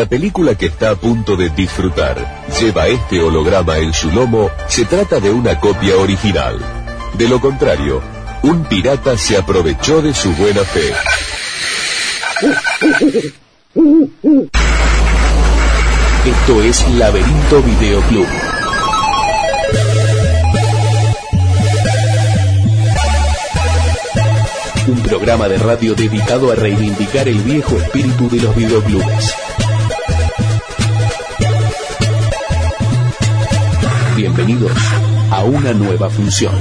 La película que está a punto de disfrutar lleva este holograma en su lomo, se trata de una copia original. De lo contrario, un pirata se aprovechó de su buena fe. Esto es Laberinto Videoclub. Un programa de radio dedicado a reivindicar el viejo espíritu de los videoclubes. Bienvenidos a una nueva función.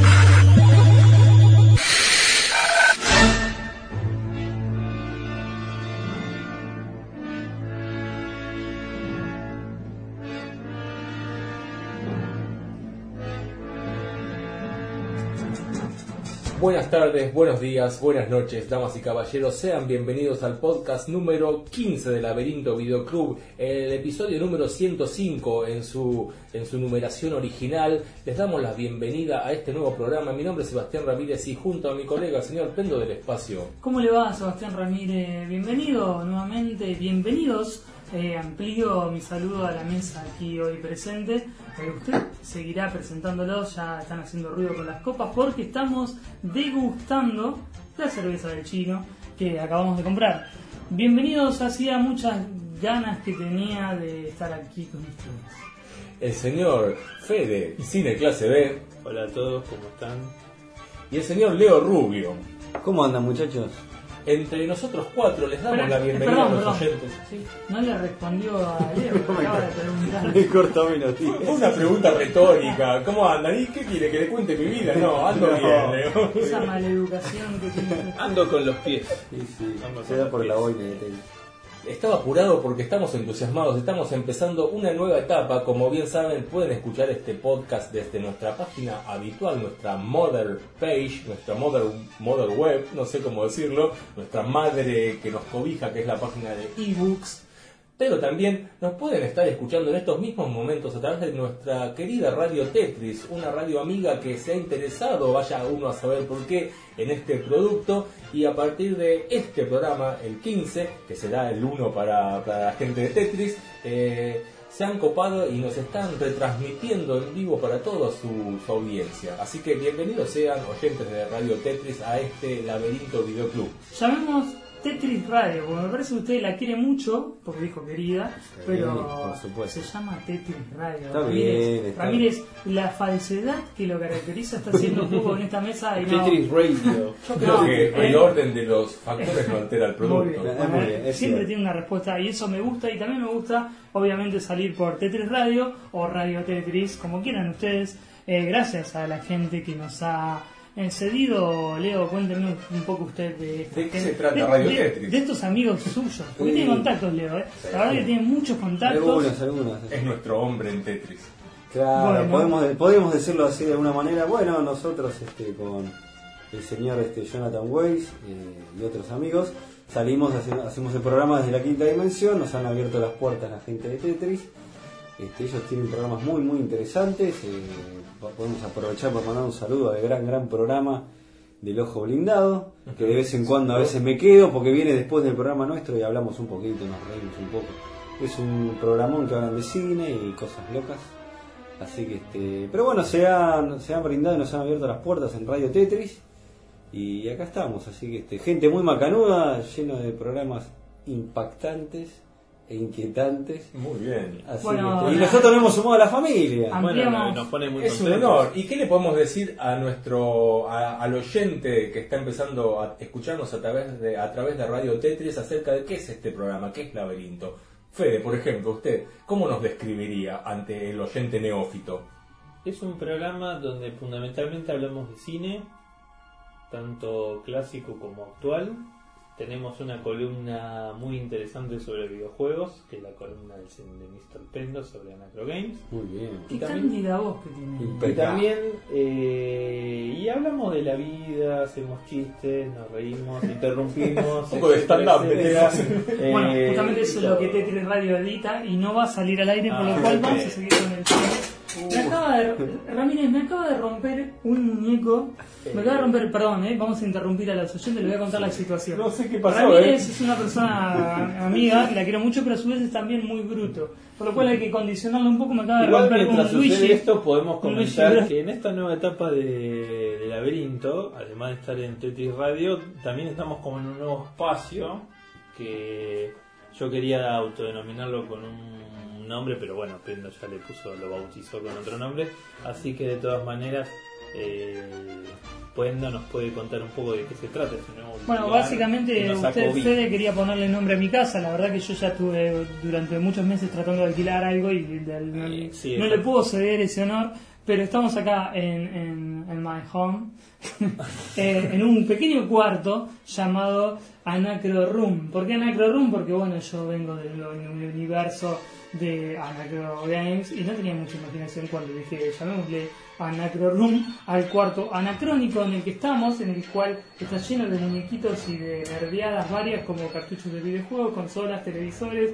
Buenas tardes, buenos días, buenas noches, damas y caballeros. Sean bienvenidos al podcast número 15 del Laberinto Videoclub, el episodio número 105 en su, en su numeración original. Les damos la bienvenida a este nuevo programa. Mi nombre es Sebastián Ramírez y junto a mi colega, el señor Pendo del Espacio. ¿Cómo le va, Sebastián Ramírez? Bienvenido nuevamente, bienvenidos. Eh, amplío mi saludo a la mesa aquí hoy presente. Eh, usted seguirá presentándolos, ya están haciendo ruido con las copas porque estamos degustando la cerveza del chino que acabamos de comprar. Bienvenidos, hacía muchas ganas que tenía de estar aquí con ustedes. El señor Fede, Cine Clase B. Hola a todos, ¿cómo están? Y el señor Leo Rubio. ¿Cómo andan muchachos? Entre nosotros cuatro les damos Pero, la bienvenida perdón, a los perdón. oyentes. Sí, no le respondió a Leo, me acaba de preguntar. Me cortó mi noticia. Fue una pregunta retórica. ¿Cómo andan? ¿Y qué quiere? ¿Que le cuente mi vida? No, ando No. bien, Leo. Esa maleducación que tiene. Ando con los pies. Sí, sí, Vamos se a da por la boina de tele. Estaba apurado porque estamos entusiasmados, estamos empezando una nueva etapa. Como bien saben, pueden escuchar este podcast desde nuestra página habitual, nuestra mother page, nuestra mother, mother web, no sé cómo decirlo, nuestra madre que nos cobija, que es la página de ebooks. Pero también nos pueden estar escuchando en estos mismos momentos a través de nuestra querida Radio Tetris, una radio amiga que se ha interesado, vaya uno a saber por qué, en este producto. Y a partir de este programa, el 15, que será el 1 para, para la gente de Tetris, eh, se han copado y nos están retransmitiendo en vivo para toda su, su audiencia. Así que bienvenidos sean oyentes de Radio Tetris a este laberinto videoclub. Llamemos Tetris Radio, porque me parece que usted la quiere mucho, porque dijo querida, pero por supuesto. se llama Tetris Radio. Está Ramírez, bien, está Ramírez, la falsedad que lo caracteriza está haciendo jugo en esta mesa y no... Tetris Radio. Yo creo No, que eh. el orden de los factores no altera el Muy producto. bien. Es muy bien, es Siempre cierto. tiene una respuesta y eso me gusta y también me gusta obviamente salir por Tetris Radio o Radio Tetris, como quieran ustedes. Eh, gracias a la gente que nos ha eh, cedido. Leo, cuéntenme un poco usted de esta ¿De qué se trata de- Radio de- Tetris? De estos amigos suyos. Porque Sí. tiene contactos, Leo. ¿eh? La verdad que tiene muchos contactos. Algunos, algunos. Es nuestro hombre en Tetris. Claro, Bueno. podemos, podemos decirlo así de alguna manera. Bueno, nosotros este, con el señor este, Jonathan Weiss eh, y otros amigos salimos, hace- hacemos el programa desde la quinta dimensión, nos han abierto las puertas la gente de Tetris. Este, ellos tienen programas muy, muy interesantes. eh, podemos aprovechar para mandar un saludo al gran, gran programa del Ojo Blindado, que de vez en cuando a veces me quedo porque viene después del programa nuestro y hablamos un poquito, nos reímos un poco. Es un programón que hablan de cine y cosas locas. Así que este, pero bueno, se han, se han brindado y nos han abierto las puertas en Radio Tetris y acá estamos, así que este, gente muy macanuda, lleno de programas impactantes e inquietantes. Muy bien. Así Bueno, que, y nosotros lo hemos sumado a la familia. Ah, Bueno, Ampliamos. nos pone muy Es un honor. ¿Y qué le podemos decir a nuestro a- al oyente que está empezando a escucharnos a través de a través de Radio Tetris acerca de qué es este programa, qué es Laberinto? Fede, por ejemplo, usted, ¿cómo nos describiría ante el oyente neófito? Es un programa donde fundamentalmente hablamos de cine, tanto clásico como actual. Tenemos una columna muy interesante sobre videojuegos, que es la columna del de Mr. Pendo sobre Anacro Games. Muy bien. Qué cándida voz que tiene. Y también, eh, y hablamos de la vida, hacemos chistes, nos reímos, interrumpimos. Un poco de stand-up, etcétera. Bueno, Eh, justamente eso es lo que Tetris Radio edita y no va a salir al aire, por Ah, lo cual ok. vamos a seguir con el cine. Me acaba de, Ramírez, me acaba de romper un muñeco. Me acaba de romper, perdón, eh, vamos a interrumpir a los oyentes, le voy a contar la situación. No sé qué pasó, Ramírez eh. es una persona amiga, que la quiero mucho, pero a su vez es también muy bruto. Por lo cual hay que condicionarlo un poco, me acaba de Igual romper mientras un Luigi. esto podemos comentar que en esta nueva etapa de, de Laberinto, además de estar en Tetris Radio, también estamos como en un nuevo espacio que yo quería autodenominarlo con un nombre, pero bueno, Pendo ya le puso, lo bautizó con otro nombre, así que de todas maneras eh, Pendo nos puede contar un poco de qué se trata Bueno, básicamente usted. Fede quería ponerle nombre a mi casa, la verdad que yo ya estuve durante muchos meses tratando de alquilar algo y del- no, Eh, sí, no exacto. le puedo ceder ese honor, pero estamos acá en, en, en My Home, eh, en un pequeño cuarto llamado Anacro Room. ¿Por qué Anacro Room? Porque bueno, yo vengo del universo de Anacro Games y no tenía mucha imaginación cuando dije llamémosle Anacro Room al cuarto anacrónico en el que estamos, en el cual está lleno de muñequitos y de nerdeadas varias como cartuchos de videojuegos, consolas, televisores.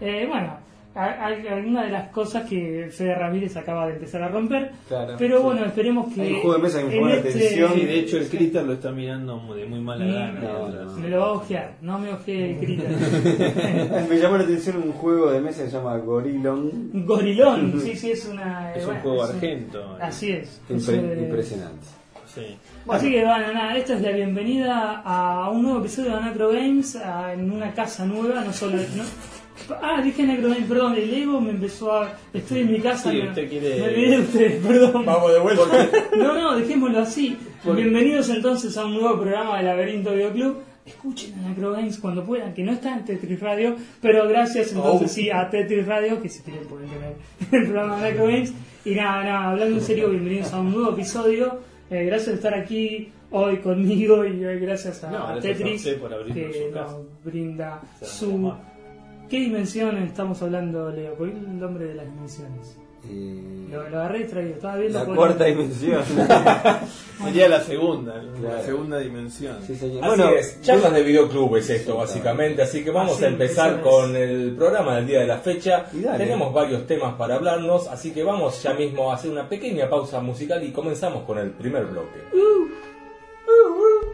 Eh, bueno, hay algunas de las cosas que Fede Ramírez acaba de empezar a romper. Claro, pero sí. bueno, esperemos que. Hay un juego de mesa que me la este- atención. Sí, de hecho el Critter lo está mirando muy- de muy mala gana. no. Me lo va a ojear, no me ojee el Critter. Me llamó la atención un juego de mesa que se llama Gorilon. Gorilón, sí, sí, es una. Es un juego es un- argento. Así es. Impre- Es, eh, impresionante. Sí. Así que bueno, nada, esta es la bienvenida a un nuevo episodio de Anacro Games a- en una casa nueva, no solo... no- Ah, dije Anacro Games, perdón, el ego me empezó a... Estoy en mi casa, Sí, me, usted quiere- me olvidé de ustedes, perdón. Vamos de vuelta. No, no, dejémoslo así. Porque- Bienvenidos entonces a un nuevo programa de Laberinto Videoclub. Escuchen a Anacro Games cuando puedan, que no está en Tetris Radio, pero gracias entonces Oh. sí a Tetris Radio, que si quieren pueden tener el programa de Anacro Games. Y nada, nada, hablando en serio, bienvenidos a un nuevo episodio. Eh, gracias por estar aquí hoy conmigo y eh, gracias a, No, a gracias a Tetris por que su casa. nos brinda su... ¿Qué dimensión estamos hablando, Leo? ¿Cuál es el nombre de las dimensiones? Eh, Lo, lo agarré distraído, estaba viendo la por- cuarta dimensión. Sería la segunda, la Claro. segunda dimensión. Sí, señor. Así es, charlas de videoclub es esto básicamente, así que vamos Así, a empezar con el programa del día de la fecha. Tenemos varios temas para hablarnos, así que vamos ya mismo a hacer una pequeña pausa musical y comenzamos con el primer bloque. I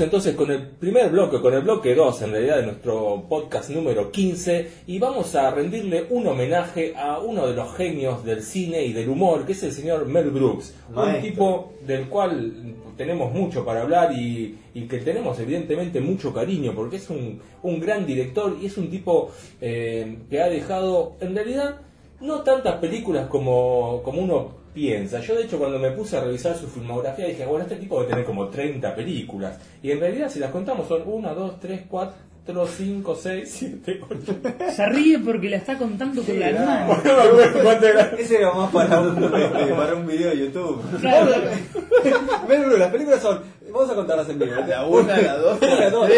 Entonces con el primer bloque, con el bloque 2 en realidad de nuestro podcast número 15 y vamos a rendirle un homenaje a uno de los genios del cine y del humor, que es el señor Mel Brooks, un tipo del cual tenemos mucho para hablar y, y que tenemos evidentemente mucho cariño porque es un, un gran director y es un tipo eh, que ha dejado en realidad no tantas películas como, como uno piensa. Yo de hecho cuando me puse a revisar su filmografía dije, bueno, este tipo debe tener como 30 películas. Y en realidad si las contamos son 1, 2, 3, 4, 5, 6, 7, 8. Se ríe porque la está contando con la mano. No me acuerdo cuánto era. Ese era más para un, este, para un video de YouTube. Claro. Brooks, las películas son. Vamos a contarlas en vivo. La una, la dos, La la dos.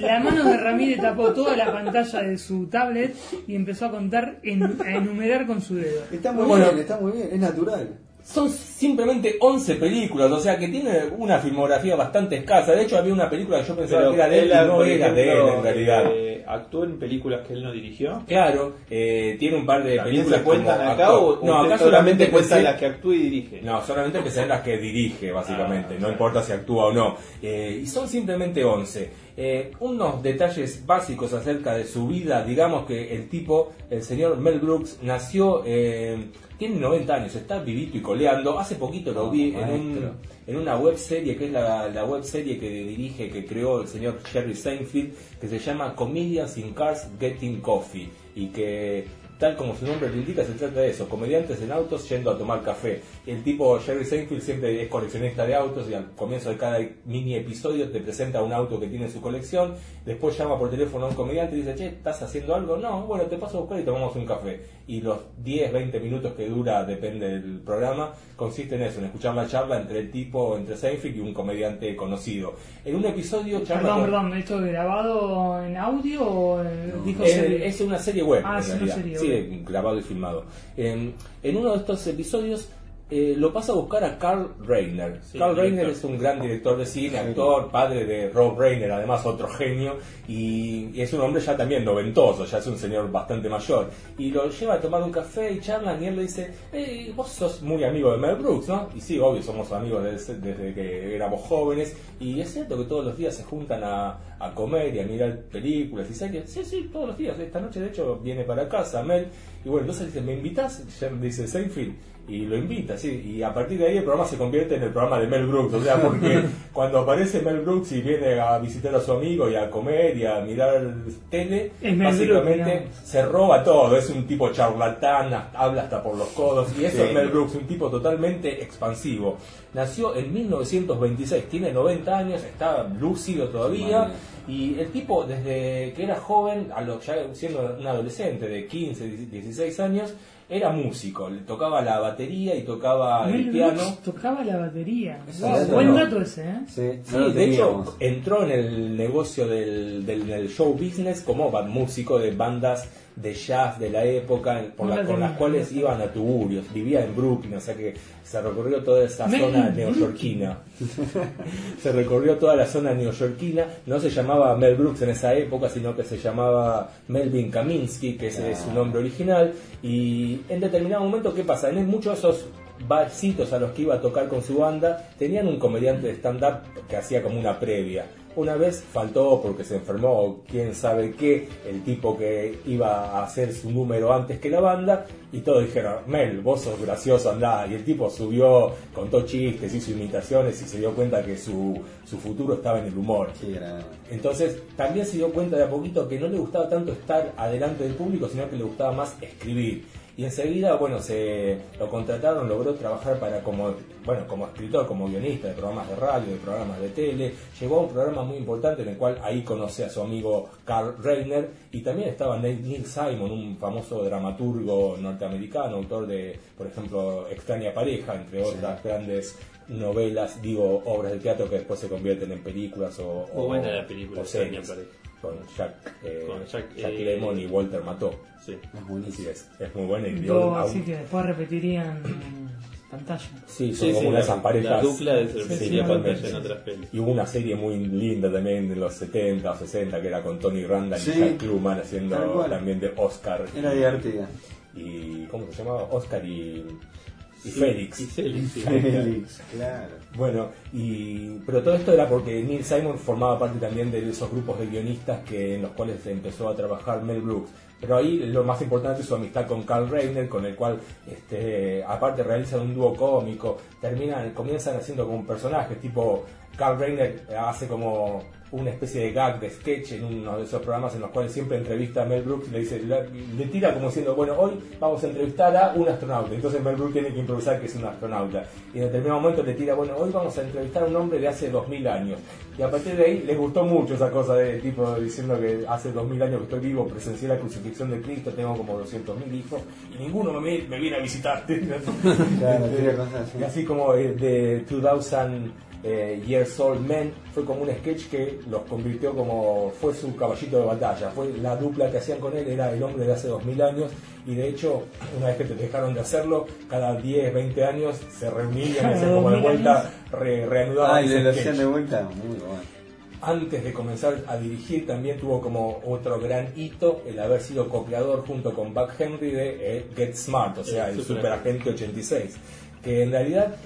La mano de Ramírez tapó toda la pantalla de su tablet y empezó a contar, en- a enumerar con su dedo. Está muy Bueno. bien, está muy bien, es natural. Son simplemente 11 películas, o sea que tiene una filmografía bastante escasa. De hecho había una película que yo pensaba Pero que era de él y no era de él en realidad. eh, actuó en películas que él no dirigió. Claro, eh, tiene un par de ¿También películas se cuentan como acá o no, acá solamente solamente cuenta pensé- las que actúa y dirige? No, solamente empecé en las que dirige, básicamente. Ah, no claro. importa si actúa o no. Eh, y son simplemente 11. Eh, unos detalles básicos acerca de su vida. Digamos que el tipo, el señor Mel Brooks, nació. eh, tiene 90 años, está vivito y coleando. Hace poquito lo Oh, vi en, un- maestro. en una web serie que es la, la web serie que dirige, que creó el señor Jerry Seinfeld, que se llama Comedians in Cars Getting Coffee. Y que tal como su nombre lo indica, se trata de eso, comediantes en autos yendo a tomar café. El tipo Jerry Seinfeld siempre es coleccionista de autos y al comienzo de cada mini episodio te presenta un auto que tiene en su colección, después llama por teléfono a un comediante y dice, che, ¿estás haciendo algo? No, bueno, te paso a buscar y tomamos un café. Y los 10, 20 minutos que dura, depende del programa, consiste en eso, en escuchar la charla entre el tipo, entre Seinfeld y un comediante conocido. En un episodio charla Perdón, con- perdón, ¿esto es grabado en audio o eh, dijo Eh, serie? es una serie web, Ah, en es una realidad. serie sí, grabado y filmado. En, en uno de estos episodios eh, lo pasa a buscar a Carl Reiner. Sí, Carl. Reiner es un gran director de cine, actor, padre de Rob Reiner, además otro genio, y, y es un hombre ya también noventoso, ya es un señor bastante mayor. Y lo lleva a tomar un café y charlan y él le dice, "Eh, vos sos muy amigo de Mel Brooks, ¿no? Y sí, obvio, somos amigos desde, desde que éramos jóvenes, y es cierto que todos los días se juntan a, a comer y a mirar películas y series. Sí, sí, todos los días. Esta noche, de hecho, viene para casa Mel. Y bueno, entonces dice, ¿me invitas? Dice Seinfeld. Y lo invita, sí. Y a partir de ahí el programa se convierte en el programa de Mel Brooks. O sea, porque cuando aparece Mel Brooks y viene a visitar a su amigo y a comer y a mirar tele, Es básicamente Brooks, se roba todo. Es un tipo charlatán, habla hasta por los codos. Y eso Sí. es Mel Brooks, un tipo totalmente expansivo. Nació en 1926, tiene 90 años, está lúcido todavía. Madre. Y el tipo, desde que era joven, a lo, ya siendo un adolescente de 15, 16 años, era músico. Le tocaba la batería y tocaba Mel el piano. Brooks tocaba la batería. Wow, buen no. dato ese, ¿eh? Sí, Sí, no lo de hecho entró en el negocio del, del, del show business como ba- músico de bandas de jazz de la época en- por la- con las cuales iban a tuburios. Vivía en Brooklyn, o sea que se recorrió toda esa zona neoyorquina. se recorrió toda la zona neoyorquina. No se llamaba Mel Brooks en esa época, sino que se llamaba Melvin Kaminsky, que ese es su nombre original. Y en determinado momento, ¿qué pasa? En muchos de esos barcitos a los que iba a tocar con su banda, tenían un comediante de stand-up que hacía como una previa. Una vez faltó porque se enfermó, o quién sabe qué, el tipo que iba a hacer su número antes que la banda, y todos dijeron, Mel, vos sos gracioso, andá. Y el tipo subió, contó chistes, hizo imitaciones y se dio cuenta que su, su futuro estaba en el humor. Entonces también se dio cuenta de a poquito que no le gustaba tanto estar adelante del público, sino que le gustaba más escribir. Y enseguida, bueno, se lo contrataron, logró trabajar para como, bueno, como escritor, como guionista de programas de radio, de programas de tele. Llegó a un programa muy importante en el cual ahí conoce a su amigo Carl Reiner y también estaba Neil Simon, un famoso dramaturgo norteamericano, autor de, por ejemplo, Extraña Pareja, entre otras grandes novelas, digo, obras de teatro que después se convierten en películas o, buena la película, o Extraña. Pareja. Con Jack, eh, Con Jack, Jack eh, Lemmon y Walter Mató. Sí. Es buenísimo. es, es muy buena y dio Todo a un- así que después repetirían pantalla. Sí, son Sí, como sí, una de la, esas parejas. la dupla de Sí, sería sí, pantalla en otras pelis. Y hubo una serie muy linda también de los 70 o 60 que era con Tony Randall Sí. y Jack Kluman Tal haciendo también de Oscar. Era divertida. y ¿cómo se llamaba? Oscar y, y Félix. Y Félix, sí. Félix, claro. Bueno, y pero todo esto era porque Neil Simon formaba parte también de esos grupos de guionistas que en los cuales empezó a trabajar Mel Brooks. Pero ahí lo más importante es su amistad con Carl Reiner, con el cual, este, aparte realizan un dúo cómico, terminan, comienzan haciendo como un personaje, tipo Carl Reiner hace como una especie de gag, de sketch en uno de esos programas en los cuales siempre entrevista a Mel Brooks y le dice, le, tira como diciendo, bueno, hoy vamos a entrevistar a un astronauta. Entonces Mel Brooks tiene que improvisar que es un astronauta. Y en determinado momento le tira, bueno, hoy vamos a entrevistar a un hombre de hace 2000 años. Y a partir de ahí les gustó mucho esa cosa de tipo diciendo que hace 2000 años que estoy vivo, presencié la crucifixión de Cristo, tengo como 200.000 hijos y ninguno me, me viene a visitar. Claro, así como eh, de 2000 eh, Years Old Men fue como un sketch que los convirtió como fue su caballito de batalla fue la dupla que hacían con él era el hombre de hace 2000 años y de hecho una vez que te dejaron de hacerlo cada 10 20 años se reunían y hacían como de 2000 vuelta re- reanudaban Ah, y lo hacían de vuelta. Muy bueno. Antes de comenzar a dirigir también tuvo como otro gran hito el haber sido copiador junto con Buck Henry de eh, Get Smart, o sea, El. Superagente 86, que en realidad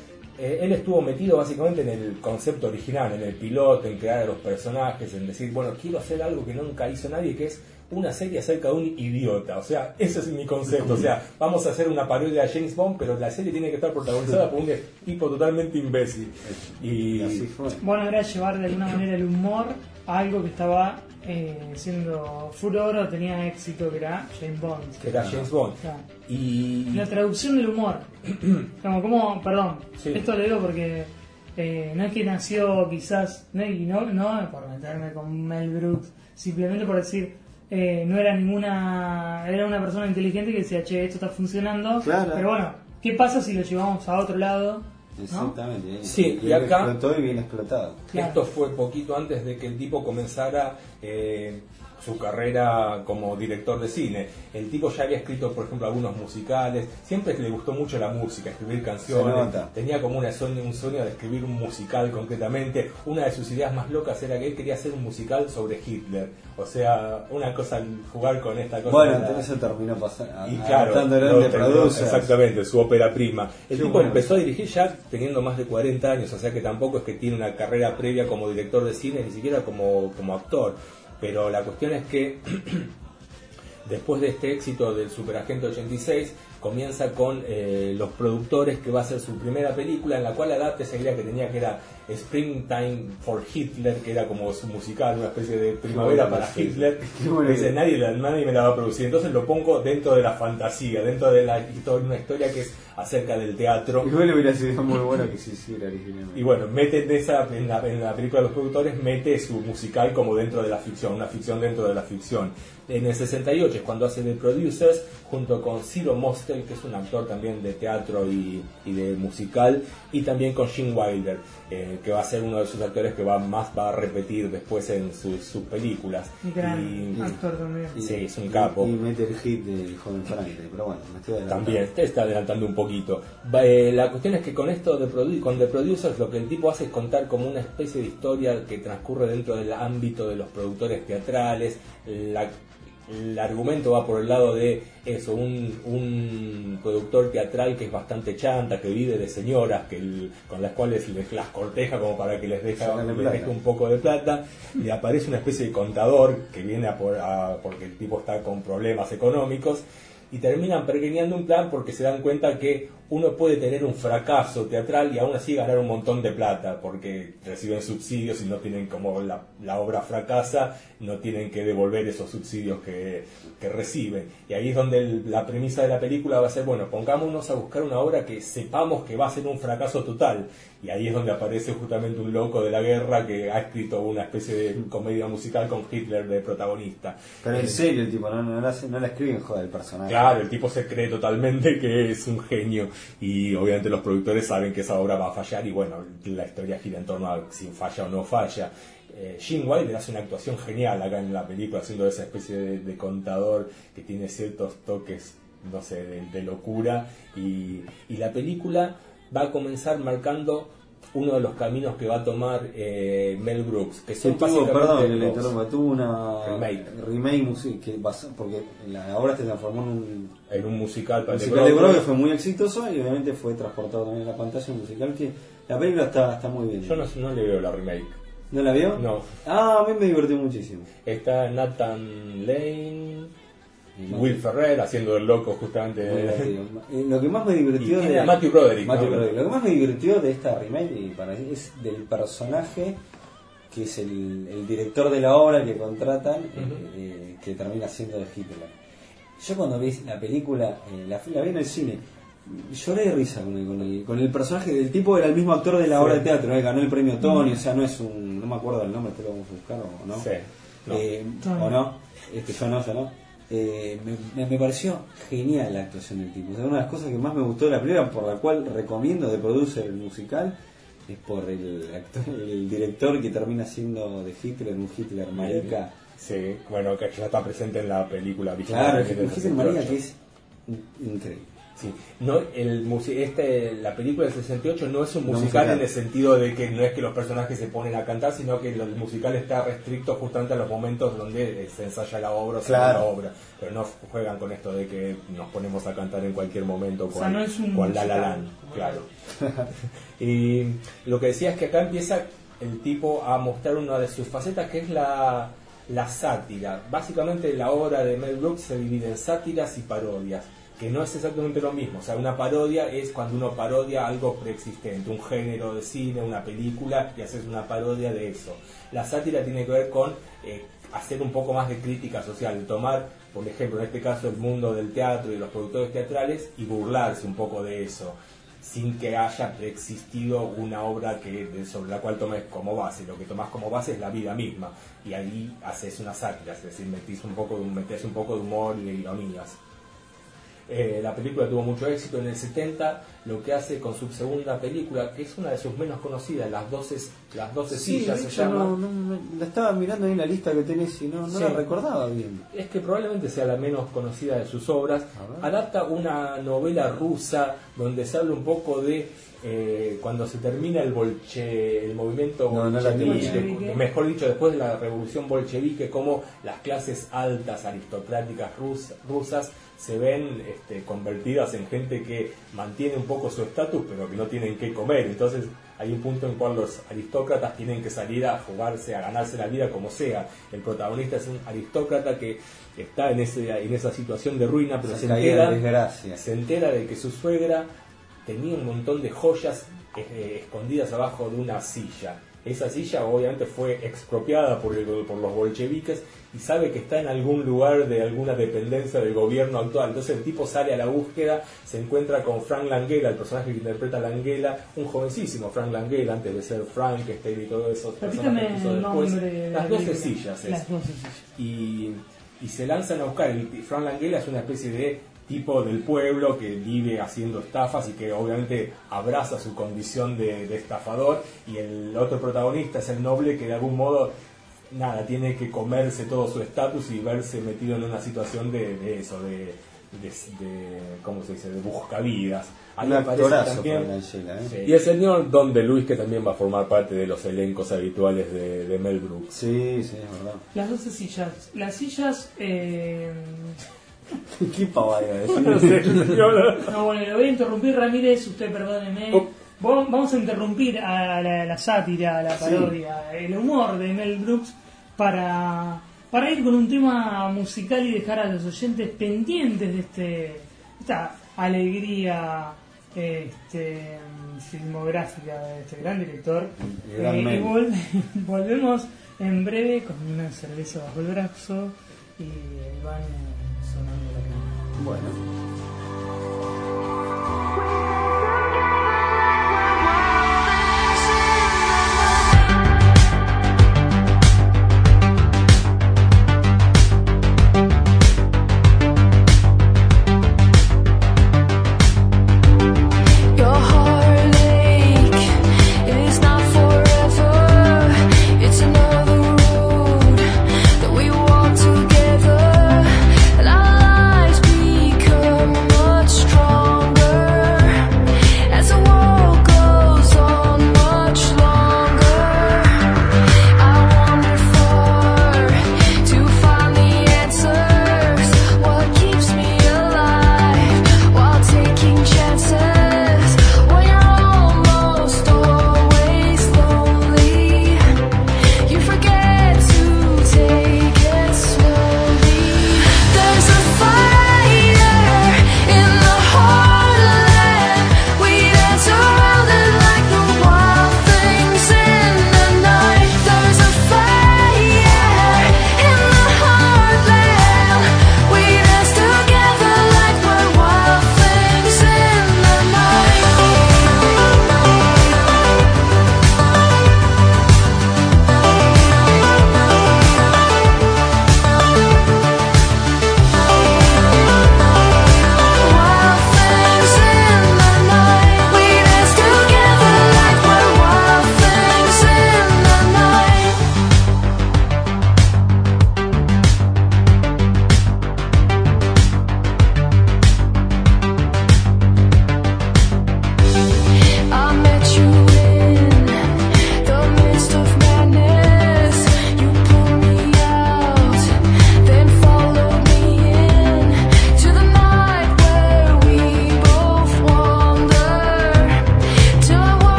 eh, él estuvo metido básicamente en el concepto original, en el piloto, en crear a los personajes, en decir, bueno, quiero hacer algo que nunca hizo nadie, que es una serie acerca de un idiota, o sea, ese es mi concepto, o sea, vamos a hacer una parodia de James Bond, pero la serie tiene que estar protagonizada por un tipo totalmente imbécil. Y Y así fue. Bueno, era llevar de alguna manera el humor a algo que estaba eh, siendo furor o tenía éxito, que era James Bond. que era James Bond. Claro. Y La traducción del humor. Como, como perdón, Sí. esto lo digo porque eh, no es que nació quizás, no, y no, no por meterme con Mel Brooks, simplemente por decir, eh, no era ninguna, era una persona inteligente que decía, che, esto está funcionando, Claro. pero bueno, ¿qué pasa si lo llevamos a otro lado? ¿No? Exactamente. Sí, y bien acá- explotó y bien explotado. Claro. Esto fue poquito antes de que el tipo comenzara eh, su carrera como director de cine. El tipo ya había escrito, por ejemplo, algunos musicales. Siempre le gustó mucho la música, escribir canciones. Tenía como una sueño, un sueño de escribir un musical concretamente. Una de sus ideas más locas era que él quería hacer un musical sobre Hitler. O sea, una cosa, jugar con esta cosa. Bueno, entonces eso terminó pasando. y claro, lo terminó- exactamente, su ópera prima. El Qué tipo bueno. empezó a dirigir ya teniendo más de 40 años, o sea que tampoco es que tiene una carrera previa como director de cine, ni siquiera como, como actor. Pero la cuestión es que después de este éxito del Superagente 86, comienza con eh, los productores que va a ser su primera película en la cual adapta esa idea que tenía que era Springtime for Hitler, que era como su musical, una especie de primavera para sí. Hitler. Dice, nadie, nadie me la va a producir, entonces lo pongo dentro de la fantasía, dentro de la historia, una historia que es acerca del teatro. Igual hubiera sido muy bueno que se hiciera originalmente. Y bueno, mete en, esa, en, la, en la película de los productores, mete su musical como dentro de la ficción, una ficción dentro de la ficción. En el 68 es cuando hace de Producers, junto con Ciro Mostel, que es un actor también de teatro y, y de musical, y también con Gene Wilder, eh, que va a ser uno de sus actores que va más va a repetir después en sus, sus películas. Un gran Y- actor también. Y- Sí, es un capo. Y, y mete el hit del joven Franklin, pero bueno, me estoy adelantando. También, te está adelantando un poquito. Va, eh, la cuestión es que con esto de produ- con The Producers lo que el tipo hace es contar como una especie de historia que transcurre dentro del ámbito de los productores teatrales. La- el argumento va por el lado de eso, un, un productor teatral que es bastante chanta, que vive de señoras, que el- con las cuales les, las corteja como para que les deje, Sacarle les deje un poco de plata, le aparece una especie de contador que viene a por, a- porque el tipo está con problemas económicos y terminan pergeñando un plan porque se dan cuenta que uno puede tener un fracaso teatral y aún así ganar un montón de plata porque reciben subsidios y no tienen como la, la obra fracasa, no tienen que devolver esos subsidios que, que reciben. Y ahí es donde el- la premisa de la película va a ser, bueno, pongámonos a buscar una obra que sepamos que va a ser un fracaso total. Y ahí es donde aparece justamente un loco de la guerra que ha escrito una especie de comedia musical con Hitler de protagonista. Pero en serio, el tipo, no, no, la, no la escriben joder el personaje. Claro, el tipo se cree totalmente que es un genio y obviamente los productores saben que esa obra va a fallar y bueno, la historia gira en torno a si falla o no falla. Eh, Gene Wilder hace una actuación genial acá en la película, haciendo esa especie de, de contador que tiene ciertos toques, no sé, de, de locura y, y la película va a comenzar marcando uno de los caminos que va a tomar eh, Mel Brooks, que son tuvo, perdón, le dos. interrumpo, tuvo una Remake. remake musi- que basa- porque la obra se transformó en un en un musical para musical de Broadway que fue muy exitoso y obviamente fue transportado también a la pantalla musical que la película está, está muy bien. Yo no, no le veo la remake. ¿No la vio? No. Ah, a mí me divertió muchísimo. Está Nathan Lane, Will Ferrer haciendo el loco justamente. Eh, Lo que más me divirtió de Matthew Broderick, Matthew ¿no? Broderick. Lo que más me divirtió de esta remake y para mí es del personaje que es el, el director de la obra que contratan, eh, eh, que termina siendo de Hitler. Yo cuando vi la película, eh, la, la vi en el cine, lloré de risa con el, con el, con el personaje del tipo, era el mismo actor de la Sí. obra de teatro, eh, ganó el premio Tony, o sea, no es un, no me acuerdo del nombre, te lo vamos a buscar o no. Sí, no. Eh, o no, este, yo no, yo no. Eh, me, me- pareció genial la actuación del tipo. O sea, una de las cosas que más me gustó de la película, por la cual recomiendo de producer el musical, es por el actor, el director que termina siendo de Hitler, un Hitler marica. Sí, bueno, que ya está presente en la película Claro, un Hitler marica 68. que es in- increíble. Sí. No, el musi- este, la película del 68 no es un No musical, en el sentido de que no es que los personajes se ponen a cantar, sino que el musical está restricto justamente a los momentos donde eh, se ensaya la obra o se Claro. ve la obra. Pero no juegan con esto de que nos ponemos a cantar en cualquier momento sea, cual, no es un cual La La. Land, claro. y lo que decía es que acá empieza el tipo a mostrar una de sus facetas que es la, la sátira. Básicamente la obra de Mel Brooks se divide en sátiras y parodias, que no es exactamente lo mismo. O sea, una parodia es cuando uno parodia algo preexistente, un género de cine, una película, y haces una parodia de eso. La sátira tiene que ver con eh, hacer un poco más de crítica social, tomar, por ejemplo, en este caso, el mundo del teatro y los productores teatrales y burlarse un poco de eso sin que haya preexistido una obra que sobre la cual tomes como base. Lo que tomas como base es la vida misma y ahí haces una sátira, es decir, metís un poco, metés un poco de humor y de ironías. Eh, la película tuvo mucho éxito en el 70, lo que hace con su segunda película, que es una de sus menos conocidas, Las 12, las 12 Sí, sillas se llama. no, no, la estaba mirando ahí en la lista que tenés y no, no Sí. la recordaba bien. es que probablemente sea la menos conocida de sus obras, adapta una novela rusa donde se habla un poco de eh, cuando se termina el bolche, el movimiento No, bolchevique, mejor dicho, después de la revolución bolchevique, como las clases altas aristocráticas rus- rusas se ven este, convertidas en gente que mantiene un poco su estatus, pero que no tienen que comer. Entonces hay un punto en cual los aristócratas tienen que salir a jugarse, a ganarse la vida como sea. El protagonista es un aristócrata que está en, ese, en esa situación de ruina, pero se de entera, desgracia. se entera de que su suegra tenía un montón de joyas eh, escondidas abajo de una silla. Esa silla obviamente fue expropiada por, el- por los bolcheviques y sabe que está en algún lugar de alguna dependencia del gobierno actual. Entonces el tipo sale a la búsqueda, se encuentra con Frank Langella, el personaje que interpreta a Langella, un jovencísimo Frank Langella, antes de ser Frankenstein y todo eso. Repítame el nombre. Las la 12 película. sillas Las 12 sillas. y, y se lanzan a buscar. El, Frank Langella es una especie de tipo del pueblo que vive haciendo estafas y que obviamente abraza su condición de, de estafador y el otro protagonista es el noble que de algún modo nada tiene que comerse todo su estatus y verse metido en una situación de, de eso de, de, de- cómo se dice de buscavidas Ahí Un aparece actorazo también- Langella, ¿eh? Sí. y el señor Don de Luis que también va a formar parte de los elencos habituales de, de Mel Brooks Sí, sí, es verdad. Las 12 sillas. Las sillas. Eh... ¿Qué pavada iba a decir? no sé. No, bueno, lo voy a interrumpir, Ramírez. Usted perdóneme. Oh. Vamos a interrumpir a la, la sátira, a la Sí. parodia, el humor de Mel Brooks para, para ir con un tema musical y dejar a los oyentes pendientes de este esta alegría este, filmográfica de este gran director. Gran Eh, y vol- volvemos en breve con una cerveza bajo el brazo y van. Bueno.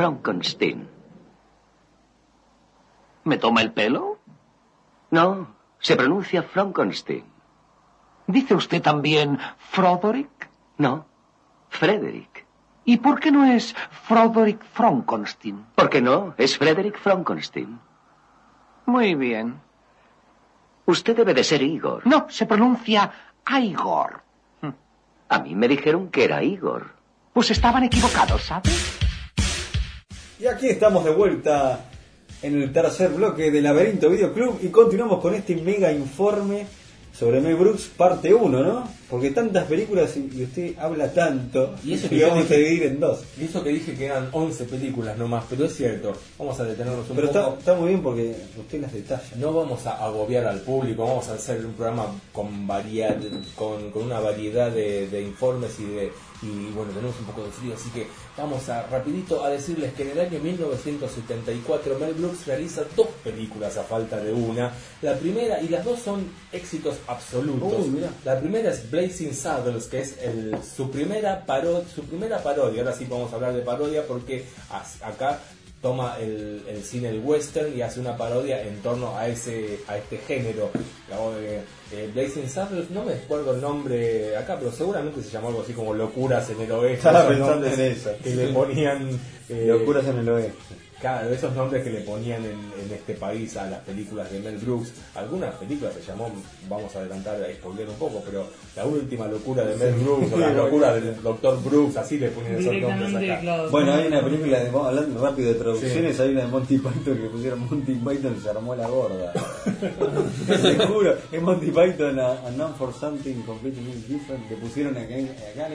Frankenstein. ¿Me toma el pelo? No, se pronuncia Frankenstein. ¿Dice usted también Froderick? No, Frederick. ¿Y por qué no es Froderick Frankenstein? ¿Por qué no? Es Frederick Frankenstein. Muy bien. Usted debe de ser Igor. No, se pronuncia Igor. A mí me dijeron que era Igor. Pues estaban equivocados, ¿sabe? Y aquí estamos de vuelta en el tercer bloque del Laberinto Video Club y continuamos con este mega informe sobre Mel Brooks parte 1, ¿no? Porque tantas películas y usted habla tanto Y eso que que vamos a dividir en dos. Y eso que dije que eran 11 películas nomás, pero es cierto, vamos a detenernos un Pero está, poco. está muy bien porque usted las detalla. No vamos a agobiar al público, vamos a hacer un programa con variedad, con, con una variedad de, de informes y de y bueno tenemos un poco de frío, así que vamos a rapidito a decirles que en el año 1974 Mel Brooks realiza dos películas a falta de una. La primera y las dos son éxitos absolutos. Uy. La primera es Blazing Saddles, que es el- su primera paro- su primera parodia. Ahora sí vamos a hablar de parodia porque acá toma el, el cine el western y hace una parodia en torno a ese a este género. Eh, eh, Blazing Saddles, no me acuerdo el nombre acá, pero seguramente se llamó algo así como Locuras en el Oeste. Estaba pensando en eso. Que le ponían... eh, Locuras en el oeste. Claro, esos nombres que le ponían en, en este país a las películas de Mel Brooks. Algunas películas se llamó, vamos a adelantar, a spoiler un poco, pero la última locura de Mel Brooks o la locura del Dr. Brooks, así le ponían esos nombres acá. claro. Bueno, hay una película de hablando rápido de traducciones, hay una de Monty Python que pusieron Monty Python y se armó la gorda. Te juro, es Monty Python a, a None for Something Completely Different que pusieron acá, acá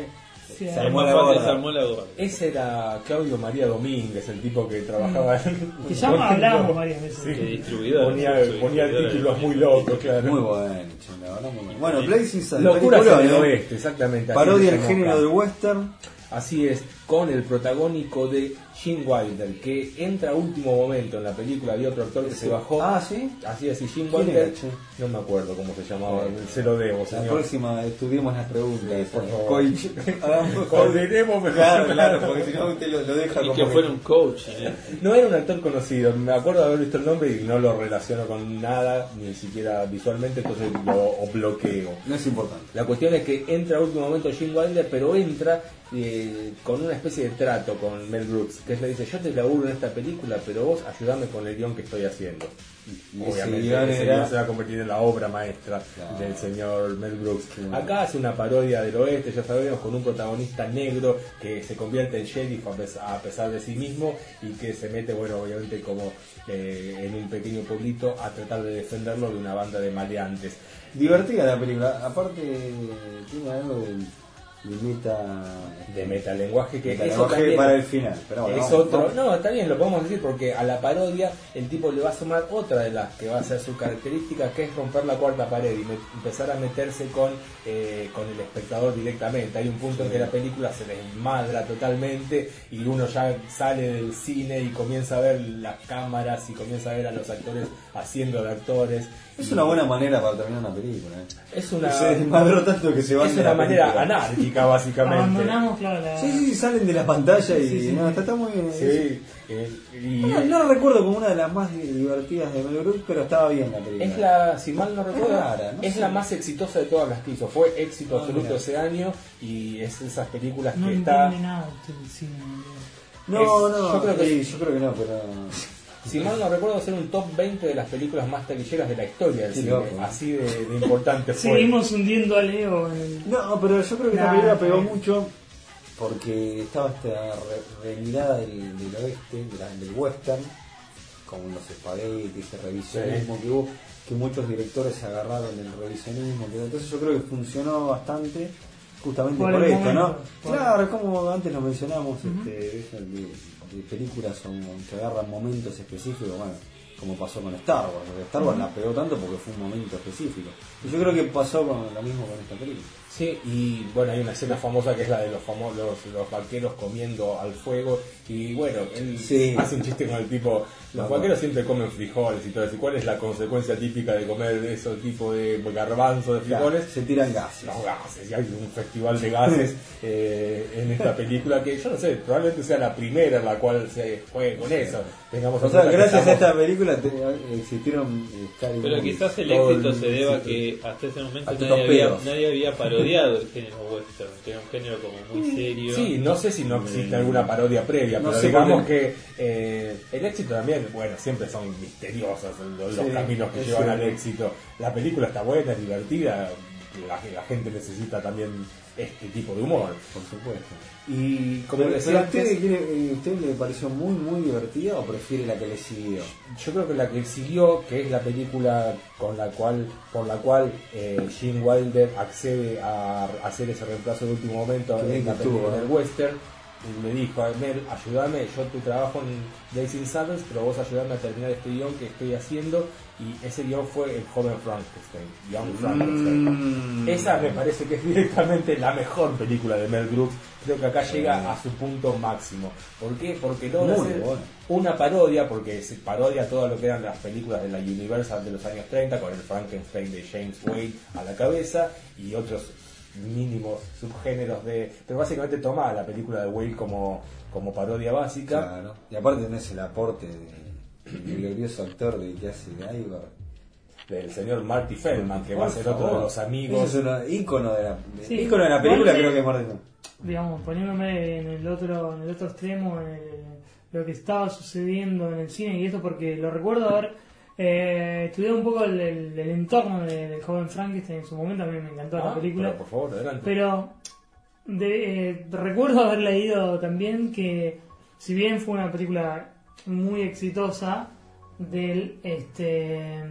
Se es armó la gorda. se armó la gorda. Ese era Claudio María Domínguez, el tipo que trabajaba en... Que ya hablamos varias veces. Sí. Que distribuidor. Ponía, ponía títulos muy locos, claro. Muy bueno, la verdad, muy bueno. Bueno, Blazing Saddles, Locuras en peliculón, el ¿eh? oeste, exactamente. Parodia se el género del western. Así es, con el protagónico de Gene Wilder, que entra a último momento en la película. Había otro actor que se bajó. Ah, ¿sí? Así es, y ¿Quién Wilder, no me acuerdo cómo se llamaba, se lo debo, La señor. próxima estudiemos las preguntas. Sí, por favor. Coich. Hagamos- Coordinemos mejor. Claro, claro, porque si no usted lo, lo deja Y como que fuera un coach. ¿eh? No era un actor conocido, me acuerdo de haber visto el nombre y no lo relaciono con nada, ni siquiera visualmente, entonces lo o bloqueo. No es importante. La cuestión es que entra a último momento Gene Wilder, pero entra eh, con una especie de trato con Mel Brooks, que le dice, yo te laburo en esta película, pero vos ayudame con el guion que estoy haciendo. Y ese Obviamente guion ese era- guion se va a convertir en la obra maestra Claro. del señor Mel Brooks. Acá hace una parodia del oeste, ya sabemos, con un protagonista negro que se convierte en sheriff a pes- a pesar de sí mismo y que se mete, bueno, obviamente como eh, en un pequeño pueblito a tratar de defenderlo de una banda de maleantes. Divertida la película. Aparte, tiene algo de, de meta. de metalenguaje que Metalenguaje eso también para el final, pero bueno, es vamos, otro vamos. no está bien lo podemos decir porque a la parodia el tipo le va a sumar otra de las que va a ser su característica que es romper la cuarta pared y me- empezar a meterse con eh, con el espectador directamente hay un punto en que la película se desmadra totalmente y uno ya sale del cine y comienza a ver las cámaras y comienza a ver a los actores haciendo de actores Es una buena manera para terminar una película. ¿eh? es una Se desmadró tanto que se van es una la manera película. anárquica básicamente Abandonamos, claro, la... Sí, sí, salen de la pantalla y Sí, sí. no, está, está muy bien. Sí, eh, y No, recuerdo como una de las más divertidas de Mel Brooks, pero estaba bien la película. Es la, si mal no recuerdo, rara, no es sé. la más exitosa de todas las que hizo. Fue éxito Ah, absoluto mira. ese año y es esas películas No que está. nada. No, es- no, yo creo que- sí, yo creo que no, pero. Si mal no recuerdo, ser un top 20 de las películas más taquilleras de la historia del Qué cine. loco. Así de, de importante fue. Seguimos hundiendo a Leo en el... No, pero yo creo que Nah, esta película pegó eh. mucho porque estaba esta re- remirada del, del oeste, de la- del western, con los espaguetis, ese revisionismo que hubo. que muchos directores se agarraron del revisionismo. que- Entonces yo creo que funcionó bastante justamente Por por, el esto, ¿no? Por- Claro, como antes lo mencionamos, este, películas son- que agarran momentos específicos, bueno, como pasó con Star Wars. porque Star Wars la pegó tanto porque fue un momento específico. Y yo creo que pasó con lo mismo con esta película. Sí, y bueno, hay una escena famosa que es la de los famosos los, los vaqueros comiendo al fuego. Y bueno, él Sí. hace un chiste con el tipo: Los No, vaqueros siempre comen frijoles y todo eso. ¿Y cuál es la consecuencia típica de comer de esos tipo de garbanzos de frijoles? Se tiran gases. Los gases, y hay un festival de gases eh, en esta película que yo no sé, probablemente sea la primera en la cual se juegue con eso. Tengamos O sea, gracias a esta película te- existieron eh, Pero quizás el éxito se deba a que hasta ese momento nadie había, pedos. nadie había parodiado el género western, que era un género como muy serio. Sí, no sé si no existe alguna parodia previa, No pero sé digamos que eh, el éxito también, bueno, siempre son misteriosos los, caminos que llevan al éxito. La película está buena, es divertida, la, la gente necesita también este tipo de humor. Por supuesto. Y como Pero, decía pero usted, eh, ¿usted le pareció muy, muy divertida o prefiere la que le siguió? yo creo que la que siguió, que es la película con la cual, por la cual eh, Gene Wilder accede a hacer ese reemplazo de último momento en la película ¿eh? del western, y le dijo a Mel, ayúdame, yo tu trabajo en Blazing Saddles, pero vos ayudame a terminar este guion que estoy haciendo, y ese guion fue el joven Frankenstein, Young Frankenstein. Mm. Esa me parece que es directamente la mejor película de Mel Brooks. Creo que acá llega a su punto máximo. ¿Por qué? Porque logra hacer bueno. una parodia, porque se parodia todo lo que eran las películas de la Universal de los años 30, con el Frankenstein de James Wade a la cabeza y otros mínimos subgéneros de. Pero básicamente toma la película de Wade como, como parodia básica. Claro. Y aparte tenés el aporte de- del glorioso actor de que hace. Del señor Marty Feldman, que va a ser otro de los amigos. Ese es un ícono de la, Sí. ícono de la película, Igual que- creo que es Martin. digamos, poniéndome en el otro, en el otro extremo, en el- lo que estaba sucediendo en el cine y esto porque lo recuerdo haber eh, estudiado un poco el, el- el entorno de- del joven Frankenstein en su momento, a mí me encantó Ah, la película. pero por favor, adelante. Pero de, eh, recuerdo haber leído también que si bien fue una película muy exitosa, del este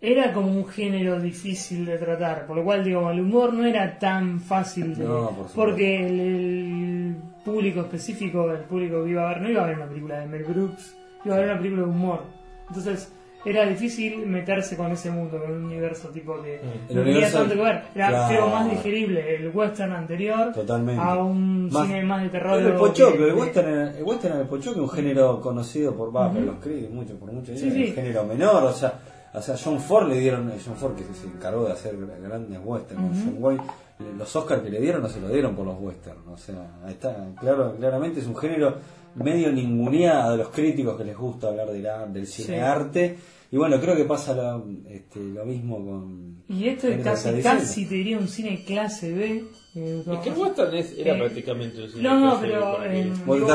era como un género difícil de tratar, por lo cual digo, el humor no era tan fácil de No, por supuesto. porque el, el público específico, el público que iba a ver, no iba a ver una película de Mel Brooks, iba a ver una película de humor. Entonces, era difícil meterse con ese mundo, con un universo tipo que El no tenía tanto que ver. Era claro. creo más digerible el western anterior Totalmente. a un Más- cine más de terror. El pochoclo, que- el western, era- el western era el pochoclo, un género conocido por, va, por los críticos, mucho, por mucho, Sí, un sí. género menor, o sea, o sea, John Ford le dieron, John Ford que se encargó de hacer grandes westerns. John Wayne, los Oscars que le dieron no se lo dieron por los westerns, o sea, está, claro, claramente es un género medio ninguneado de los críticos que les gusta hablar del, del cine Sí. arte, y bueno, creo que pasa lo, este, lo mismo con... Y esto es casi, casi te diría un cine clase B. eh, Es que el western es- era Eh, prácticamente un cine No, no, clase pero. Vos te a me,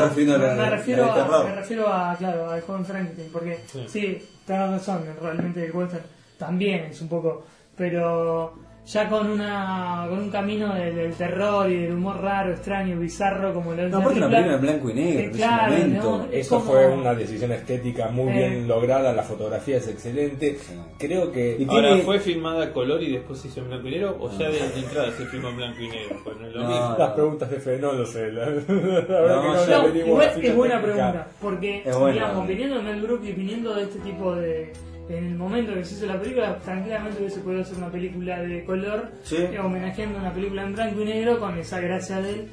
refiero a, me refiero a, claro, al joven Frankenstein, porque Sí. sí, tenés razón, realmente el western también es un poco. Pero ya con una con un camino del, del terror y del humor raro, extraño, bizarro, como lo es No, la aparte una película en blanco y negro, eh, en ese claro, momento. ¿no? Es Eso como- fue una decisión estética muy Eh. bien lograda, la fotografía es excelente. Creo que Y Ahora, tiene- ¿fue filmada a color y después se hizo en blanco y negro? ¿O ya de, de entrada se filmó en blanco y negro? Pues no es lo No, mismo. las preguntas de Fe no lo sé. La, la verdad No, que no No, averiguo igual la ficha es buena pregunta, porque Es buena. digamos, viniendo de Mel Brooks y viniendo de este tipo de... En el momento que se hizo la película, tranquilamente hubiese podido hacer una película de color, Sí. eh, homenajeando una película en blanco y negro con esa gracia de él.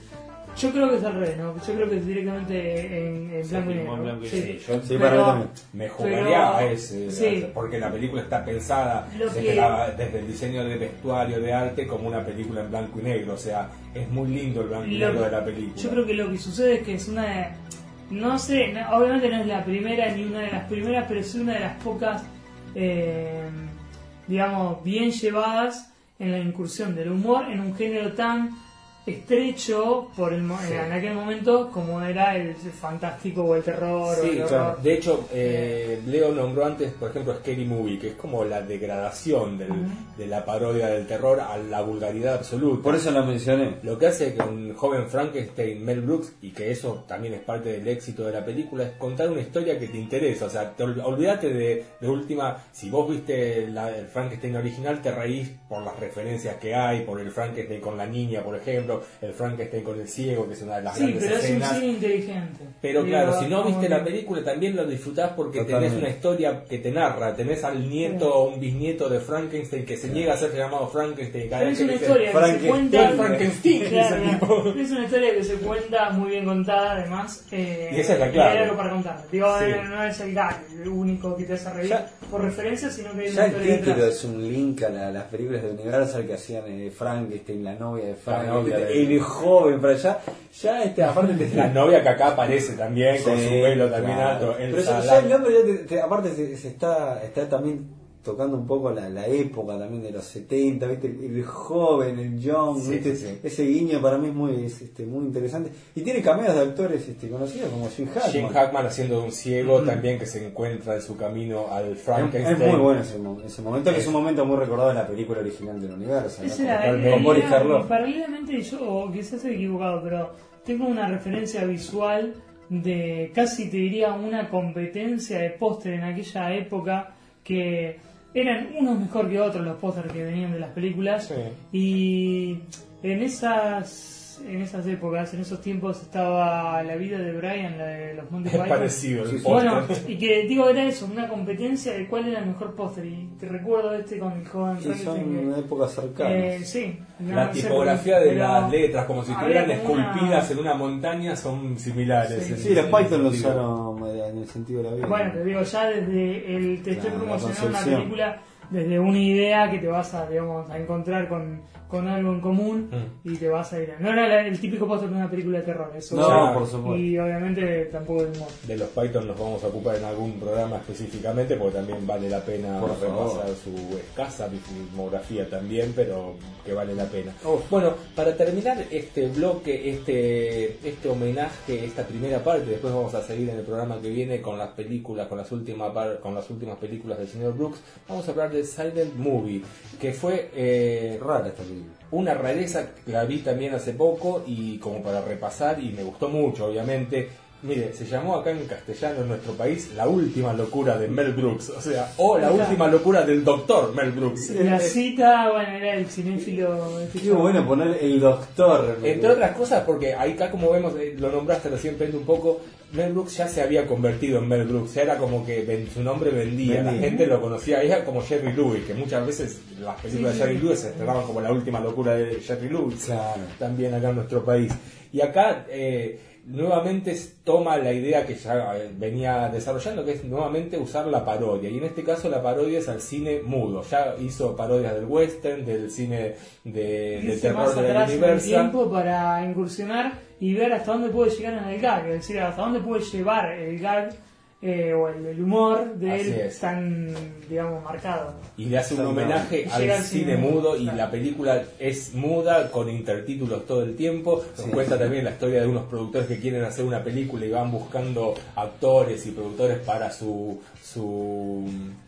Yo creo que es al revés, ¿no? Yo creo que es directamente en, blanco y negro. blanco y Sí. Sí, yo Sí, Pero- para mí también. me jugaría pero- a ese, sí. porque la película está pensada desde, que- la- desde el diseño de vestuario de arte como una película en blanco y negro, o sea, es muy lindo el blanco y negro que- de la película. Yo creo que lo que sucede es que es una. No sé, no- obviamente no es la primera ni una de las primeras, pero es una de las pocas, eh, digamos, bien llevadas en la incursión del humor en un género tan estrecho por el, mo- Sí. en aquel momento como era el fantástico o el terror o Sí, el claro. horror. De hecho, eh, Leo nombró antes, por ejemplo, Scary Movie, que es como la degradación del- de la parodia del terror a la vulgaridad absoluta. Por eso la mencioné. Lo que hace con joven Frankenstein, Mel Brooks, y que eso también es parte del éxito de la película, es contar una historia que te interesa. O sea, te ol- olvídate de, de última, si vos viste la- el Frankenstein original, te reís por las referencias que hay, por el Frankenstein con la niña, por ejemplo, el Frankenstein con el ciego, que es una de las Sí, grandes pero es un escenas. cine inteligente. Pero Digo, claro, si no viste que- la película también lo disfrutás porque Totalmente. tenés una historia que te narra, tenés al nieto o un bisnieto de Frankenstein que se niega a ser llamado Frankenstein. cada vez es que una historia que se cuenta. Frankenstein, Claro. Es una historia que se cuenta muy bien contada, además. Eh, Y esa es la clave. Hay algo para contar. Digo, Sí. no es el gag el único que te hace reír Ya- por referencia, sino que hay Ya el historia título detrás. es un link a, la- las películas de Universal que hacían eh, Frankenstein, la novia de Frankenstein, el joven para allá. Ya este, aparte te La novia que acá aparece también, con su pelo también claro. alto. Pero ya, ya el nombre, ya te- te- aparte, se, se está, está también tocando un poco la, la época también de los 70, ¿viste? El, el joven, el young, Sí, ¿viste? sí, sí. Ese guiño para mí es muy, es, este, muy interesante. Y tiene cameos de actores este, conocidos como Jim Hackman. Jim Hackman haciendo un ciego también que se encuentra en su camino al Frankenstein. es muy bueno ese, ese momento, que es un momento muy recordado en la película original del universo. ¿no? Ese era, Con- con Boris era- Karloff. Paralelamente yo, o quizás estoy equivocado, pero tengo una referencia visual de casi te diría una competencia de póster en aquella época que eran unos mejor que otros los pósters que venían de las películas Sí. y en esas en esas épocas, en esos tiempos estaba la vida de Brian, la de los Monty Es Python. parecido el Sí, sí. póster. Bueno, y que digo, era eso, una competencia de cuál era el mejor póster. Y te recuerdo este con el joven Sí, son que- épocas cercanas. eh, sí, La tipografía de las letras, como si estuvieran esculpidas en una montaña, son similares. Sí. los Python lo usaron eh, en el sentido de la vida. Bueno, te digo, ya desde el te estoy promocionando una película desde una idea que te vas a, digamos, a encontrar con, con algo en común Mm. y te vas a ir. a- No era la- el típico póster de una película de terror, eso. No, por supuesto. Y obviamente tampoco de humor. De los Python nos vamos a ocupar en algún programa específicamente porque también vale la pena Por repasar favor. su escasa filmografía también, pero que vale la pena. Oh. Bueno, para terminar este bloque, este, este homenaje, esta primera parte, después vamos a seguir en el programa que viene con las películas, con las últimas par- con las últimas películas del señor Brooks, vamos a hablar de Silent Movie, que fue eh, rara esta película. Una rareza, la vi también hace poco y como para repasar y me gustó mucho, obviamente. Mire, se llamó acá en castellano en nuestro país La última locura de Mel Brooks, o sea, o La última locura del doctor Mel Brooks. La cita, bueno, era el cinéfilo. Qué bueno poner el doctor. Entre otras cosas, porque ahí acá como vemos, eh, lo nombraste recién un poco, Mel Brooks ya se había convertido en Mel Brooks, era como que su nombre vendía, la gente lo conocía, era como Jerry Lewis, que muchas veces las películas Sí, de Jerry sí. Lewis se estrenaban como la última locura de Jerry Lewis, Claro. también acá en nuestro país. Y acá eh, nuevamente toma la idea que ya eh, venía desarrollando, que es nuevamente usar la parodia. Y en este caso la parodia es al cine mudo. Ya hizo parodias del western, del cine de, de terror de la Universal. tiempo para incursionar y ver hasta dónde puede llegar en el gag, es decir, hasta dónde puede llevar el gag eh, o el, el humor de Así él es. tan, digamos, marcado. y le hace un homenaje Y al cine cine mudo y claro. la película es muda con intertítulos todo el tiempo. Nos Sí. cuenta también la historia de unos productores que quieren hacer una película y van buscando actores y productores para su su,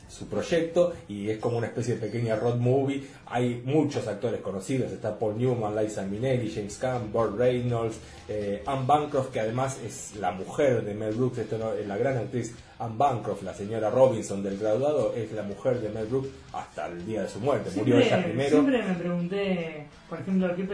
su proyecto y es como una especie de pequeña road movie. Hay muchos actores conocidos, está Paul Newman, Liza Minnelli, James Caan, Burt Reynolds, eh, Anne Bancroft, que además es la mujer de Mel Brooks, esto no- es la gran actriz Anne Bancroft, la señora Robinson del graduado, es la mujer de Mel Brooks hasta el día de su muerte. Murió ella Siempre, primero. siempre me pregunté, por ejemplo, qué,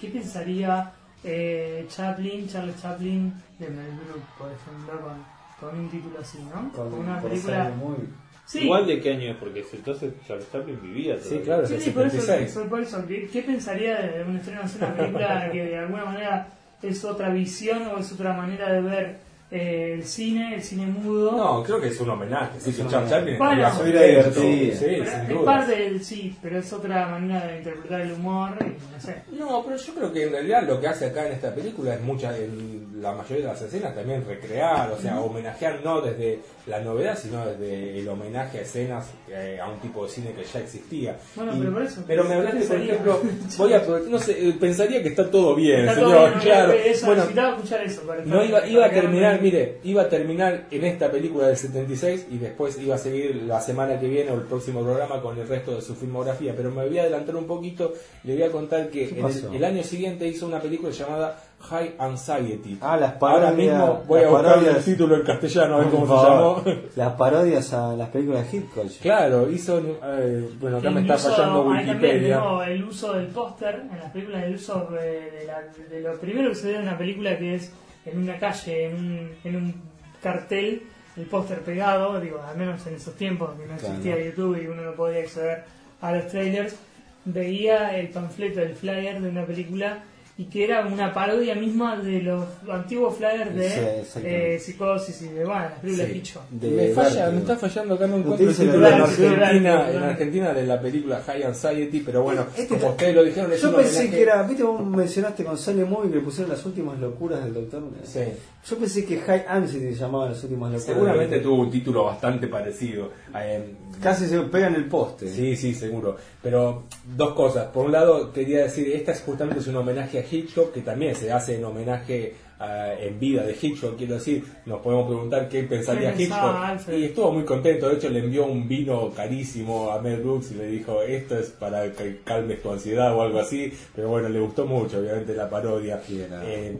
qué pensaría eh, Chaplin, Charles Chaplin de Mel Brooks, por ejemplo, con, con un título así, ¿no? Con, una película. muy- Sí, Igual de qué año es, porque entonces Charles Chaplin vivía Sí, todavía. claro, Sí, el sí, por eso, 76. por- por eso, ¿qué, qué pensaría de un estreno de una película que de alguna manera es otra visión o es otra manera de ver eh, el cine, el cine mudo. No, creo que es un homenaje. Sí, Es que un Charles. Chaplin Bueno, divertido. Sí, Pero sin es parte del sí, pero es otra manera de interpretar el humor y no sé. No, pero yo creo que en realidad lo que hace acá en esta película es mucha, en la mayoría de las escenas también recrear, o sea, homenajear no desde la novedad, sino desde el homenaje a escenas eh, a un tipo de cine que ya existía. Bueno, Y- pero por eso, pero me ¿qué hablaste, por ejemplo, voy a, no sé, eh, pensaría que está todo bien, Está señor, todo bien, claro. eso, Bueno, necesitaba escuchar eso para no iba, iba a terminar, mire, iba a terminar en esta película del 76 y después iba a seguir la semana que viene o el próximo programa con el resto de su filmografía, pero me voy a adelantar un poquito, le voy a contar que ¿Qué en el, el año siguiente hizo una película llamada High Anxiety. Ah, las Ahora parodias. mismo voy a las buscar el parodias- título en castellano, a ver cómo se llamó. Las parodias a las películas de Hitchcock. Claro, hizo, eh, bueno, acá me está fallando Wikipedia. tengo el uso del póster en las películas, el uso de, de la- de lo primero que se ve en una película que es en una calle, en un, en un cartel, el póster pegado, digo, al menos en esos tiempos que no Claro. existía YouTube y uno no podía acceder a los trailers, veía el panfleto, el flyer de una película y que era una parodia misma de los antiguos flyers Sí, de exactamente. eh, Psicosis y de bueno, las películas Sí. de Hitchcock. De me falla, me está fallando acá no encuentro el en Argentina, en. Argentina de la película High Anxiety, pero bueno, Este como ustedes lo dijeron, Yo pensé homenaje- que era, viste, vos mencionaste con Sally Movie que le pusieron las últimas locuras del doctor. Sí. Yo pensé que High Anxiety se llamaba las últimas locuras. Seguramente tuvo un título bastante parecido. Eh, Casi se pega en el poste. Sí, sí, seguro. Pero dos cosas. Por un lado, quería decir, esta es justamente es un homenaje a Hitchcock, que también se hace en homenaje a- en vida de Hitchcock. Quiero decir, nos podemos preguntar qué pensaría ¿Qué Hitchcock. Alfred? Y estuvo muy contento. De hecho, le envió un vino carísimo a Mel Brooks y le dijo, esto es para que calmes tu ansiedad o algo así. Pero bueno, le gustó mucho, obviamente, la parodia. Ah. Eh,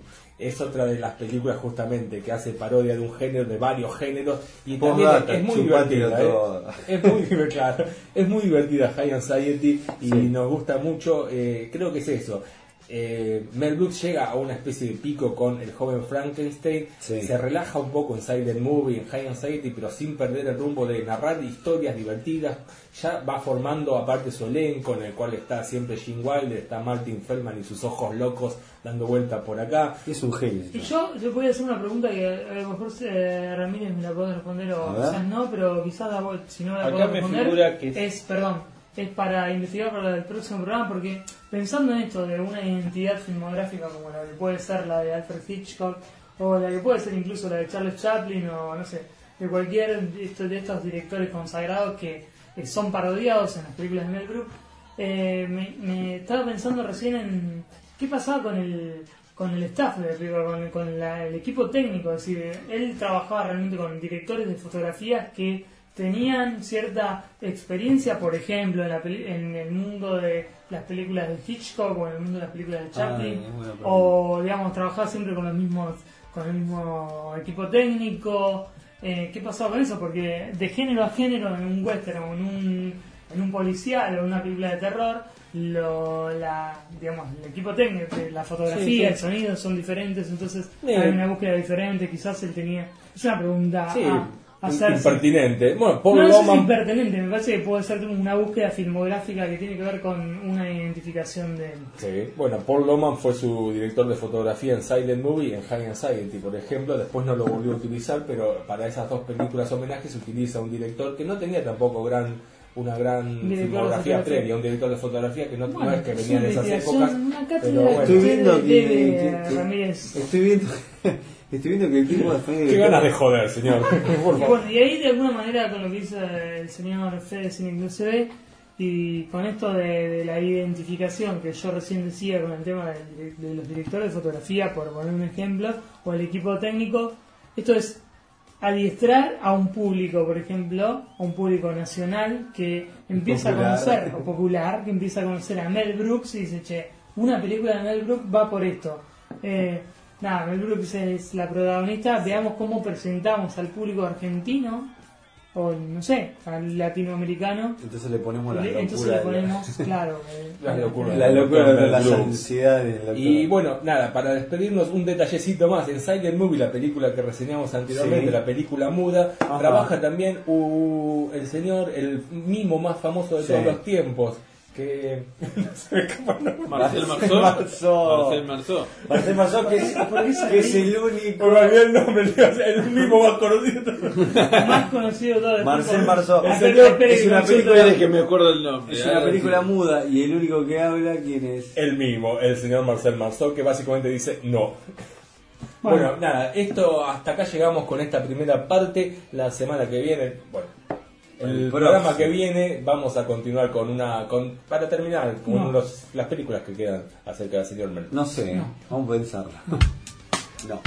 es otra de las películas justamente que hace parodia de un género, de varios géneros y también es muy divertida. ¿eh? Es muy claro, es muy divertida High Anxiety y Sí. nos gusta mucho. eh, creo que es eso. Eh, Mel Brooks llega a una especie de pico con el joven Frankenstein, Sí. se relaja un poco en Silent Movie, en High Anxiety, pero sin perder el rumbo de narrar historias divertidas. Ya va formando aparte su elenco, en el cual está siempre Gene Wilder, está Martin Feldman y sus ojos locos dando vuelta por acá. Es un genio. Y yo, yo voy a hacer una pregunta que a lo mejor eh, Ramírez me la puede responder o quizás no, pero quizás la voy- si no la Acá puedo me responder que es- es, perdón, es para investigar para el próximo programa porque pensando en esto de una identidad filmográfica como la que puede ser la de Alfred Hitchcock o la que puede ser incluso la de Charles Chaplin o no sé, de cualquier de estos directores consagrados que eh, son parodiados en las películas de Mel Brooks, eh, me, me estaba pensando recién en qué pasaba con el con el staff de la película, con, con la- el equipo técnico, es decir, él trabajaba realmente con directores de fotografías que tenían cierta experiencia, por ejemplo, en, la peli- en el mundo de las películas de Hitchcock o en el mundo de las películas de Chaplin, Ah, pregunta. o digamos, trabajaba siempre con los mismos con el mismo equipo técnico. Eh, ¿Qué pasaba con eso? Porque de género a género, en un western o en un, en un policial o en una película de terror, lo, la, digamos, el equipo técnico, la fotografía, Sí, sí. el sonido son diferentes, entonces hay una búsqueda diferente. Quizás él tenía. Es una pregunta Sí, a, a hacerse. impertinente. Bueno, Paul No, no sé si Bowman- impertinente, me parece que puede ser una búsqueda filmográfica que tiene que ver con una identificación de él. Sí, bueno, Paul Loman fue su director de fotografía en Silent Movie, en High Anxiety, por ejemplo. Después no lo volvió a utilizar, pero para esas dos películas homenajes utiliza un director que no tenía tampoco gran una gran filmografía fotografía. previa, un director de fotografía que no, es que es venía de esas épocas. pero bueno. Estoy viendo que, Ramírez. estoy viendo estoy viendo que el tipo de Qué ganas de joder, señor. Por Y favor. bueno, y ahí de alguna manera con lo que hizo el señor Fede Club CB y con esto de, de la identificación que yo recién decía con el tema de, de los directores de fotografía, por poner un ejemplo, o el equipo técnico, esto es adiestrar a un público, por ejemplo, a un público nacional que empieza Popular. a conocer, o popular, que empieza a conocer a Mel Brooks y dice, che, una película de Mel Brooks va por esto. Eh, nada, Mel Brooks es la protagonista, veamos cómo presentamos al público argentino, o no sé, al latinoamericano, entonces le ponemos la locura entonces le la- ponemos, claro, eh, Las locuras. la locura de las ansiedades la Y locura. bueno, nada, para despedirnos, un detallecito más. En Silent Movie, la película que reseñamos anteriormente, Sí. la película muda, Ajá. trabaja también uh, el señor, el mimo más famoso de Sí. todos los tiempos, que no. Marcel Marceau. Marceau. Marcel Marceau. Marcel Marceau, que es, que es el único. Olvidé el nombre, el mismo más conocido. Más conocido todo Marcel por- Marceau. El Es señor una película- que me acuerdo el nombre. Es una película muda y el único que habla, ¿quién es? El mismo, el señor Marcel Marceau, que básicamente dice no. Bueno, Bueno. nada, esto hasta acá llegamos con esta primera parte. La semana que viene, bueno, el, El programa próximo. que viene vamos a continuar con una, con, para terminar, con No. los- las películas que quedan acerca del señor. No sé, vamos a pensarla. No.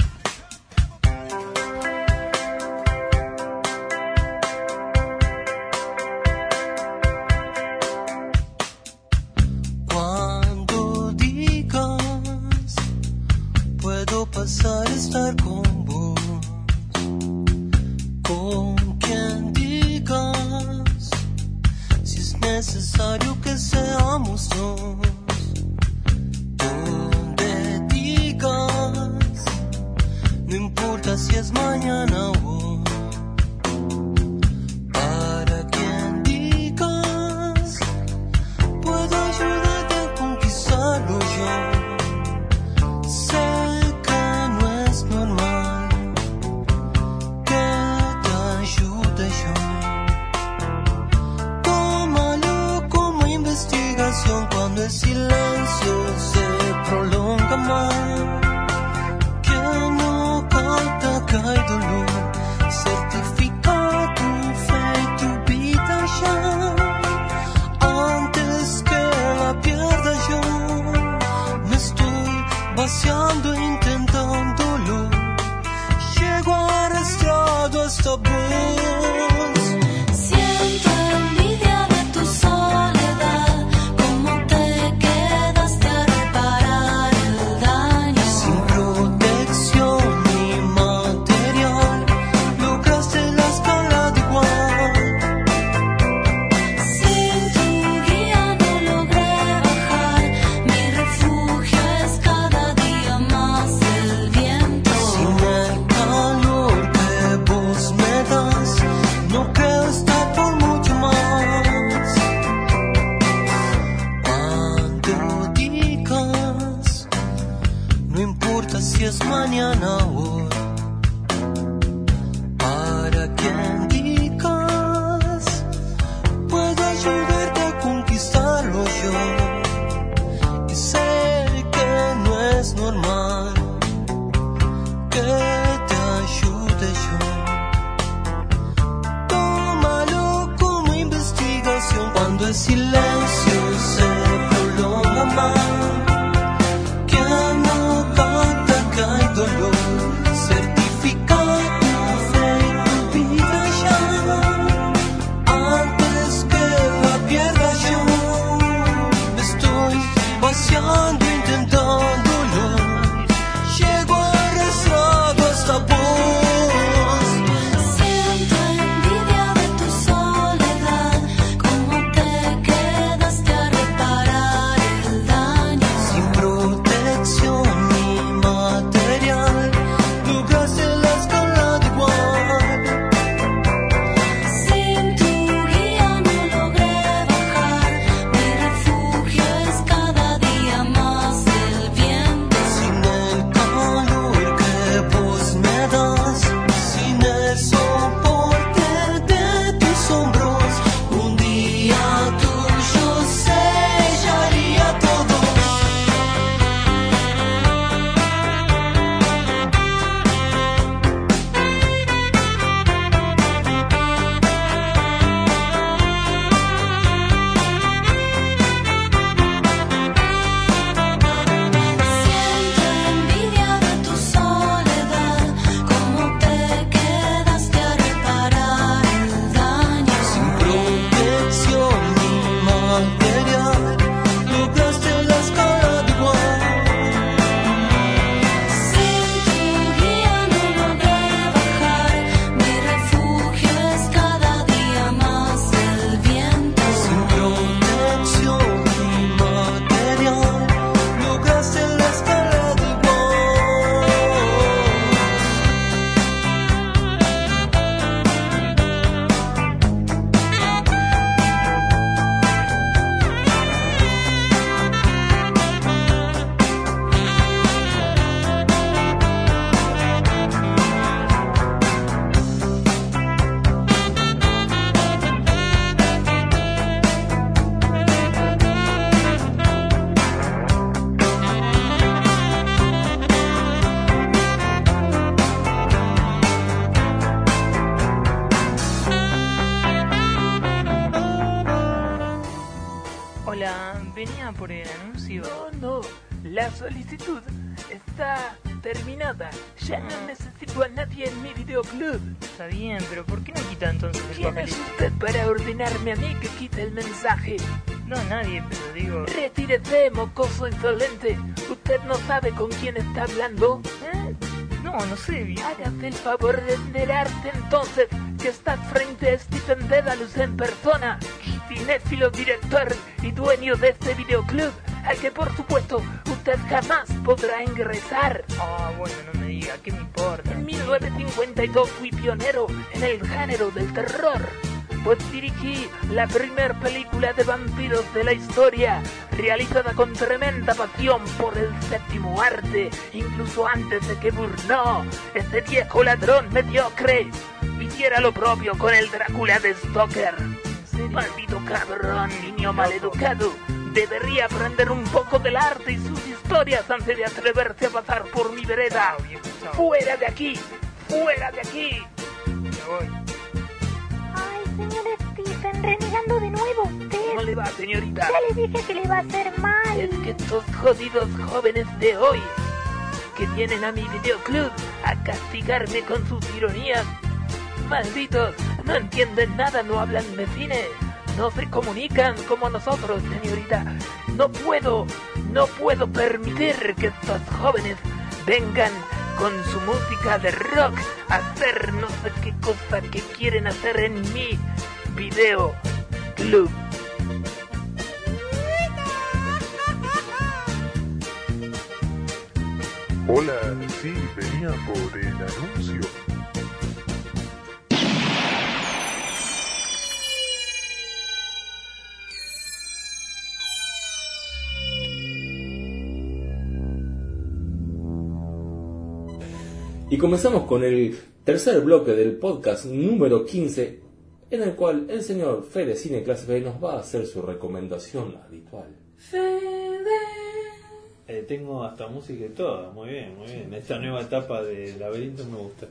Con quién está hablando? ¿Eh? No, no sé, viejo. Hágase el favor de enterarse entonces que está frente a Stephen Dedalus en persona, cinéfilo director y dueño de este videoclub, al que por supuesto usted jamás podrá ingresar. Ah, bueno, no me diga, ¿qué me importa? En 1952 fui pionero en el género del terror, pues dirigí la primer película de vampiros de la historia, realizada con tremenda pasión por el séptimo arte, incluso antes de que Burno, ese viejo ladrón mediocre, hiciera lo propio con el Drácula de Stoker. Maldito cabrón, niño maleducado. Debería aprender un poco del arte y sus historias antes de atreverse a pasar por mi vereda. ¡Fuera de aquí! ¡Fuera de aquí! Ay, señor Stephen, renegando de nuevo usted. ¿Cómo le va, señorita? Ya le dije que le va a hacer mal. Es que estos jodidos jóvenes de hoy, que vienen a mi videoclub a castigarme con sus ironías, malditos, no entienden nada, no hablan de cine, no se comunican como nosotros, señorita. No puedo, no puedo permitir que estos jóvenes vengan con su música de rock a hacer no sé qué cosa que quieren hacer en mi video club. Hola, sí, venía por el anuncio. Y comenzamos con el tercer bloque del podcast número 15, en el cual el señor Fede Cine Clase B nos va a hacer su recomendación habitual. Eh, tengo hasta música y todo, muy bien, muy bien. Esta nueva etapa de laberinto me gusta.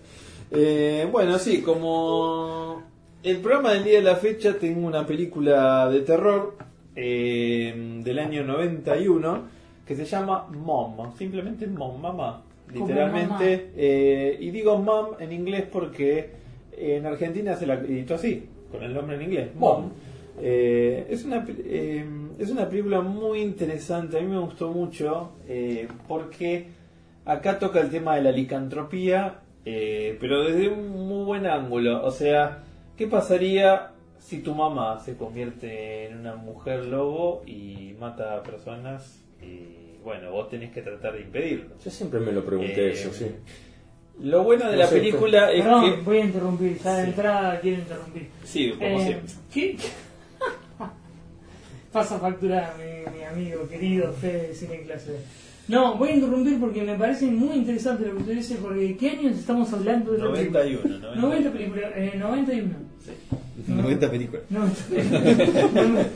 Eh, bueno, sí, como el programa del día de la fecha, tengo una película de terror eh, del año 91 que se llama Mom, simplemente Mom, mamá, literalmente. mamá. eh, y digo Mom en inglés porque en Argentina se la editó así, con el nombre en inglés, Mom. Eh, es, una, eh, es una película muy interesante, a mí me gustó mucho eh, porque acá toca el tema de la licantropía, eh, pero desde un muy buen ángulo. O sea, ¿qué pasaría si tu mamá se convierte en una mujer lobo y mata a personas? Y bueno, vos tenés que tratar de impedirlo. Yo siempre me lo pregunté Eh, eso, sí. Lo bueno de No la sé, película es Perdón, que... voy a interrumpir, ya de Sí. entrada quiero interrumpir. Sí, como Eh, siempre. ¿qué? Pasa factura mi, mi amigo querido Fede de Cine Clase B. No, voy a interrumpir porque me parece muy interesante lo que usted dice, porque ¿qué años estamos hablando de la 91, película? 90 películas, eh, 91. 90 películas. 90,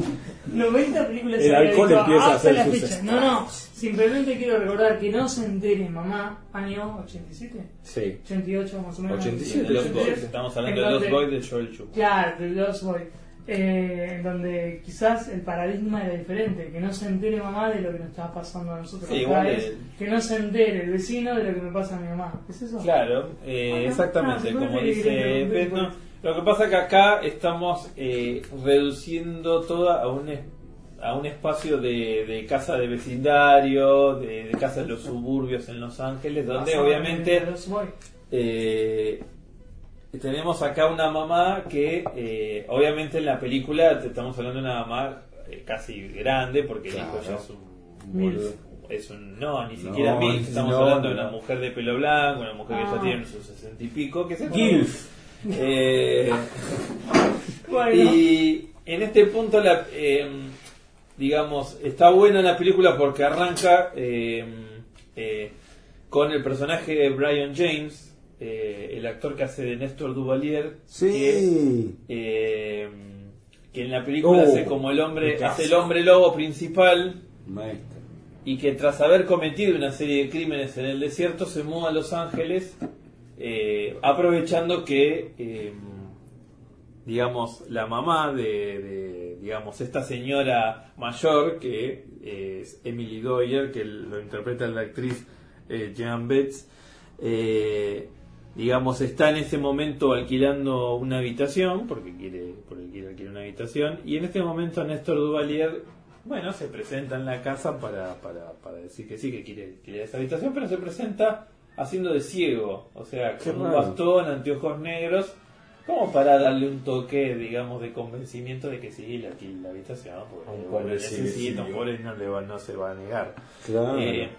90 películas El alcohol empieza a hacer la sus fecha. No, no, simplemente quiero recordar que no se entere mamá, año 87, Sí. 88 más o menos. 87, Los 83, Boys, estamos hablando de los Boys de Joel Chu. Claro, de Lost Boy. Eh, en donde quizás el paradigma era diferente, que no se entere mamá de lo que nos estaba pasando a nosotros. Sí, igual es el- que no se entere el vecino de lo que me pasa a mi mamá. ¿Es eso? Claro, eh, Ah, exactamente, ah, no como dice Beto. Lo que pasa que acá estamos eh, reduciendo toda a un, es- a un espacio de, de casa de vecindario, de, de casa de los suburbios en Los Ángeles, donde obviamente eh, tenemos acá una mamá que eh, obviamente en la película te estamos hablando de una mamá eh, casi grande porque el hijo ya es un Milf. es un no ni siquiera No, mil estamos no, hablando de una mujer de pelo blanco una mujer que Ah. ya tiene sus sesenta y pico que se Gilf. Eh, Bueno. y en este punto la eh, digamos está buena la película porque arranca eh, eh, con el personaje de Brian James eh, el actor que hace de Néstor Duvalier Sí. que, eh, que en la película Oh, hace como el hombre hace el hombre lobo principal Maestro. y que tras haber cometido una serie de crímenes en el desierto se muda a Los Ángeles eh, aprovechando que digamos la mamá de, de- digamos, esta señora mayor, que es Emily Doyer, que lo interpreta la actriz Jean Betts, eh, digamos, está en ese momento alquilando una habitación, porque quiere, porque quiere alquilar una habitación, y en este momento Néstor Duvalier, bueno, se presenta en la casa para, para, para decir que sí, que quiere, quiere esa habitación, pero se presenta haciendo de ciego, o sea, Qué con un raro. bastón, anteojos negros, como para darle un toque, digamos, de convencimiento de que sí, le alquile la habitación, porque Un pobre necesita, un pobre no, le va, no se va a negar. Claro. Eh,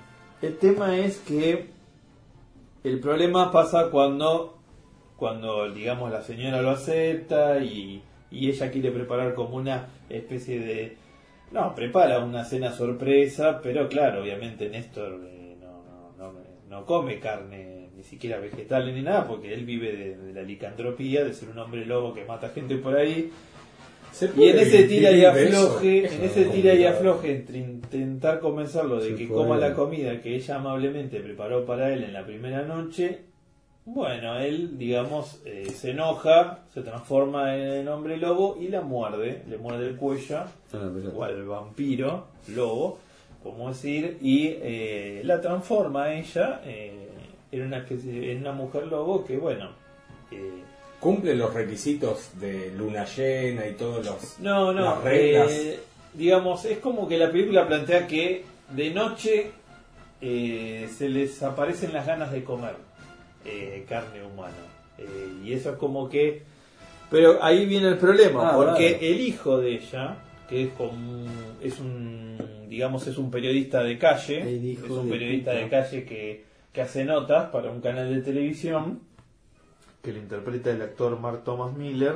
el tema es que el problema pasa cuando, cuando digamos, la señora lo acepta y, y ella quiere preparar como una especie de... No, prepara una cena sorpresa, pero claro, obviamente Néstor eh, no, no, no, no come carne ni siquiera vegetal ni nada, porque él vive de, de la licantropía, de ser un hombre lobo que mata gente por ahí. ¿Se Y en ese tira y afloje, Eso. en es ese tira y afloje entre intentar convencerlo de Se que coma la comida que ella amablemente preparó para él en la primera noche, bueno, él, digamos, eh, se enoja, se transforma en hombre lobo y la muerde, le muerde el cuello, Ah, pero- o al vampiro, lobo, como decir, y eh, la transforma a ella eh, en, una, especie- en una mujer lobo que, bueno, eh, ¿Cumple los requisitos de luna llena y todos los No, no, las reglas? eh, digamos, es como que la película plantea que de noche eh, se les aparecen las ganas de comer eh, carne humana. Eh, y eso es como que... Pero ahí viene el problema, Ah, porque claro. el hijo de ella, que es como es un digamos es un periodista de calle, El hijo es un de periodista de calle que, que hace notas para un canal de televisión, que lo interpreta el actor Mark Thomas Miller,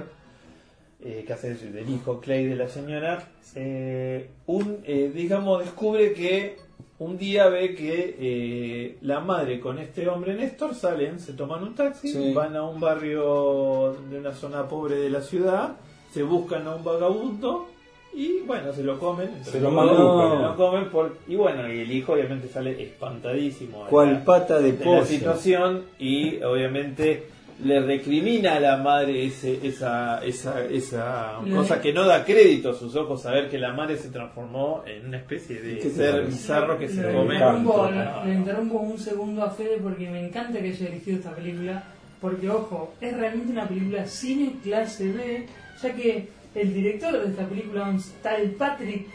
eh, que hace del hijo Clay de la señora, eh, un, eh, digamos, descubre que un día ve que eh, la madre con este hombre Néstor salen, se toman un taxi, Sí. van a un barrio de una zona pobre de la ciudad, se buscan a un vagabundo y bueno, se lo comen. Se lo maman, mamucan. se lo comen por, y bueno, y el hijo obviamente sale espantadísimo. de la- pata de de la pollo. situación y obviamente le recrimina a la madre ese, esa, esa, esa cosa que no da crédito a sus ojos saber que la madre se transformó en una especie de ¿Qué te ser bizarro que se Le come. interrumpo, No, le interrumpo un segundo a Fede porque me encanta que haya elegido esta película. Porque, ojo, es realmente una película cine clase B, ya que el director de esta película, un tal Patrick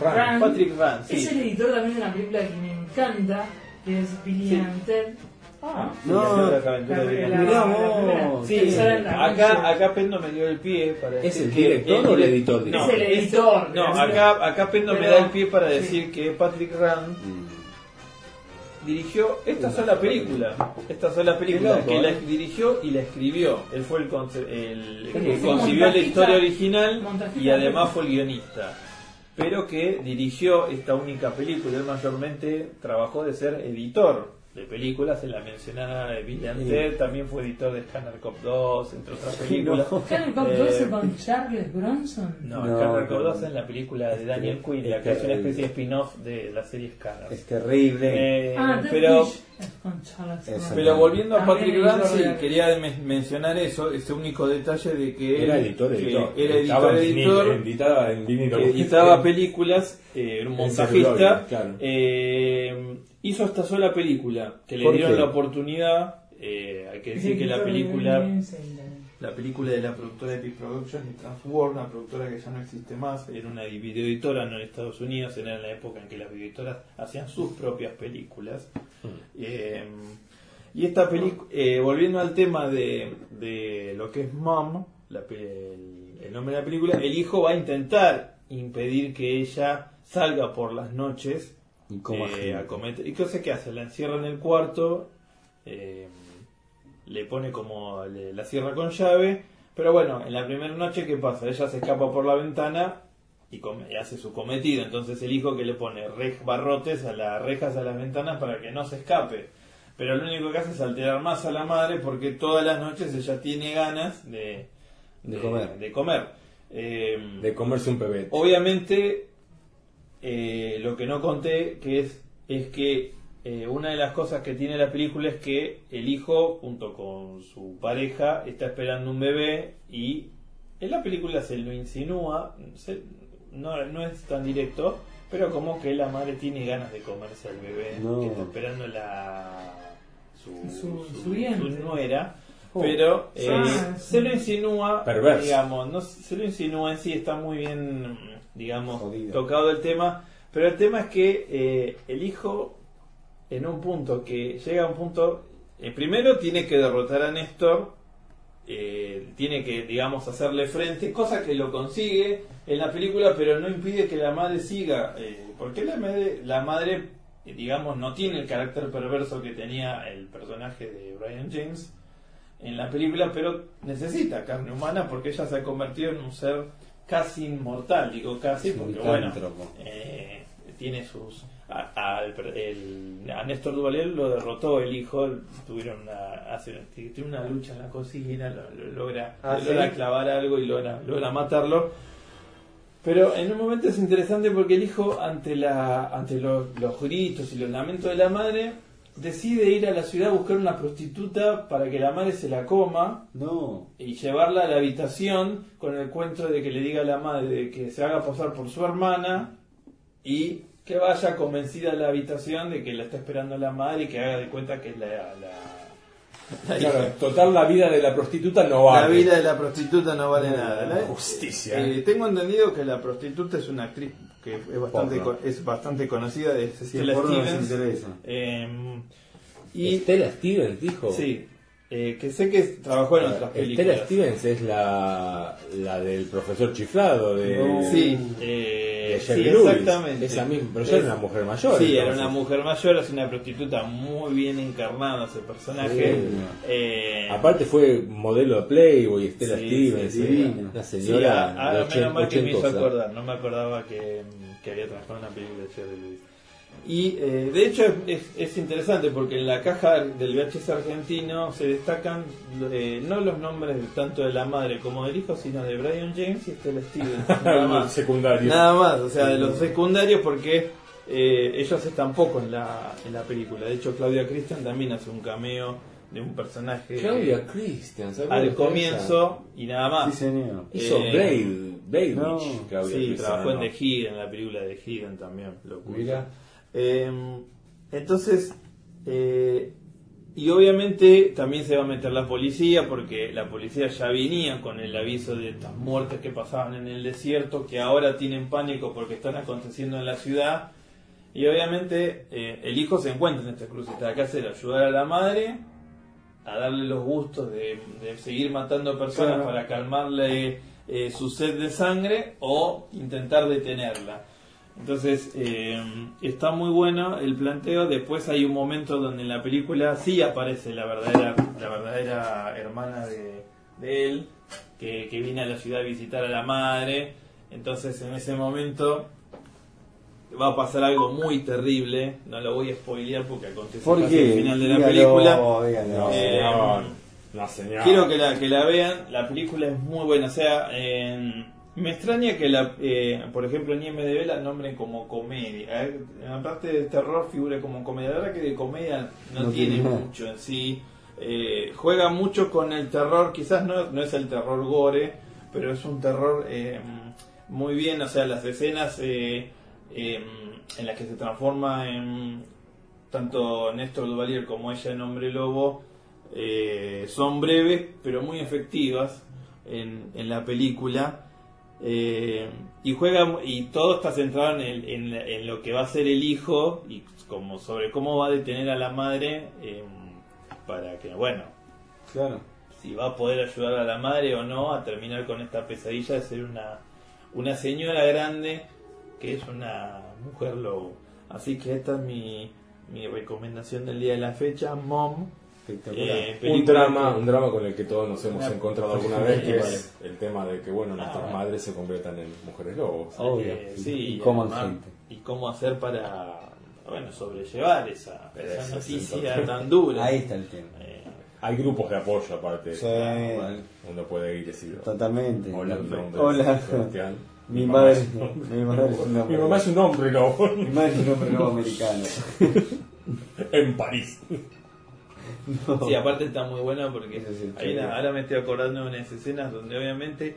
Ran. Ran, Patrick Rand, sí. es el editor también de una película que me encanta, que es Billy Sí. Ah, sí, No, las aventuras de la- la- Mirá la vos. primera. Sí, Que la acá, acá Pendo me dio el pie para ¿Es decir el que director o el editor? No, Es el editor. No, acá, acá Pendo me da el pie para sí. decir que Patrick Rand Mm. dirigió esta sola película. Esta sola película loco, que la ¿eh? dirigió y la escribió. Él fue el, conce- el Sí, que sí, concibió la historia original y además de- fue el guionista. Pero que dirigió esta única película. Él mayormente trabajó de ser editor de películas. En la mencionada de Bill. Ted, también fue editor de Scanner Cop 2, entre otras películas. ¿Scanner Cop Eh, 12 con Charles Bronson? No, No, Scanner Cop no. 2 es la película de Daniel Quinn, la es que es una especie de spin-off de la serie Scanner. Es terrible. Eh, Ah, pero es con Charles Eso. Bronson. pero volviendo a También Patrick editor de- quería men- mencionar eso, ese único detalle de que Era él- editor, que editor. era Estaba editor, en vinil, editor, editaba en vinilo. que editaba películas, eh, era un En montajista, celuloide, claro. eh, hizo esta sola película, que le ¿Por dieron qué? la oportunidad, eh, hay que decir que la película... La película de la productora Epic Productions y Transworld, una productora que ya no existe más, era una videoeditora no en Estados Unidos, era en la época en que las videoeditoras hacían sus propias películas. Eh, y esta película, volviendo al tema de, de lo que es Mom, la el, el nombre de la película, el hijo va a intentar impedir que ella salga por las noches Y coma eh, gente. a cometer. ¿Y qué hace? La encierra en el cuarto, eh, le pone como le- la cierra con llave, pero bueno, en la primera noche, ¿qué pasa? Ella se escapa por la ventana y, come- y hace su cometido. Entonces el hijo que le pone rej- barrotes a las rejas a las ventanas para que no se escape. Pero lo único que hace es alterar más a la madre porque todas las noches ella tiene ganas de, De comer. de comer. Eh, De comerse un pebete. Obviamente, eh, lo que no conté que es, es que eh, una de las cosas que tiene la película es que el hijo, junto con su pareja, está esperando un bebé y en la película se lo insinúa, se- no, no es tan directo, pero como que la madre tiene ganas de comerse al bebé No. que está esperando la su, Su- su vientre. nuera. Oh. Pero eh, Ah, se lo insinúa, digamos, no se lo insinúa en sí, está muy bien, digamos, Jodido. tocado el tema. Pero el tema es que eh, el hijo, en un punto que llega a un punto, eh, primero tiene que derrotar a Néstor, eh, tiene que, digamos, hacerle frente, cosa que lo consigue en la película, pero no impide que la madre siga, eh, porque la madre, la madre, digamos, no tiene el carácter perverso que tenía el personaje de Brian James en la película, pero necesita carne humana porque ella se ha convertido en un ser casi inmortal, digo casi, porque bueno, eh, tiene sus... A, al- el- a Néstor Duvalier lo derrotó el hijo, tuvieron una, hace, tiene una lucha en la cocina, lo- lo logra, Ah, logra ¿sí? clavar algo y logra, logra matarlo. Pero en un momento es interesante porque el hijo, ante, la, ante los, los gritos y los lamentos de la madre, decide ir a la ciudad a buscar una prostituta para que la madre se la coma No. y llevarla a la habitación con el cuento de que le diga a la madre que se haga pasar por su hermana y que vaya convencida a la habitación de que la está esperando la madre y que haga de cuenta que es la, la Claro, total la vida de la prostituta no vale. La vida de la prostituta no vale nada. ¿no? Justicia. Eh, tengo entendido que la prostituta es una actriz que es bastante, Porno. es bastante conocida de Si Stella el porno nos Stevens. interesa. Eh, y Estela Stevens dijo. sí, eh, que sé que trabajó en otras películas. Estela Stevens es la, la del profesor chiflado de, No. Sí, eh, de sí, Jerry Lewis. exactamente. Esa misma, pero ya era una mujer mayor. Sí, era una mujer mayor, es una prostituta muy bien encarnada ese personaje. Sí. Eh, Aparte fue modelo de Playboy, Estela Sí, Stevens, una sí, señora ah, de ah, menos mal que me hizo acordar, no me acordaba que, que había trabajado en una película de Jerry Lewis. Y eh, de hecho es, es- es interesante porque en la caja del VHS argentino se destacan eh, no los nombres tanto de la madre como del hijo, sino de Brian James y Stella Stevens. Nada más. secundarios. Nada más, o sea, de los secundarios porque eh, ellos están poco en la, en la película. De hecho, Claudia Christian también hace un cameo de un personaje Claudia Christian, ¿se acuerda al esa? comienzo y nada más. Sí, señor. Hizo Eh, Blade, Blade no, Claudia Sí, Christian, trabajó en. The Hidden, en la película de The Hidden también. Lo Mira. Eh, entonces, eh, y obviamente también se va a meter la policía porque la policía ya venía con el aviso de estas muertes que pasaban en el desierto, que ahora tienen pánico porque están aconteciendo en la ciudad. Y obviamente eh, el hijo se encuentra en esta cruceta. ¿Qué hacer? Ayudar a la madre a darle los gustos de, de seguir matando personas Claro. para calmarle eh, su sed de sangre o intentar detenerla. Entonces eh, está muy bueno el planteo. Después hay un momento donde en la película sí aparece la verdadera, la verdadera hermana de, de él, que, que viene a la ciudad a visitar a la madre. Entonces en ese momento va a pasar algo muy terrible. No lo voy a spoilear porque acontece al final de la Dígalo, película. dígalo. No, Eh. No, señor. Quiero que la, que la vean, la película es muy buena, o sea, eh, me extraña que la, eh, por ejemplo en IMDB la nombren como comedia, eh, en la parte de terror figura como comedia, la verdad que de comedia no, No tiene mucho en sí, Eh, juega mucho con el terror, quizás no, no es el terror gore, pero es un terror eh, muy bien, o sea, las escenas eh, eh, en las que se transforma en tanto Néstor Duvalier como ella en Hombre Lobo, eh, son breves pero muy efectivas en, en la película Eh, y juega y todo está centrado en, el- en, en lo que va a ser el hijo y como sobre cómo va a detener a la madre eh, para que bueno Claro. si va a poder ayudar a la madre o no a terminar con esta pesadilla de ser una una señora grande que es una mujer lobo así que esta es mi mi recomendación del día de la fecha Mom Espectacular. Eh, un drama, que- un drama con el que todos nos hemos Una- encontrado alguna vez, que es- el tema de que bueno nuestras Ah. madres se conviertan en mujeres lobos. Obvio. Eh, Y- sí, y cómo además, gente. y cómo hacer para bueno sobrellevar esa, esa noticia tan dura Ahí está el tema. Eh, Hay grupos de apoyo aparte. Sí. Uno puede ir y decir, Totalmente. hola, mi nombre Hola. es Sebastián. Mi mamá madre, es un hombre mi madre es un lobo. hombre. Mi mamá es un hombre lobo. Mi madre es un hombre nuevo americano. en París. No. Sí, aparte está muy buena porque hay una- ahora me estoy acordando de unas escenas donde obviamente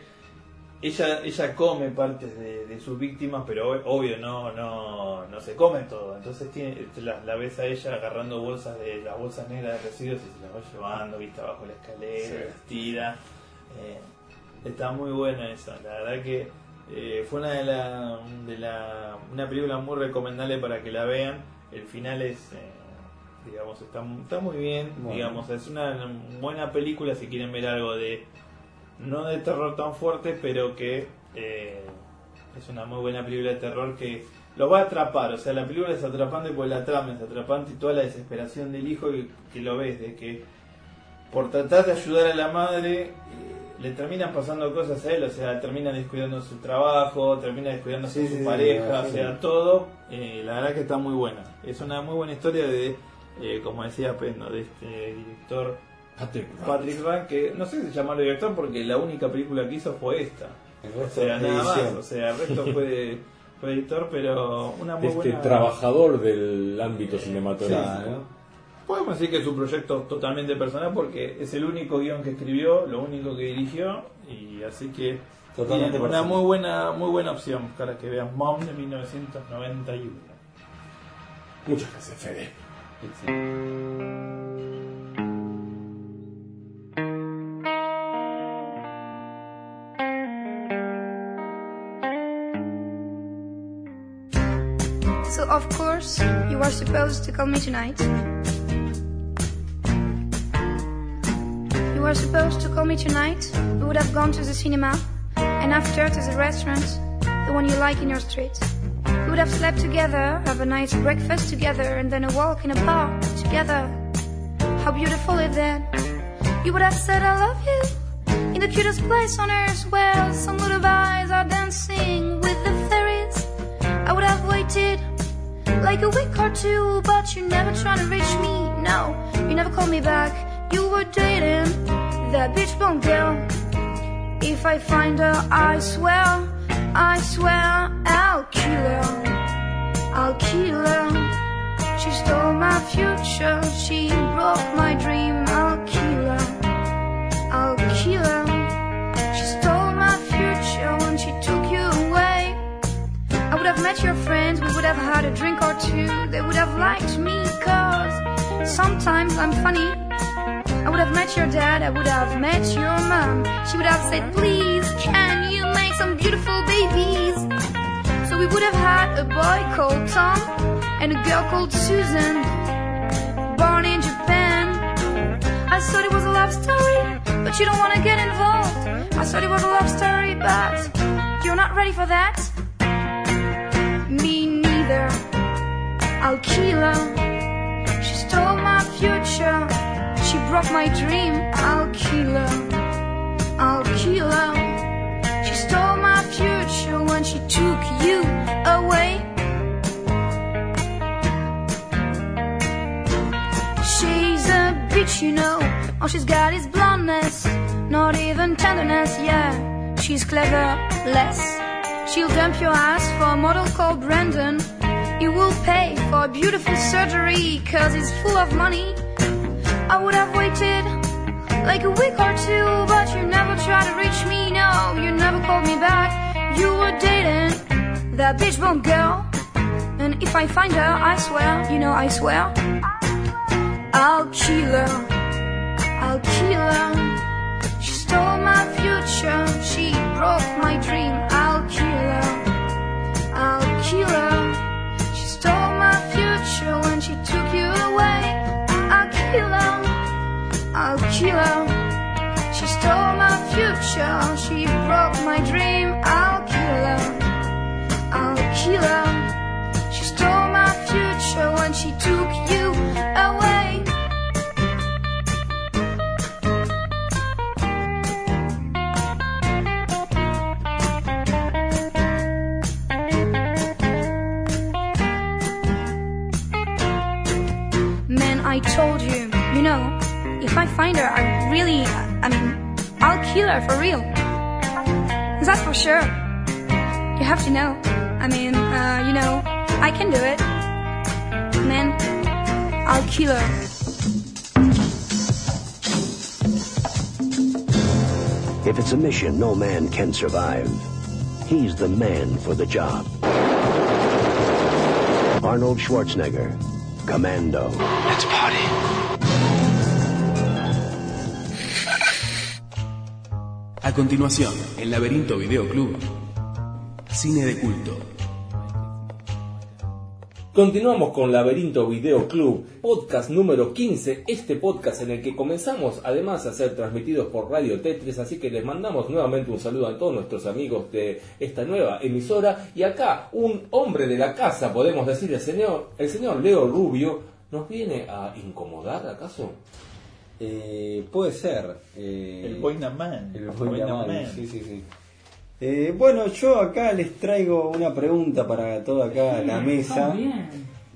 ella, ella come partes de, de sus víctimas, pero ob- obvio no, no, no se come todo. Entonces tiene, la, la ves a ella agarrando bolsas de las bolsas negras de residuos y se las va llevando, viste, abajo la escalera, Sí. las tira. Eh, está muy buena esa, la verdad que eh, fue una de la, de la una película muy recomendable para que la vean. El final es, eh, digamos, está, está muy bien, Bueno. digamos, es una buena película si quieren ver algo de no de terror tan fuerte, pero que eh, es una muy buena película de terror que lo va a atrapar. O sea, la película es atrapante porque la trama es atrapante y toda la desesperación del hijo que, que lo ves, de que por tratar de ayudar a la madre eh, le terminan pasando cosas a él, o sea, termina descuidando su trabajo, termina descuidando Sí, su sí, pareja, o sea, todo. eh, la verdad que está muy buena. Es una muy buena historia de, eh, como decía Pendo, de este director Patrick Rank, que no sé si llamarlo director porque la única película que hizo fue esta. El O sea, nada más, o sea, el resto fue, fue editor, pero una muy Este buena... trabajador del ámbito cinematográfico. Claro. Podemos decir que es un proyecto totalmente personal porque es el único guion que escribió, lo único que dirigió y así que Totalmente una personal. muy buena muy buena opción para que vean Mom de 1991. Muchas gracias, Fede. So of course you are supposed to call me tonight. You were supposed to call me tonight. We would have gone to the cinema, and after to the restaurant, the one you like in your street. We would have slept together, have a nice breakfast together, and then a walk in a park together. How beautiful is that? You would have said I love you in the cutest place on earth, where some lullabies are dancing with the fairies. I would have waited like a week or two, but you never try to reach me. No, you never called me back. You were dating that bitch blonde girl. If I find her, I swear, I swear, I'll kill her. I'll kill her. She stole my future, she broke my dream. I'll kill her. I'll kill her. She stole my future when she took you away. I would have met your friends, we would have had a drink or two. They would have liked me, cause sometimes I'm funny. I would have met your dad, I would have met your mom. She would have said, Please, make some beautiful babies? So we would have had a boy called Tom and a girl called Susan, born in Japan. I thought it was a love story, but you don't want to get involved. I thought it was a love story, but you're not ready for that. Me neither. I'll kill her. She stole my future. She broke my dream. I'll kill her. I'll kill her. Stole my future when she took you away. She's a bitch, you know. All she's got is blondness, not even tenderness. Yeah, she's clever, less. She'll dump your ass for a model called Brandon. He will pay for a beautiful surgery, cause he's full of money. I would have waited like a week or two, but you never tried to reach me. No, you never called me back. You were dating that bitch bone girl. And if I find her, I swear, you know, I swear, I'll kill her. I'll kill her. She stole my future. She broke my dream. I'll kill her. I'll kill her. She stole my future when she took you away. I'll kill her. I'll kill her. She stole my future. She broke my dream. I'll kill her. I'll kill her. She stole my future when she took you away. Man, I told you, you know, if I find her, I really, I mean, I'll kill her for real. That's for sure. You have to know. I mean, uh, you know, I can do it. Man, I'll kill her. If it's a mission no man can survive, he's the man for the job. Arnold Schwarzenegger, Commando. Let's party. A continuación, el Laberinto Video Club. Cine de culto. Continuamos con Laberinto Video Club, podcast número 15, este podcast en el que comenzamos además a ser transmitidos por Radio Tetris, así que les mandamos nuevamente un saludo a todos nuestros amigos de esta nueva emisora y acá un hombre de la casa, podemos decir, el señor, el señor Leo Rubio, ¿nos viene a incomodar acaso? Eh, puede ser. eh, El Boinaman. El Boinaman. Boinaman, sí, sí, sí. Eh, bueno, yo acá les traigo una pregunta para toda acá la mesa.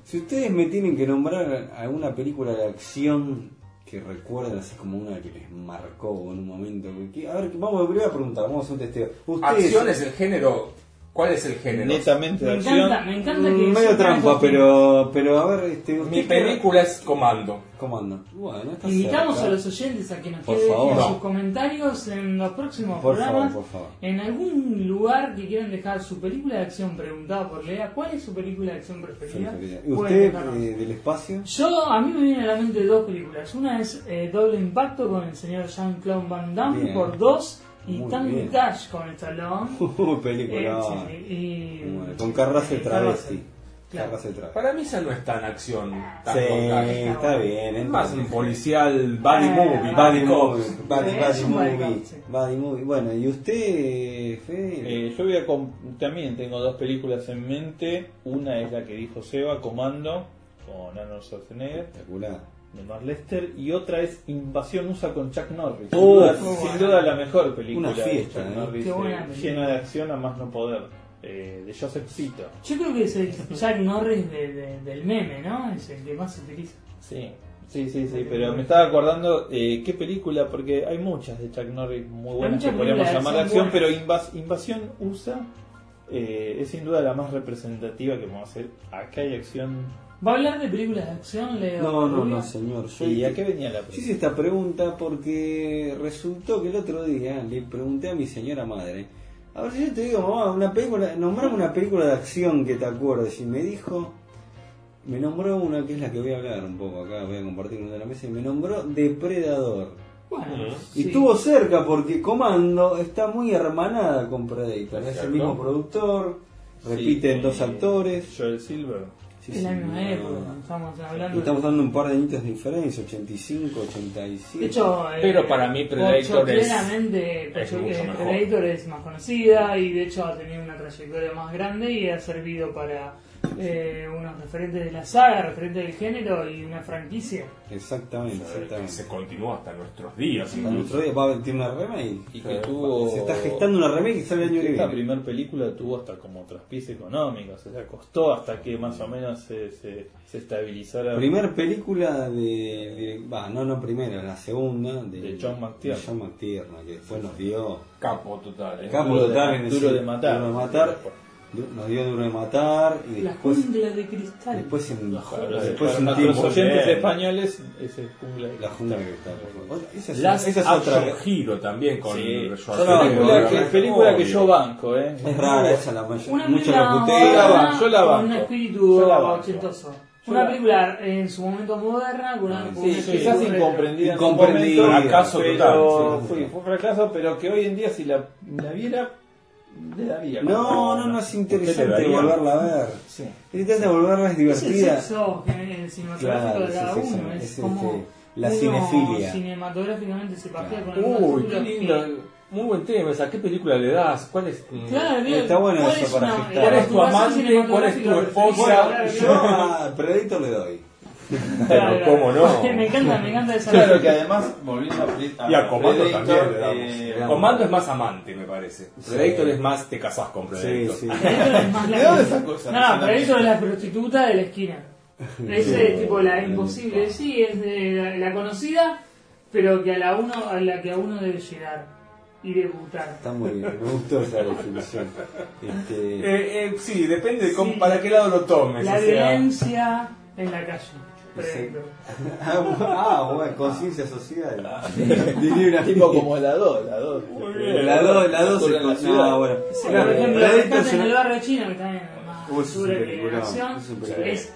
Si ustedes me tienen que nombrar alguna película de acción que recuerden así como una que les marcó en un momento. que- A ver, vamos, primera pregunta, vamos a hacer un testeo. Ustedes, Acción es el género, ¿cuál es el género? Netamente Me encanta, me encanta que. Mm, medio trampa, pero, pero a ver, este, Mi película es Comando. Comando. Bueno, está Invitamos cerca. a los oyentes a que nos Por dejen favor. sus No. comentarios en los próximos Por programas. favor, por favor. En algún lugar que quieran dejar su película de acción preguntada por Lea, ¿cuál es su película de acción preferida? ¿Y usted eh, del espacio? Yo, a mí me vienen a la mente dos películas. Una es eh, Doble Impacto con el señor Jean-Claude Van Damme Bien. por dos y Muy Tango bien. Cash con Stallone. Uh, película. Eh, sí, y- Bueno, con Carrasel travesti. Claro. Carrasel travesti. Para mí esa no es tan acción, tan Sí, está bien. Es más un policial buddy Eh, movie, Buddy buddy movie, buddy movie, buddy movie. Bueno, ¿y usted, Fede? Eh, yo voy a también tengo dos películas en mente. Una es la que dijo Seba, Comando, con Arnold Schwarzenegger, Espectacular. De Mark Lester, y otra es Invasión USA con Chuck Norris. Sin, Oh, duda, sin la mejor película Una fiesta, de Chuck eh. Norris, Qué buena eh, llena de acción a más no poder, eh, de Joseph Zito. Yo creo que es el Jack Norris de- de- del meme, ¿no? Es el que más se utiliza. Sí, sí, sí, sí, pero me estaba acordando eh, qué película, porque hay muchas de Chuck Norris muy buenas que podríamos llamar de acción acción, pero Invas- Invasión USA eh, es sin duda la más representativa que vamos a hacer. Acá hay acción. ¿Va a hablar de películas de acción, Leo? No, no, no, señor. Yo ¿Y a qué venía la Yo hice esta pregunta porque resultó que el otro día le pregunté a mi señora madre. A ver si yo te digo, mamá, una película, nombrame una película de acción que te acuerdes. Y me dijo, me nombró una que es la que voy a hablar un poco acá, voy a compartir una de la mesa, y me nombró Depredador. Bueno, Y sí. estuvo cerca porque Comando está muy hermanada con Predator. Es el mismo productor, repiten Sí, dos actores. Joel Silver. Sí, Es la sí, misma no, época, estamos Y hablando. estamos dando un par de añitos de diferencia, 85, 87. De hecho, eh, Pero para mí Predator es- claramente es mejor. Predator es más conocida y de hecho ha tenido una trayectoria más grande y ha servido para eh, unos referentes de la saga, referentes del género y una franquicia. Exactamente, que exactamente. se continúa hasta nuestros días. Hasta incluso. nuestro día va a tener una remake. Y que tuvo. Se está gestando una remake y sale el año que Esta primera película tuvo hasta como traspiés económicos, o sea, costó hasta que más o menos se, se, se estabilizara. Primer película de, va, no, no primera, la segunda de, De John McTiernan. de John McTiernan, que después nos dio Capo total. ¿eh? Capo Duro de total en Duro ese- de matar. Duro de matar. Nos dio duro de matar y La después jungla de cristal. después en Para, después para nuestros tiempo oyentes bien. españoles, es jungla. la jungla que está. Esa es, Last esa es otra. Hero también con Sí. Schwarzenegger. película, que, película que yo banco, ¿eh? Es rara esa la mayor. Una Mucho película la Yo la putea. banco, yo la con banco. un espíritu Yo la ochentoso. Yo Una la- película en su momento moderna, con una, un Sí, espíritu quizás incomprendida. Incomprendida. Fracaso pero total, sí. Fue, un fracaso, pero que hoy en día si la, la viera, le daría. No, no, no es ¿Qué le interesante volverla a ver. Sí. Es interesante volverla, es Es el divertida. sexo cinematográfico Claro, de cada sí, sí, uno. sí, es es, como este, la uno cinefilia. cinematográficamente se Claro. con Uy, qué que- Muy buen tema. ¿A qué película le das? ¿Cuál es? mm, Claro, Está bueno ¿cuál eso es para una- gestar. ¿Cuál es tu amante? ¿Cuál es tu esposa? Yo a Predator le doy. Pero cómo no. me encanta, me encanta esa Claro que además, volviendo a, Pre- Y a Comando Predator, también le damos. eh, Comando es más amante, me parece. Predator es más te casás con Sí, Predator. sí. Predator es más la ¿De dónde sacó esa No, escena? Predator es la prostituta de la esquina. Ese es tipo la imposible, sí, es de la, la conocida, pero que a la uno a la que a uno debe llegar y debutar. Está muy bien, me gustó esa definición. Este, Eh, eh, sí, depende de cómo- Sí. para qué lado lo tomes. La o sea. violencia en la calle. Predator. ah, bueno, conciencia social. Diría una Tipo como la 2, la 2. La 2, la 2 Ocurre en la ciudad. No, bueno. Por ejemplo, en el barrio chino, que también es Uy, un peliculón,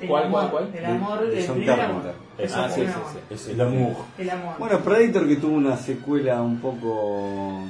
¿Cuál, amor, cuál, cuál? el amor, De- John Carpenter. Ah, sí, sí, sí. El amor. El amor. Bueno, Predator que tuvo una secuela un poco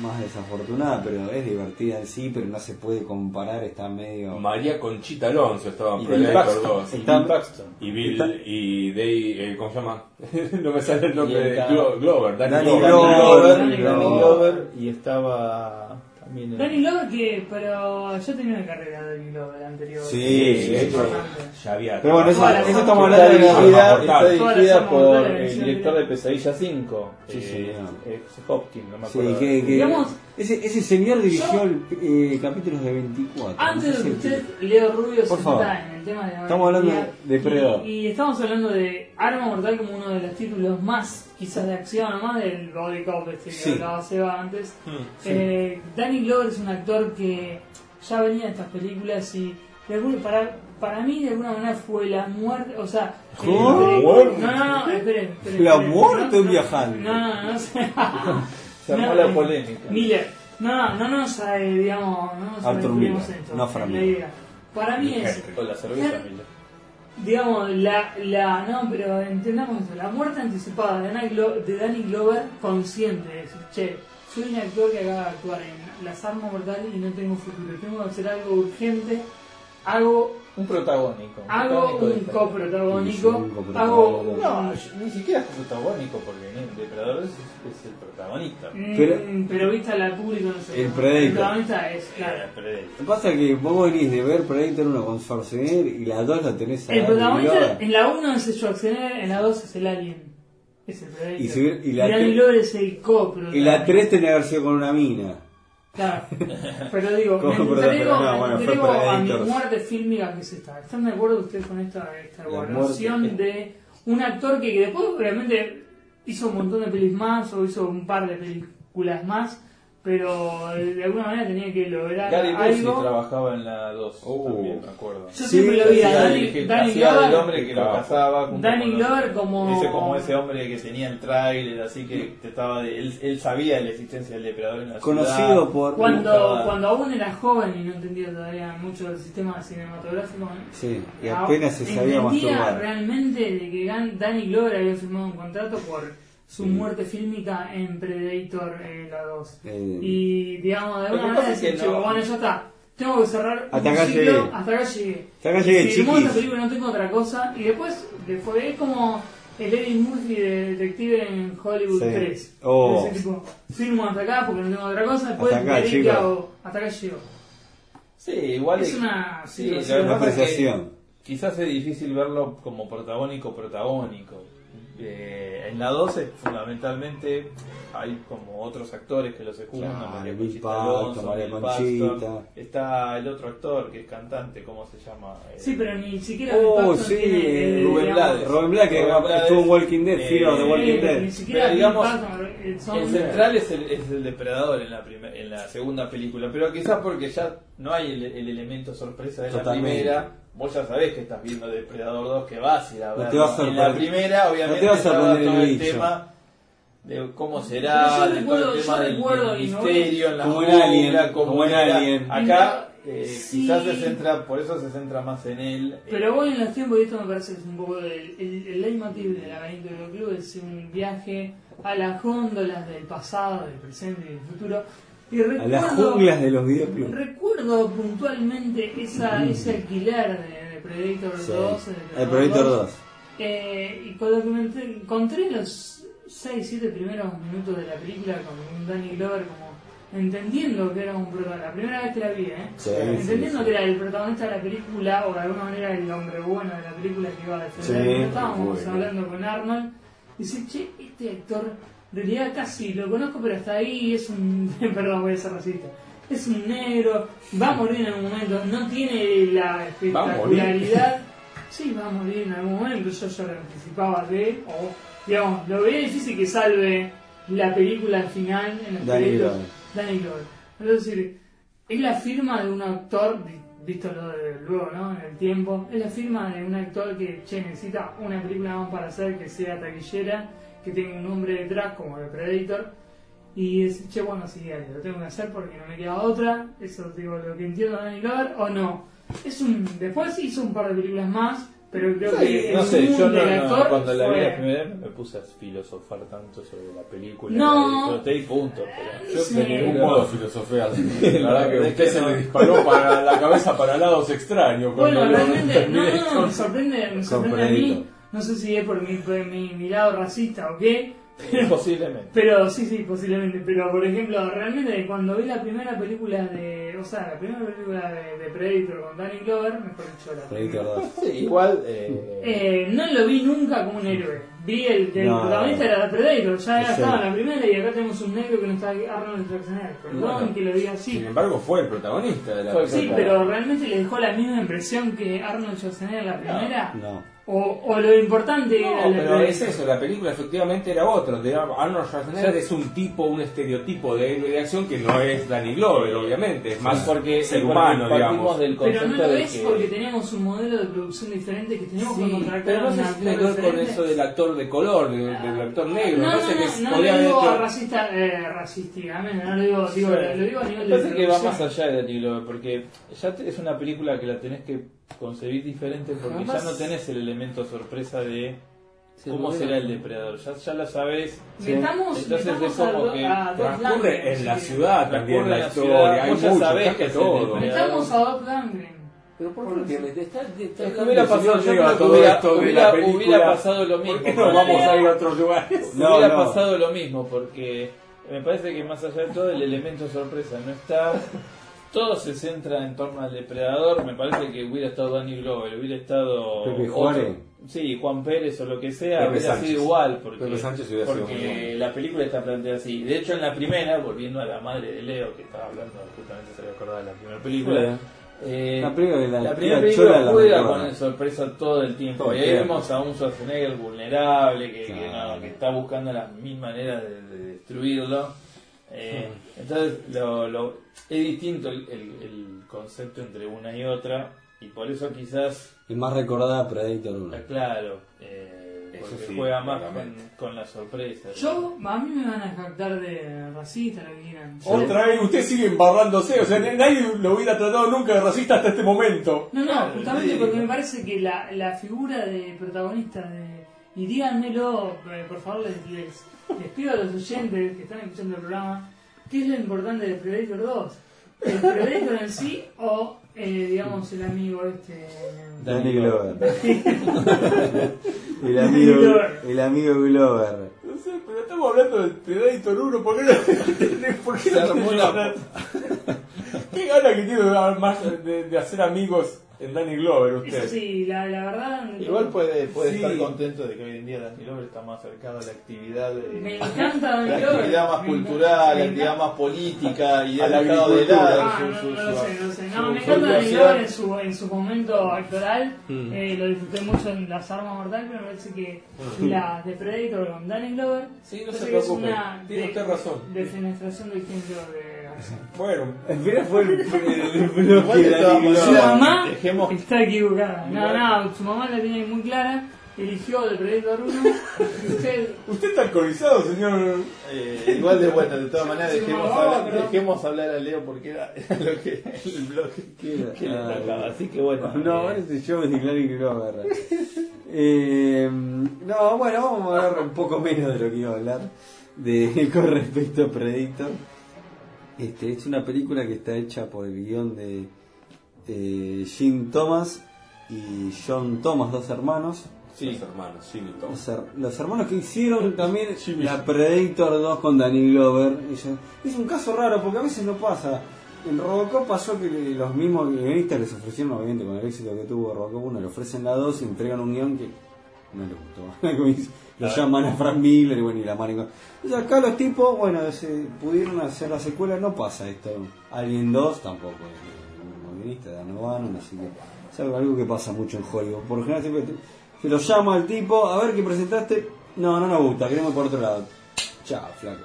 más desafortunada, pero es divertida en sí, pero no se puede comparar, está medio... María Conchita Alonso estaba en Y Predator Bill Paxton. 2. Y Bill Paxton. Y Bill, Está- y Day, eh, ¿cómo se llama? no me sale el nombre de Glo- Glover, Danny, Danny Glover. Glover. Glover, Danny Danny Glover. Glover, y estaba en- Danny Glover que, pero yo tenía una carrera de Danny Glover anterior. Sí, hecho, Importante. ya había. Pero bueno, eso, eso estamos Está hablando de la dirigida, está dirigida por el sí, director sí. de Pesadilla 5. Sí, eh, señor. eh, Hopkins, no me Sí, acuerdo. que, que Digamos- ese, ese señor dirigió el, eh, capítulos de 24. Antes no de que usted, Leo Rubio, Por se favor. meta en el tema de la Estamos hablando de Depredador. Y, y estamos hablando de Arma Mortal como uno de los títulos más, quizás de acción, más del Body Cop este que Sí. hablaba Seba antes. Hmm, Eh, Danny Glover es un actor que ya venía de estas películas y de para, para mí de alguna manera fue la muerte, o sea... el- ¿Cómo? no, no, no, esperen, esperen, La esperen, muerte no, un no, viajante. No, no, no, sé. Se armó No, la polémica. Miller, no, no nos, eh, digamos, no nos Arthur Miller, esto, no Frank Miller. Para mí es, Con la cerveza, Miller. digamos, la, la, no, pero entendamos esto, la muerte anticipada de Danny, Glo- de Danny Glover consciente, de decir, che, soy un actor que acaba de actuar en las armas mortales y no tengo futuro, tengo que hacer algo urgente, hago, Un protagónico. un hago protagónico un coprotagónico, coprotagónico. hago No, ni siquiera es protagónico porque en el Depredador es, es el protagonista. Mm, Pero- pero, vista la público no sé. El Predator. El protagonista es, claro. Eh, Lo que pasa es que vos venís de ver Predator 1 con Schwarzenegger y la 2 la tenés a El protagonista en la 1 es el Schwarzenegger, en la 2 es el Alien. Es el Predator. Y si- y la Danny tre- Glover es el coprotagonista. Y la 3 tenía que haber sido con una mina. Claro. Pero digo, me no, me bueno, entrego a mi muerte fílmica que es esta. ¿Están de acuerdo ustedes con esta, esta evaluación muerte. de un actor que, que después obviamente hizo un montón de pelis más o hizo un par de películas más, pero de alguna manera tenía que lograr Gary Busey algo? trabajaba en la 2, Uh. también me acuerdo. Yo siempre lo vi a Danny, el- Danny Glover. hombre que lo casaba. Danny Glover como- Ese, como ese hombre que tenía el tráiler, así que trataba de, él, él sabía de la existencia del depredador en la Conocido ciudad. por- Cuando, cuando aún era joven y no entendía todavía mucho del sistema cinematográfico, Sí, y apenas se sabía masturbar. realmente de que Danny Glover había firmado un contrato por su muerte fílmica en Predator eh, la 2. Eh, Y digamos, de alguna manera es decir, chico, no- bueno, ya está. Tengo que cerrar Hasta un acá ciclo, llegué. hasta acá llegué. Hasta acá llegué, si filmó esta película no tengo otra cosa. Y después, después es como el Eddie Murphy de detective en Hollywood Sí. 3. Oh. Ese tipo, filmo hasta acá porque no tengo otra cosa. Después Hasta acá, hago. Hasta acá llego. Sí, igual Es una sí, es que apreciación. quizás es difícil verlo como protagónico protagónico. Eh, en la 12 fundamentalmente hay como otros actores que lo secundan, Claro, María Bill Conchita Alonso, María Conchita. Paxton. Está el otro actor que es cantante, ¿cómo se llama? Eh, Sí, pero ni siquiera Oh, sí, tiene el- Rubén Blades. Rubén Blades, que estuvo en Walking Dead, eh, Walking eh, Dead. Ni siquiera Pero digamos, eh, El central es el, es el depredador en la, primer- en la segunda película, pero quizás porque ya no hay el, el elemento sorpresa de Totalmente. la primera. Vos ya sabés que estás viendo Depredador 2 que vas a ir a No ver. te va a en la primera, obviamente, no te va a todo el tema de cómo será, yo de todo recuerdo- el tema del, misterio en la Como Alien, como en. Alien. Acá, eh, Sí. quizás se centra, por eso se centra más en él. Pero voy en los tiempos y esto me parece que es un poco el, el, el leitmotiv del laberinto del club es un viaje a las góndolas del pasado, del presente y del futuro. Y A las recuerdo, junglas de los videoclubs. recuerdo puntualmente esa, ese alquiler de, Predator Sí, 2. de el Predator 2. Eh, y cuando encontré los 6-7 primeros minutos de la película con Danny Glover como entendiendo que era un protagonista, la primera vez que la vi, ¿eh? Sí, entendiendo sí, que era el protagonista de la película o de alguna manera el hombre bueno de la película que iba a defender. Estábamos bueno. hablando con Arnold y dice, che, este actor, realidad casi lo conozco, pero hasta ahí es un, perdón, voy a ser racista. Es un negro, va a morir en algún momento, no tiene la espectacularidad. Sí, va a morir en algún momento, yo ya lo anticipaba de él, o digamos, lo veía difícil que salve la película al final en los Danny. Glover. Danny Glover. Es decir, es la firma de un actor, visto lo de luego, ¿no? En el tiempo, es la firma de un actor que, che, necesita una película más para hacer que sea taquillera, que tenga un nombre detrás como de Predator. Y decís, che, bueno, sí, dale, lo tengo que hacer porque no me queda otra. Eso, digo, lo que entiendo de Danny Glover, o no. Es un, después hizo un par de películas más, pero creo Sí, que no el sé, yo no, no, cuando la vi la primera vez no me puse a filosofar tanto sobre la película. No. la y punto. Pero Yo Sí. de ningún modo filosofía. La verdad que Es usted se le disparó para la cabeza para lados extraños. Bueno, cuando lo realmente, no, no, me sorprende, me sorprende a mí, no sé si es por mi, por mi, mi lado racista o qué, pero, Posiblemente. pero sí, sí, posiblemente, pero por ejemplo, realmente cuando vi la primera película de, o sea, la primera película de, de Predator con Danny Glover, mejor dicho, la Predator 2. Sí, igual. Eh, eh, no lo vi nunca como un héroe. Vi el que No. el protagonista era Predator, ya estaba en la primera y acá tenemos un negro que no está Arnold Schwarzenegger. Perdón que lo diga así. Sin embargo, fue el protagonista de la el Sí, película. pero realmente le dejó la misma impresión que Arnold Schwarzenegger en la primera. No. O, o lo importante era No, el de pero es eso, la película efectivamente era otra. De Arnold Schwarzenegger es un tipo, un estereotipo de héroe de acción que no es Danny Glover, obviamente. Es más porque ser porque humano, digamos. del Pero no lo de es que. porque tenemos un modelo de producción diferente que tenemos que Sí, contratar pero no sé si tiene que ver con eso del actor de color, de- del actor negro. No, no, parece que no, es- no lo digo hecho- racista, eh, racísticamente, no lo digo, digo, Sí. lo digo a nivel de parece que va más allá de Danny Glover, porque ya te- es una película que la tenés que concebir diferente porque ya no tenés el elemento sorpresa de Sí, cómo será el depredador, ya, ya la sabes. Metamos, Entonces metamos es como que Transcurre en la sí. ciudad también la historia, hay vos ya mucho, sabés que todo. Metamos a. Pero ¿por qué me está, está Es que hablando hubiera pasado, yo Leo creo a que todo hubiera- esto de hubiera- la película? hubiera pasado lo ¿Por mismo. qué no vamos a ir a otros lugares? No, hubiera no. pasado lo mismo porque me parece que más allá de todo el elemento sorpresa no está todo se centra en torno al depredador me parece que hubiera estado Danny Glover hubiera estado Pepe otro- Juárez. sí Juan Pérez o lo que sea Pepe hubiera Sánchez. sido igual porque, Pepe Sánchez hubiera sido porque bueno. la película está planteada así de hecho en la primera volviendo a la madre de Leo que estaba hablando justamente se había de la primera película eh, La que la- la la primera película la juega recuerda. con sorpresa todo el tiempo. Todo y ahí vemos a un Schwarzenegger vulnerable que, que no, que está buscando las mil maneras de, de destruirlo. Eh, entonces lo, lo- es distinto el, el- el concepto entre una y otra y por eso quizás, Y más recordada Predator 1. eh, claro, eh, Eso porque sí, juega más con, con la sorpresa. Yo, a mí me van a jactar de racista, lo que quieran. Otra vez, usted sigue embarrándose, o sea, nadie lo hubiera tratado nunca de racista hasta este momento. No, no, Claro, justamente sí. porque me parece que la, la figura de protagonista de. Y díganmelo, eh, por favor, les, les, les pido a los oyentes que están escuchando el programa, ¿qué es lo importante de Predator 2? ¿El Predator en sí o, eh, digamos, el amigo este. Danny Glover. el, amigo, Glover. el amigo Glover. No sé, pero estamos hablando del Predator 1, ¿por qué no? ¿Por qué Se no armó la-? ¿Qué gana que tiene de, dar más de, de hacer amigos en Danny Glover usted? Eso sí, la, la verdad. Igual puede, puede Sí. estar contento de que hoy en día Danny Glover está más cercano a la actividad de, Me encanta Danny la Glover. actividad más Me cultural, la actividad más política y A ha la dejado de agricultura. lado Ah, su, no, su- no lo su- sé, no sé. su- No, me su encanta Danny. Glover en su, en su momento actoral. Mm. Eh, lo disfruté mucho en Las Armas Mortales, pero me parece que la de Predator con Danny Glover. Sí, no parece se que es preocupe, una tiene de- usted razón. Defenestración del género de El final fue el, el, el bloque de Danny Su mamá dejemos- está equivocada. No, Igual- no, su mamá la tiene muy clara. Eligió de Predator 1. y usted. usted está alcoholizado, señor. Eh, igual de bueno, de todas maneras dejemos, no, hablar, pero- dejemos hablar a Leo porque era, lo que el bloque que le Ah, tocaba. Así que bueno. No, eh, este show es de Danny Glover. Eh, no, bueno, vamos a hablar un poco menos de lo que iba a hablar de, con respecto a Predator. Este, es una película que está hecha por el guion de eh, Jim Thomas y John Thomas, dos hermanos. Sí, los hermanos, Jimmy y Tom. Los, her- los hermanos que hicieron también la Predator 2 con Danny Glover. Es un caso raro porque a veces no pasa. En Robocop pasó que le- los mismos guionistas les ofrecieron, obviamente con el éxito que tuvo Robocop 1, le ofrecen la 2 y entregan un guion que no les gustó. Lo llaman a Frank Miller y bueno, y la mano. Entonces acá los tipos, bueno, se pudieron hacer la secuela, no pasa esto. Alien 2 tampoco es guionista, Dan O'Bannon, así que es algo, que pasa mucho en Hollywood. Por lo general siempre se lo llama al tipo, a ver qué presentaste. No, no nos gusta, queremos por otro lado. Chao, flaco.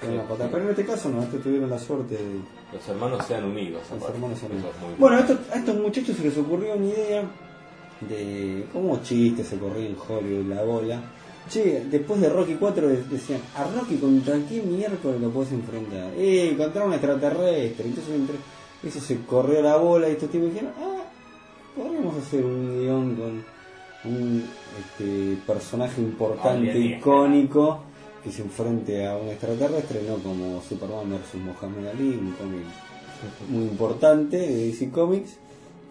Pero en este caso no, estos tuvieron la suerte de. Los hermanos sean unidos. Los hermanos sean unidos. es Bueno, a estos, a estos muchachos se les ocurrió una idea de como chiste se corría en Hollywood la bola. Che, después de Rocky 4 de- decían, a Rocky contra qué miércoles lo puedes enfrentar. Eh, contra un extraterrestre. Entonces entre eso se corrió la bola y estos tipos dijeron, ah, podríamos hacer un guion con un este, personaje importante, icónico, que se enfrente a un extraterrestre, no como Superman vs. Muhammad Ali, un cómic muy importante de DC Comics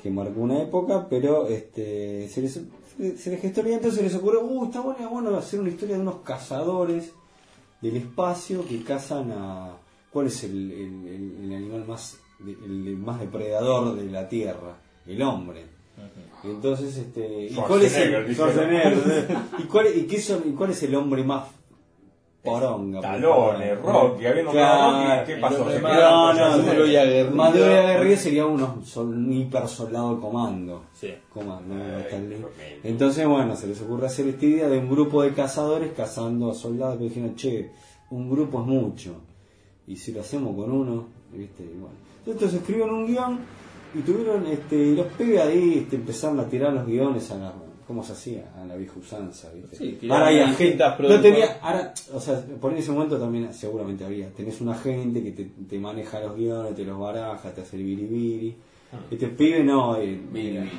que marcó una época, pero este se les, se les gestó la idea, entonces se les ocurrió, uh, está bueno, bueno hacer una historia de unos cazadores del espacio que cazan a... ¿Cuál es el, el- el- el animal más, de- el, el más depredador de la Tierra? El hombre. Y entonces, este, ¿y cuál es el, dice. Schwarzenegger, ¿y, cuál, y, qué son, ¿Y cuál es el hombre más poronga? Stallone, Rocky, habiendo Claro. Rocky, ¿qué pasó? No, no, no, Maduro y Schwarzenegger. Maduro y Aguerrido sería uno, son hiper soldado comando. Sí. Comando. Entonces, bueno, se les ocurre hacer esta idea de un grupo de cazadores cazando a soldados que dijeron, che, un grupo es mucho. Y si lo hacemos con uno, ¿viste? Y bueno. Entonces escribieron un guion y tuvieron, este, los pibes ahí este, empezaron a tirar los guiones a la, ¿cómo se hacía? A la vieja usanza, ¿viste? Sí, ahora hay a distintas agentes. No tenía, ahora, o sea, por ese momento también seguramente había. Tenés un agente que te, te maneja los guiones, te los baraja, te hace el biribiri. Este pibe no, eh, Biribiri.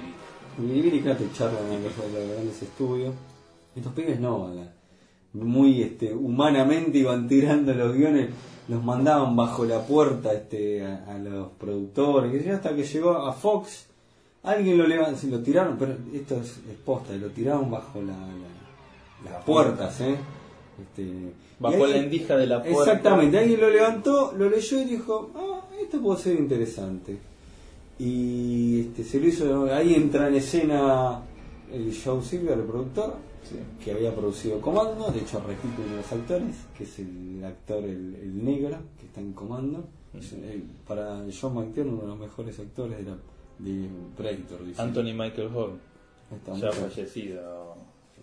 Biribiri, claro, te charlan en los, los grandes estudios. Estos pibes no, la- muy este, humanamente iban tirando los guiones, los mandaban bajo la puerta este, a, a los productores, hasta que llegó a Fox, alguien lo levantó, lo tiraron, pero esto es, es posta, lo tiraron bajo la, la- las puertas, ¿eh? Este, Bajo la endija de la puerta. Exactamente, alguien lo levantó, lo leyó y dijo, ah, esto puede ser interesante. Y este, se lo hizo, ahí entra en escena el Joe Silver, el productor, que había producido Comando, de hecho repite uno de los actores, que es el actor, el, el negro, que está en Comando. Es, eh, para John McTiernan uno de los mejores actores de, la, de Predator. dice. Anthony Michael Hall, Está ya fallecido,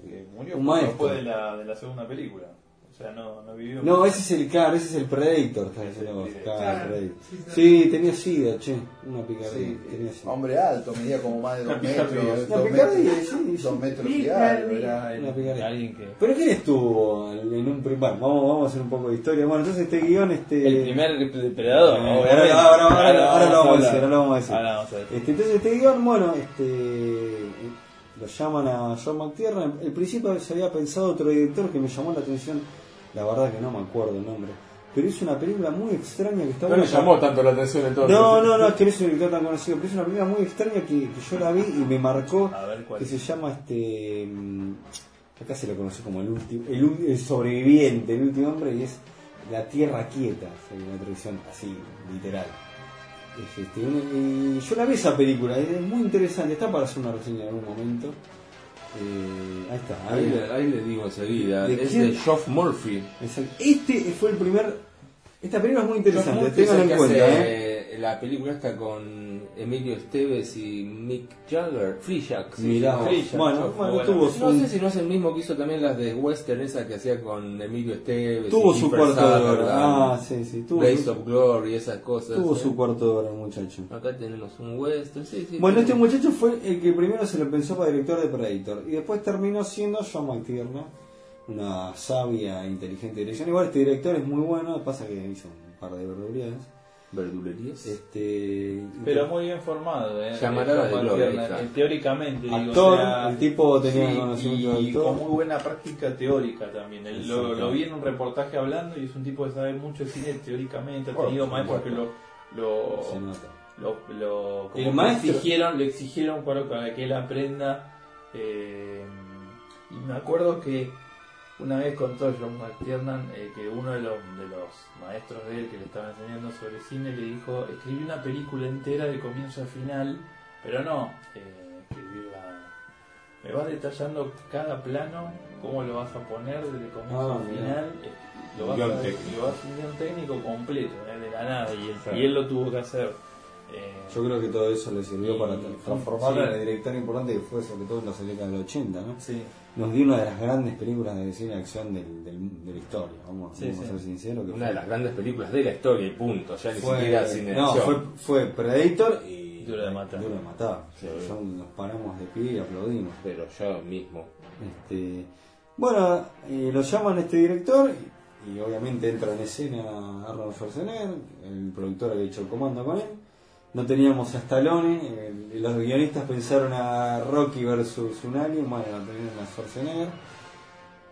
que murió Un maestro. después de la, de la segunda película. O sea, no, no vivió. No, ese es el, claro, ese es el Predator, está diciendo vos, claro, Claro. Predator. Sí, claro. Sí, tenía sida, che, una picardía. Sí, tenía sida. hombre alto, medía como más de dos picardía. metros. Una dos picardía, metros, sí, dos metros y Picardía. algo. Era el- Una picardía. Alguien que... ¿Pero quién estuvo en un primer? Vamos, vamos a hacer un poco de historia. Bueno, entonces este guion, este. El primer depredador, Eh, obviamente. ahora, ahora, ahora, ahora lo vamos a decir, ahora lo vamos a decir. Ahora vamos a decir. Este, entonces este guion, bueno, este lo llaman a John McTiernan. El principio se había pensado otro director que me llamó la atención. La verdad que no me acuerdo el nombre. Pero es una película muy extraña que está No le llamó tanto la atención entonces. No, no, no, es que no es un director tan conocido, pero es una película muy extraña que, que yo la vi y me marcó, A ver cuál que es. se llama este, mm, acá se lo conoce como el último, el, el sobreviviente, el último hombre y es La Tierra Quieta, en una traducción así, literal. Es, este, y yo la vi esa película, es muy interesante, está para hacer una reseña en algún momento. Eh, ahí está, Ahí, le- ahí le digo enseguida. ¿De es quién? de Geoff Murphy. Exacto. Este fue el primer, esta película es muy interesante, tengan en cuenta. hace ¿eh? La película está con Emilio Esteves y Mick Jagger. Free Jack. Mirá vos. Free Jack, Bueno, tuvo su- No sé si no es el mismo que hizo también las de Western, esa que hacía con Emilio Esteves. Tuvo y su Kiefer cuarto de hora. Ah, sí, sí, tuvo Blaze su- of Glory, esas cosas. Tuvo ¿eh? su cuarto de hora, el muchacho. Acá tenemos un Western, sí, sí. Bueno, sí. este muchacho fue el que primero se lo pensó para director de Predator y después terminó siendo John McTiernan, una sabia inteligente dirección. Igual este director es muy bueno, pasa que hizo un par de verdurías. Verdulerías. Este, Pero muy bien formado, ¿eh? Llamarada de gloria, Teóricamente, digo, Actor, o sea, el tipo tenía sí, conocimiento de y con muy buena práctica teórica también. Lo, vi en un reportaje hablando y es un tipo que sabe mucho de cine teóricamente. Ha tenido maestros que lo, lo, Se nota. lo, lo- como El que maestro- exigieron, le exigieron para, para que él aprenda. eh, y me acuerdo que una vez contó John McTiernan eh, que uno de los, de los maestros de él que le estaba enseñando sobre cine le dijo: escribí una película entera de comienzo a final, pero no eh, escribirla. Me vas detallando cada plano, cómo lo vas a poner desde comienzo Ah, a final. eh, lo vas a, lo vas a un guion técnico completo, eh, de la nada, y él, Claro. y él lo tuvo que hacer. Eh, Yo creo que todo eso le sirvió para transformarlo sí. en el director importante que fue sobre todo en los décadas del 80, ¿no? Sí. Nos dio una de las grandes películas de cine de acción del, del- de la historia, vamos, Sí, vamos a ser sinceros. que Una fue- de las grandes películas de la historia y punto, ya ni fue, siquiera cine de no, acción. fue, fue Predator y Duro de matar. Duro de matar. Yo nos paramos de pie y aplaudimos. Pero yo mismo. Este, bueno, eh, lo llaman este director y, y obviamente entra en escena Arnold Schwarzenegger, el productor había hecho el comando con él. No teníamos a Stallone, eh, los guionistas pensaron a Rocky versus un alien, bueno, tenían a Schwarzenegger.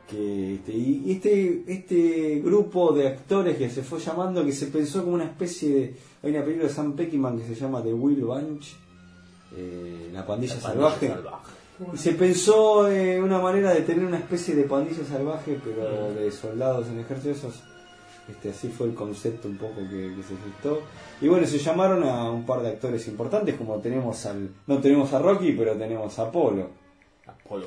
Que, este, y este, este grupo de actores que se fue llamando, que se pensó como una especie de... Hay una película de Sam Peckinpah que se llama The Will Bunch, eh, La Pandilla La pandilla Salvaje. salvaje. Y se pensó eh, una manera de tener una especie de pandilla salvaje, pero de soldados en el ejército. Esos, este, así fue el concepto un poco que, se gestó. Y bueno, se llamaron a un par de actores importantes, como tenemos al. No tenemos a Rocky, pero tenemos a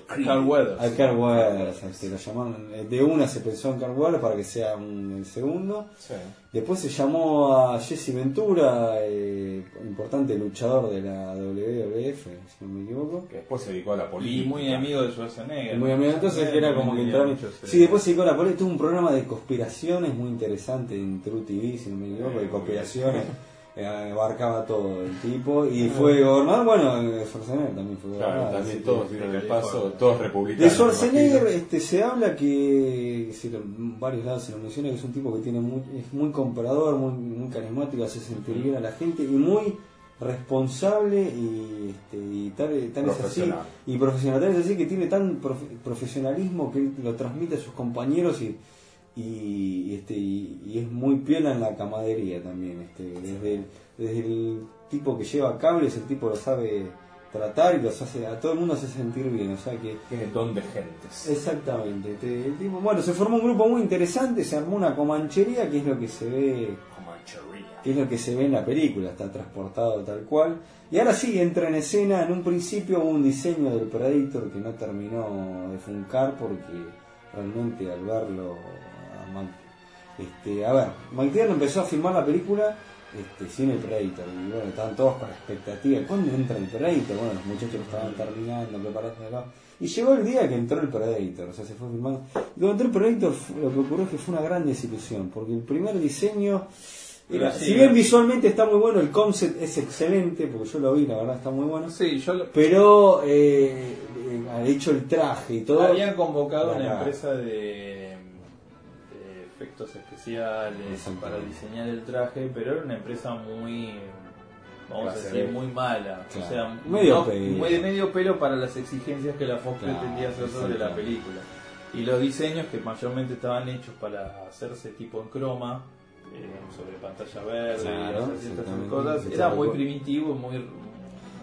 A Carl Weathers. A Carl Weathers, este, lo llamaron. eh, De una se pensó en Carl Weathers para que sea un- el segundo. Sí. Después se llamó a Jesse Ventura, eh, importante luchador de la WWF, si no me equivoco. Que después se dedicó a la y política. muy amigo de Schwarzenegger. Muy amigo, entonces que era como que entraron. Sí, después se dedicó a la política. Tuvo un programa de conspiraciones muy interesante en True TV, si no me equivoco, de conspiraciones. eh, abarcaba todo el tipo. Y fue gobernador, bueno, eh, Schwarzenegger también fue Claro, gobernador. también así todos dieron el paso, todos republicanos. de Schwarzenegger este, se habla que, en varios lados se lo menciona, que es un tipo que tiene muy, es muy comprador, muy, muy carismático, hace sentir bien a la gente y muy responsable y, este, y tal, tal es así y profesional tal es así que tiene tan profe- profesionalismo que lo transmite a sus compañeros y y, este y, y es muy piola en la camadería también este desde el, desde el tipo que lleva cables el tipo lo sabe tratar y los hace a todo el mundo hace sentir bien o sea que Tiene don de gentes. Exactamente. este, el tipo- bueno, se formó un grupo muy interesante, se armó una comanchería, que es lo que se ve, Comanchería. que es lo que se ve en la película, está transportado tal cual. Y ahora sí entra en escena, en un principio hubo un diseño del Predator que no terminó de funcar porque realmente al verlo a este, a ver, McTiernan empezó a filmar la película este, sin el Predator y bueno, estaban todos con expectativa, ¿cuándo entra el Predator? Bueno, los muchachos lo estaban terminando, preparándolo. Y llegó el día que entró el Predator, o sea, se fue filmando. Y cuando entró el Predator, lo que ocurrió es que fue una gran desilusión, porque el primer diseño era, Pero sí, si bien ¿no? visualmente está muy bueno, el concept es excelente, porque yo lo vi, la verdad está muy bueno. Sí, yo lo- Pero eh, eh, ha hecho el traje y todo. Habían convocado La una empresa de efectos especiales para diseñar el traje, pero era una empresa muy, vamos a decir, B. muy mala. Claro. O sea, Medio no- pelo. muy de medio pelo para las exigencias que la Fox Claro, pretendía hacer sobre la película. Y los diseños que mayormente estaban hechos para hacerse tipo en croma, eh, sobre pantalla verde Claro, y otras ciertas exactamente. cosas, Sí, era muy primitivo, muy,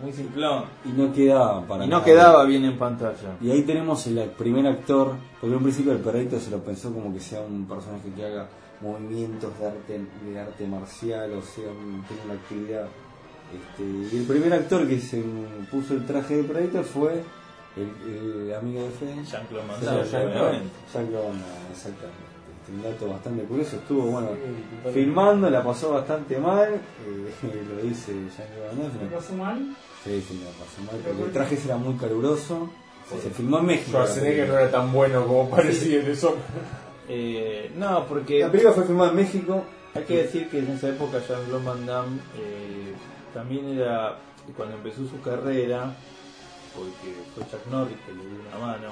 muy simplón. Y no quedaba para Y no nada. quedaba bien en pantalla. Y ahí tenemos el primer actor, porque en un principio el perrito se lo pensó como que sea un personaje que haga movimientos de arte, de arte marcial, o sea, un- tenga una actividad. Este, y el primer actor que se puso el traje de Predator fue el, el amigo de Fede. Jean-Claude Van Sí, Damme, Jean-Claude obviamente. Jean-Claude Van Damme, exactamente. Un dato bastante curioso, estuvo bueno filmando, la pasó bastante mal, eh, lo dice Jean-Claude Van Damme. ¿Te pasó mal? Sí, sí, la pasó mal, porque el traje era muy caluroso. Se filmó en México. Schwarzenegger no era tan bueno como parecía en eso. Eh, no, porque La película fue filmada en México. hay que decir que en esa época Jean-Claude Van Damme eh, también era, cuando empezó su carrera, porque fue Chuck Norris que le dio una mano,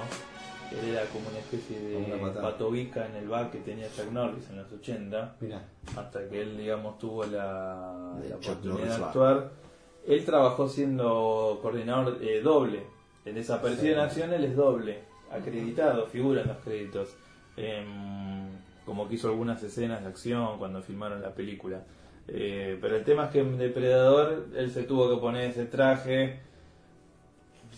era como una especie una de patada. patobica en el back que tenía Chuck Norris en los 80, Mirá. hasta que él, digamos, tuvo la, oportunidad de actuar. Él trabajó siendo coordinador eh, doble. En Desaparecida Sí. en Acción él es doble, acreditado, figura en los créditos. Em, como que hizo algunas escenas de acción cuando filmaron la película. Eh, pero el tema es que en Depredador él se tuvo que poner ese traje.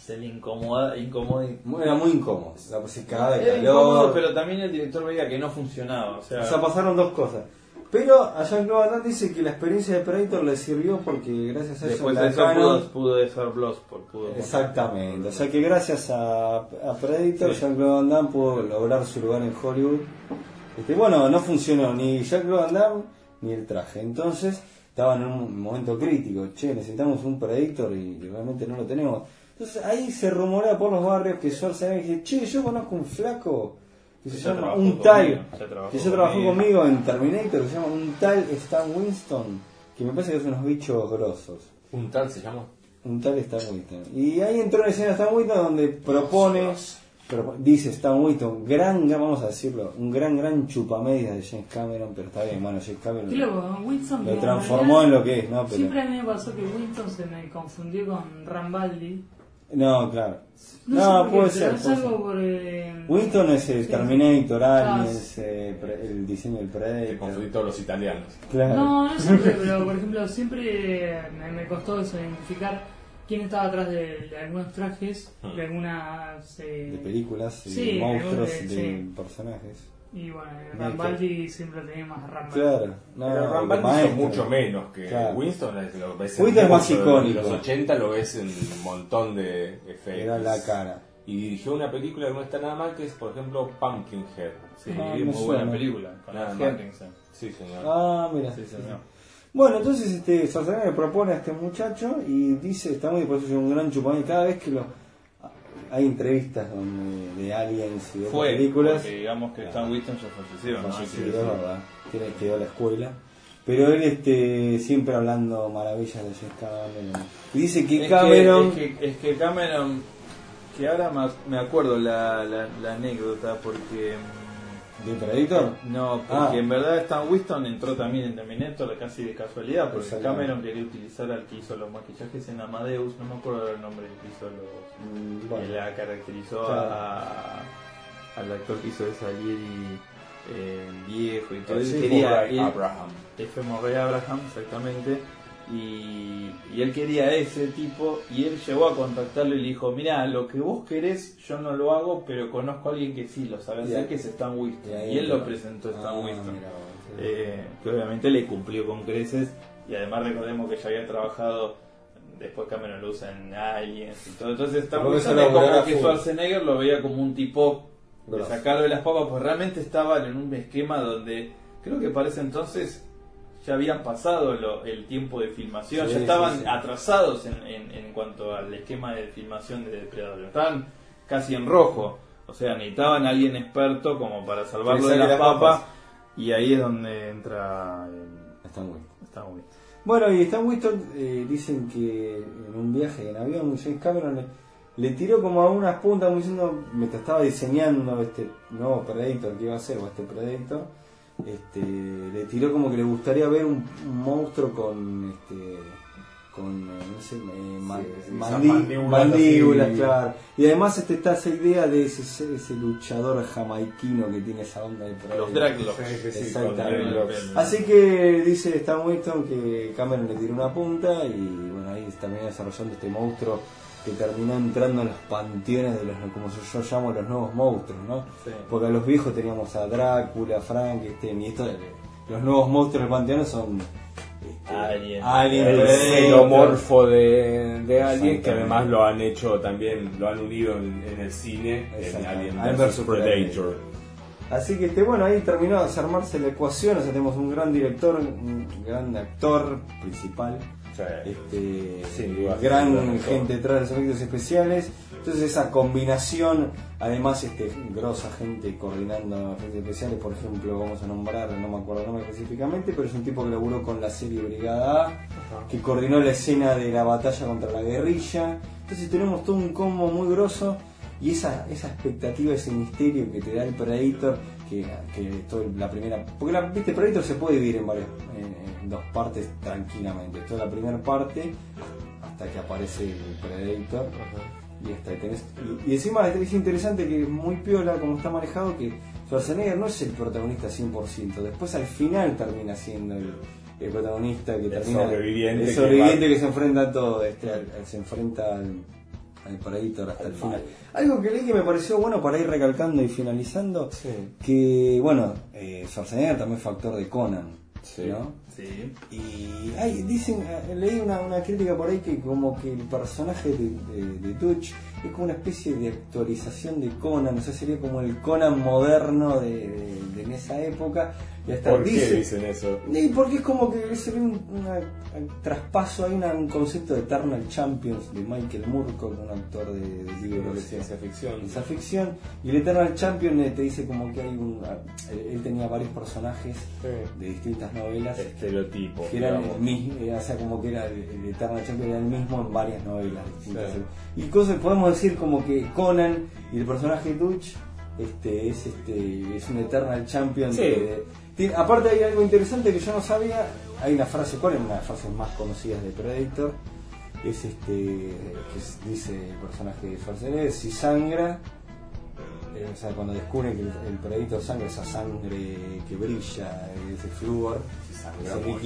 Se le incomoda, incomoda Era muy incómodo. La se cagaba de Era incómodo, calor. pero también el director veía que no funcionaba. O sea, O sea, pasaron dos cosas. Pero a Jean-Claude Van Damme dice que la experiencia de Predator le sirvió porque gracias a eso después de eso pudo, pudo de ser Bloodsport. Pudo Exactamente. O sea que gracias a, a Predator, Sí. Jean-Claude Van Damme pudo lograr su lugar en Hollywood. Este, bueno, no funcionó ni Jean-Claude Van Damme ni el traje. Entonces estaban en un momento crítico, che, necesitamos un Predator y realmente no lo tenemos. Entonces ahí se rumorea por los barrios que Schwarzenegger dice, che, yo conozco un flaco que se llama un tal, que ya trabajó conmigo". conmigo en Terminator, que se llama un tal Stan Winston, que me parece que son unos bichos grosos. ¿Un tal se llama? Un tal Stan Winston. Y ahí entró en escena Stan Winston donde propone, propo- dice Stan Winston, gran, gran- vamos a decirlo, un gran, gran chupamedias de James Cameron, pero está bien, bueno, James Cameron lo transformó en lo que es, ¿no? Pero, Siempre a mí me pasó que Winston se me confundió con Rambaldi. No, claro. No, No, sé por qué, puede ser. es puede ser. algo por. eh, Winston es el sí. Terminator, Ah, Aliens, eh, pre- el diseño del Predator. Te confundí todos los italianos. Claro. No, no siempre, pero por ejemplo, siempre me, me costó eso, identificar quién estaba atrás de, de algunos trajes, Hmm. de algunas. eh, de películas, sí, de monstruos, de, sí. personajes. Y bueno, No, Rambaldi siempre tenía más Rambaldi. Claro, no, Pero Rambaldi hizo mucho menos que Claro. Winston. es- Lo ves Winston es más icónico. los 80 lo ves en un montón de efectos. Era la cara. Y dirigió una película que no está nada mal, que es, por ejemplo, Pumpkinhead. Sí, Ah, muy me buena suena. película. Con Nada. Sí, señor. Ah, mira. Sí, señor. Bueno, entonces este Schwarzenegger propone a este muchacho y dice, está muy eso es un gran chupón y cada vez que lo hay entrevistas donde, de aliens y de Fue, películas, porque digamos que Stan Winston ya falleció, ¿no? falleció, es verdad, tiene que ir a la escuela. Pero él este siempre hablando maravillas de James Cameron. Y dice que Es Cameron Que, es, que, es que Cameron, que ahora me acuerdo la, la, la anécdota porque... ¿De Predator? No, porque Ah. en verdad Stan Winston entró también en Terminator casi de casualidad, porque. Cameron quería utilizar al que hizo los maquillajes en Amadeus, no me acuerdo el nombre del que hizo los... Mm, bueno. que la caracterizó Claro. a, al actor que hizo de Salieri eh, viejo y todo. F. quería Murray Abraham. F. Murray Abraham, exactamente. Y, y él quería ese tipo y él llegó a contactarlo y le dijo, mira, lo que vos querés yo no lo hago, pero conozco a alguien que sí lo sabe hacer, que es Stan Winston. y él lo presentó a Stan Ah, Winston. mira vos, sí. Eh, que obviamente le cumplió con creces y además recordemos que ya había trabajado después Cameron lo usa en Aliens y todo entonces Stan Winston es como que. Schwarzenegger lo veía como un tipo de sacarlo de las papas pues realmente estaban en un esquema donde creo que para ese entonces ya habían pasado lo- el tiempo de filmación, Sí, ya estaban sí, sí. atrasados en, en- en cuanto al esquema de filmación de Depredador, estaban casi en rojo, o sea, necesitaban a alguien experto como para salvarlo de las las papas, papas. y ahí es donde entra el- Stan Winston. Stan Winston. Bueno, y Stan Winston eh, dicen que en un viaje en avión, James Cameron le, le tiró como a unas puntas, como diciendo, mientras estaba diseñando este nuevo Predator que iba a hacer, o este Predator, este, le tiró como que le gustaría ver un, un monstruo con, este, con, eh, no sé, eh, sí, mandíbulas claro. Y además este, está esa idea de ese, ese luchador jamaiquino que tiene esa onda de. Los Draglocks. Sí, Exactamente. Así que dice Stan Winston que Cameron le tiró una punta y bueno, ahí terminó desarrollando este monstruo que terminó entrando en los panteones de los, como yo, yo llamo los nuevos monstruos, ¿no? Sí. Porque a los viejos teníamos a Drácula, Frankenstein y esto, los nuevos monstruos del panteón son este, Alien. Alien, El xenomorfo de, de Alien, que además lo han hecho también, lo han unido en, en el cine, en. Alien Alien vs. Predator. Así que este, bueno, ahí terminó de desarmarse la ecuación, o sea, tenemos un gran director, un gran actor principal. Este, Sin duda, gran sin duda, actor. gente detrás de los efectos especiales. Entonces esa combinación, además este grosa gente coordinando efectos especiales, por ejemplo, vamos a nombrar, no me acuerdo el nombre específicamente, pero es un tipo que laburó con la serie Brigada A, que coordinó la escena de la batalla contra la guerrilla. Entonces tenemos todo un combo muy grosso y esa, esa expectativa, ese misterio que te da el Predator, que, que toda la primera. Porque la, viste, Predator se puede dividir en varias, en, en dos partes tranquilamente. Toda la primera parte hasta que aparece el Predator. Y, hasta que tenés, y, y encima es interesante que es muy piola como está manejado que Schwarzenegger no es el protagonista 100%, después al final termina siendo el, el protagonista que termina sobreviviente el que sobreviviente va- que, se enfrenta a todo, este, se enfrenta al, al Predator hasta el final. Algo que leí que me pareció bueno para ir recalcando y finalizando, que bueno, eh, Schwarzenegger también fue actor de Conan, ¿no? Sí. Y hay, dicen, eh, leí una, una crítica por ahí que como que el personaje de, de, de Dutch es como una especie de actualización de Conan, o sea, sería como el Conan moderno de, de- de en esa época. Y hasta ¿Por qué dice- dicen eso? y porque es como que se ve un, una- un traspaso, hay una- un concepto de Eternal Champions de Michael Moorcock, un actor de, de libros de ciencia ficción. ciencia ficción. Y el Eternal Champion eh, te dice como que hay un. Él, él tenía varios personajes de distintas novelas. Estereotipo. Que eran digamos. el mismo, eh, o sea, como que era el, el Eternal Champion era el mismo en varias novelas distintas. Y cosas, podemos decir como que Conan y el personaje Dutch este, es, este, es un Eternal Champion. Sí. de- tiene- aparte hay algo interesante que yo no sabía, hay una frase, ¿cuál es una de las frases más conocidas de Predator? Es este, que dice el personaje de Schwarzenegger, si sangra, eh, o sea, cuando descubren que el, el Predator sangra, esa sangre que brilla, ese flúor, ese muere.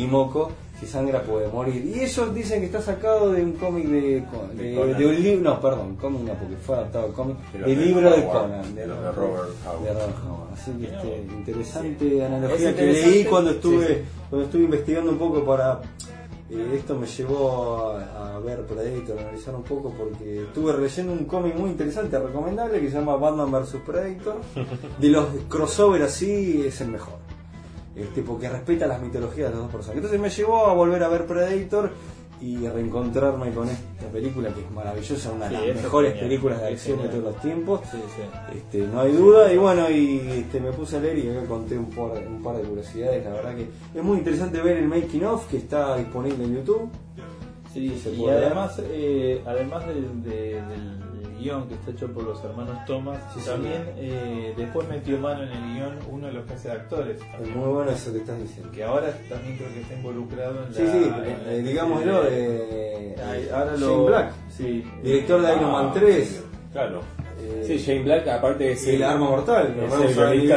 Si sangra puede morir. Y ellos dicen que está sacado de un cómic de, de, De Conan. de un libro, no, perdón, cómic no, porque fue adaptado al cómic, el libro de Conan, de Robert Howard. de Robert Howard. Así que este, interesante analogía Es que interesante. leí cuando estuve, Sí, sí. cuando estuve investigando un poco para eh, esto me llevó a, a ver Predator, a analizar un poco porque estuve leyendo un cómic muy interesante, recomendable, que se llama Batman vs Predator. De los crossover así es el mejor. Este, porque respeta las mitologías de los dos personajes. Entonces me llevó a volver a ver Predator y reencontrarme con esta película que es maravillosa, una de Sí, las es mejores genial, películas de acción de todos los tiempos. Sí, sí. Este, no hay duda, y bueno, y este, me puse a leer y acá conté un par, un par de curiosidades. La verdad que es muy interesante ver el making of que está disponible en YouTube. Sí, Se y puede ver. además, eh, además del, de- del guion que está hecho por los hermanos Thomas, Sí, también eh, después metió mano en el guion uno de los que hace de actores. Es muy bueno eso que estás diciendo. Que ahora también creo que está involucrado en Sí, la. sí, la- eh, digámoslo, eh, eh, eh, ahora Shane lo- Black, sí, director de Ah, Iron Man 3. Claro. Eh, sí, Shane Black, aparte es el Arma Mortal, el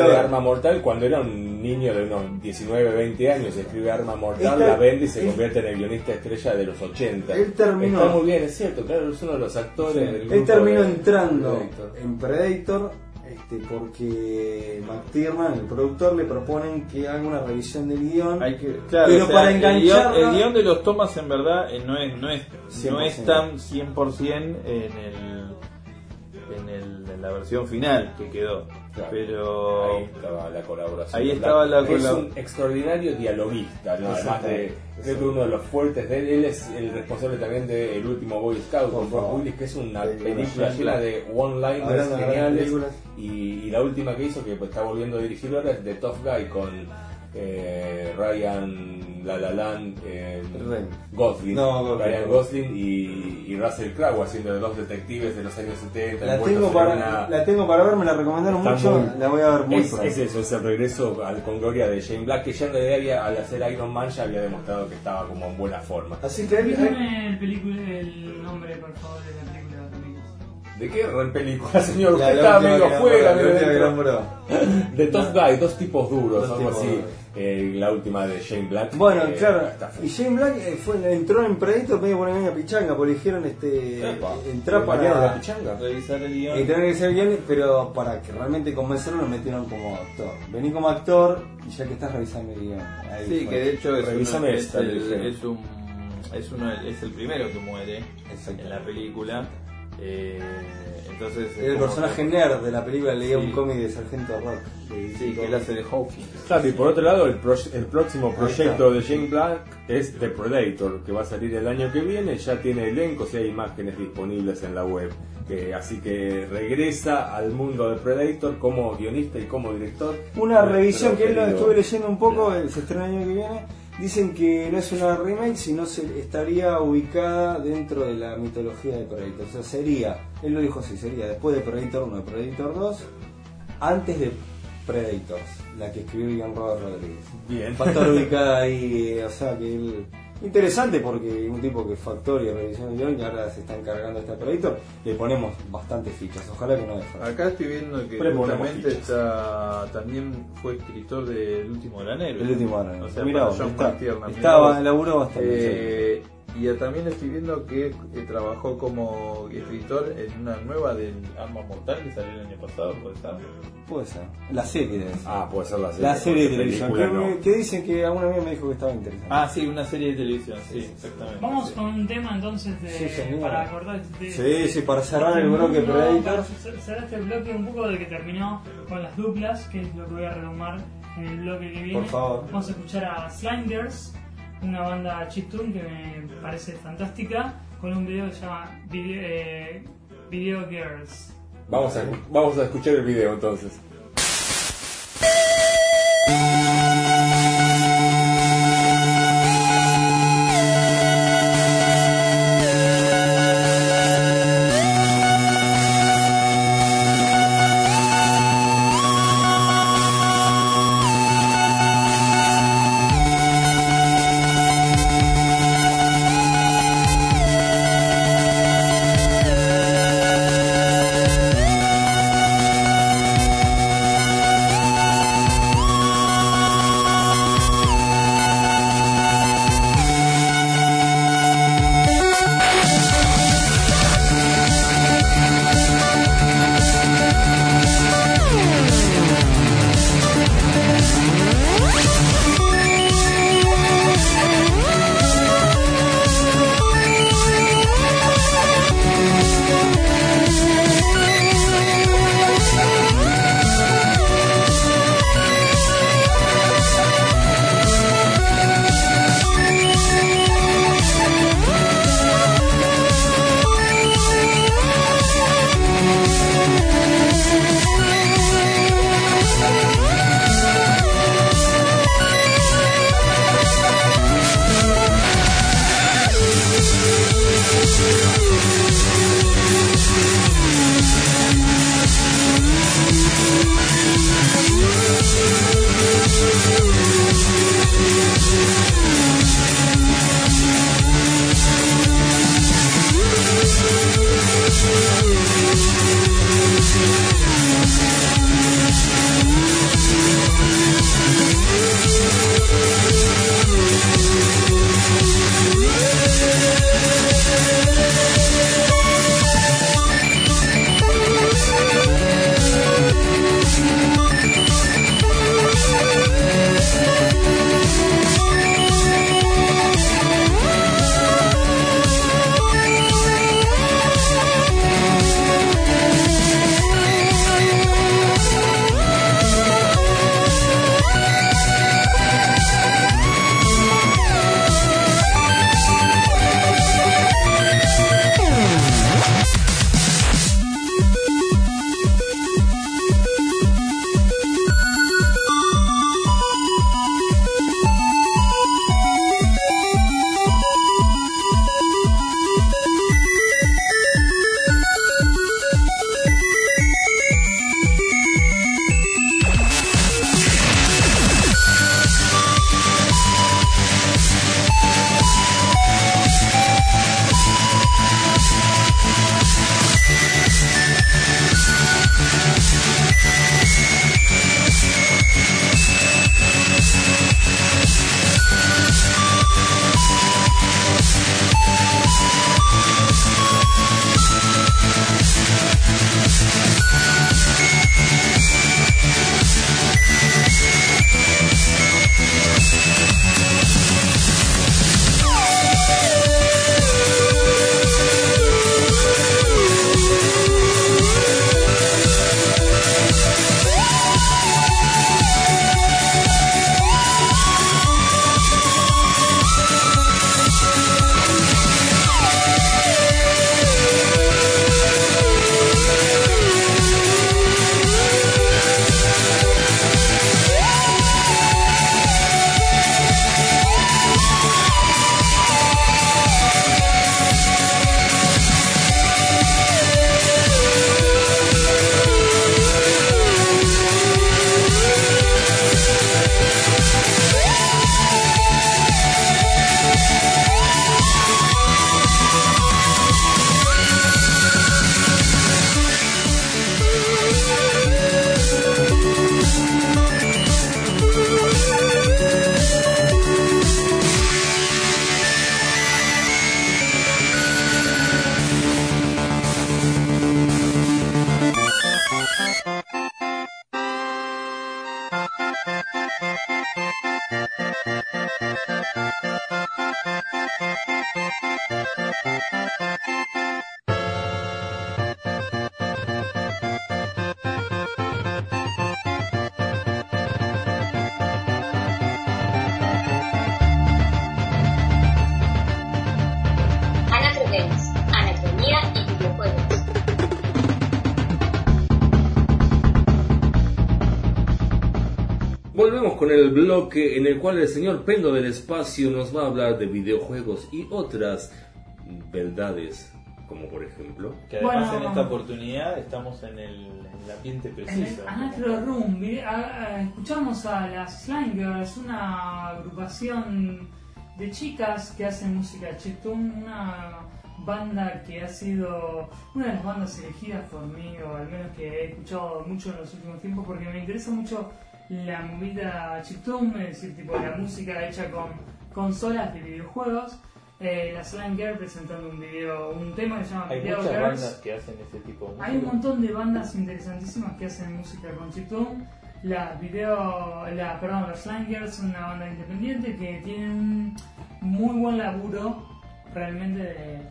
ver. de Arma Mortal cuando era un niño de unos 19, 20 años. Escribe Arma Mortal, Esta- la vende y se él- convierte en el guionista estrella de los 80. Él terminó- Está muy bien, es cierto, claro, es uno de los actores del Él grupo terminó de- entrando Predator. en Predator este, porque McTiernan, el productor, le proponen que haga una revisión del guion. Hay que, claro, pero o sea, para el guión- engancharla- El guion de los Thomas en verdad eh, no es no es no 100%. es tan 100% en el en, el, en la versión final que quedó. Claro. Pero Ahí estaba la colaboración. Ahí estaba la Black. Es un extraordinario dialoguista, ¿no? además de, creo que uno de los fuertes de él, él es el responsable también de El último Boy Scout con. Willis, que es una Sí, película llena de one-liners geniales. Y, y la última que hizo, que pues, está volviendo a dirigir ahora, es The Tough Guy con eh, Ryan La La Land, eh. Gosling, No, Gosling, Ryan. Gosling y, y Russell Crowe haciendo de dos detectives de los años 70. La tengo, en para, una- la tengo para ver, me la recomendaron Está mucho, muy- la voy a ver muy es, pronto. es eso, es el regreso al, con gloria de Shane Black, que ya en realidad había- al hacer Iron Man ya había demostrado que estaba como en buena forma. Así que Dígame el, película, el nombre, por favor, de la película. también. ¿De qué re película, señor? Usted última medio afuera, medio. De Tough Guy, dos tipos duros, Dos algo tipos así. duros. Eh, la última de Shane Black. Bueno, eh, claro, y Shane Black eh, fue, entró en Predator medio por una media pichanga, porque dijeron este, Epa, entrar ¿le marearon la para pichanga? revisar el guion. entrar en ese guion, pero para que realmente convencerlo lo metieron como actor. Vení como actor y ya que estás revisando el guion. Ahí Sí, fue. que de hecho es, Revísame uno- es el, es un es uno es el primero que muere en la película. Eh, entonces Era el personaje que- nerd de la película, leía Sí. un cómic de Sargento Rock. de- Sí, que él hace de Hawking. Claro, y por otro lado, el, pro- el próximo proyecto de Shane Black es The Predator, que va a salir el año que viene. Ya tiene elencos y hay imágenes disponibles en la web. Que- así que regresa al mundo de Predator como guionista y como director. Una revisión que él lo estuve leyendo un poco, eh, se estrena el año que viene. Dicen que no es una remake, sino se estaría ubicada dentro de la mitología de Predator. O sea, sería, él lo dijo así, sería después de Predator 1, Predator 2, antes de Predators, la que escribió Ian Robert Rodríguez. Bien. Va a estar ubicada ahí, eh, o sea que él... Interesante porque un tipo que es factor y revisión de y ahora se está encargando de este Predator, le ponemos bastantes fichas, ojalá que no deje. Acá estoy viendo que fichas. está, también fue escritor del último granero. El último año. O sea, Mirá John está- estaba, laburó bastante. Eh, Y también estoy viendo que eh, trabajó como escritor en una nueva del Arma Mortal que salió el año pasado, ¿puede ser? Puede ser. La serie ser. Ah, puede ser la serie. La serie de televisión. Que, no. que dicen que alguna vez me dijo que estaba interesante. Ah, sí, una serie de televisión, sí, exactamente. Vamos sí. con un tema entonces de, Sí, para acordar de, Sí, sí, para cerrar el bloque mundo, Predator. cerrar este bloque un poco de que terminó con las duplas, que es lo que voy a retomar en el bloque que viene. Por favor. Vamos a escuchar a Slangers, una banda chiptune que me parece fantástica, con un video que se llama Video, eh, Video Girls. Vamos a, vamos a escuchar el video entonces. Con el bloque en el cual el señor Pendo del Espacio nos va a hablar de videojuegos y otras verdades, como por ejemplo. Que además Bueno. en esta oportunidad estamos en el, en el ambiente En el preciso. Anacro Room vi- a- a- escuchamos a las Slime Girls, una agrupación de chicas que hacen música chiptune, una banda que ha sido una de las bandas elegidas por mí, o al menos que he escuchado mucho en los últimos tiempos, porque me interesa mucho la movida chiptune, es decir, tipo la música hecha con consolas de videojuegos. Eh, las Slime Girls presentando un video, un tema que se llama Hay Video muchas Girls. bandas que hacen ese tipo de música. Hay un montón de bandas interesantísimas que hacen música con chiptune. La video, la, perdón, los Slangers son una banda independiente que tienen un muy buen laburo realmente de-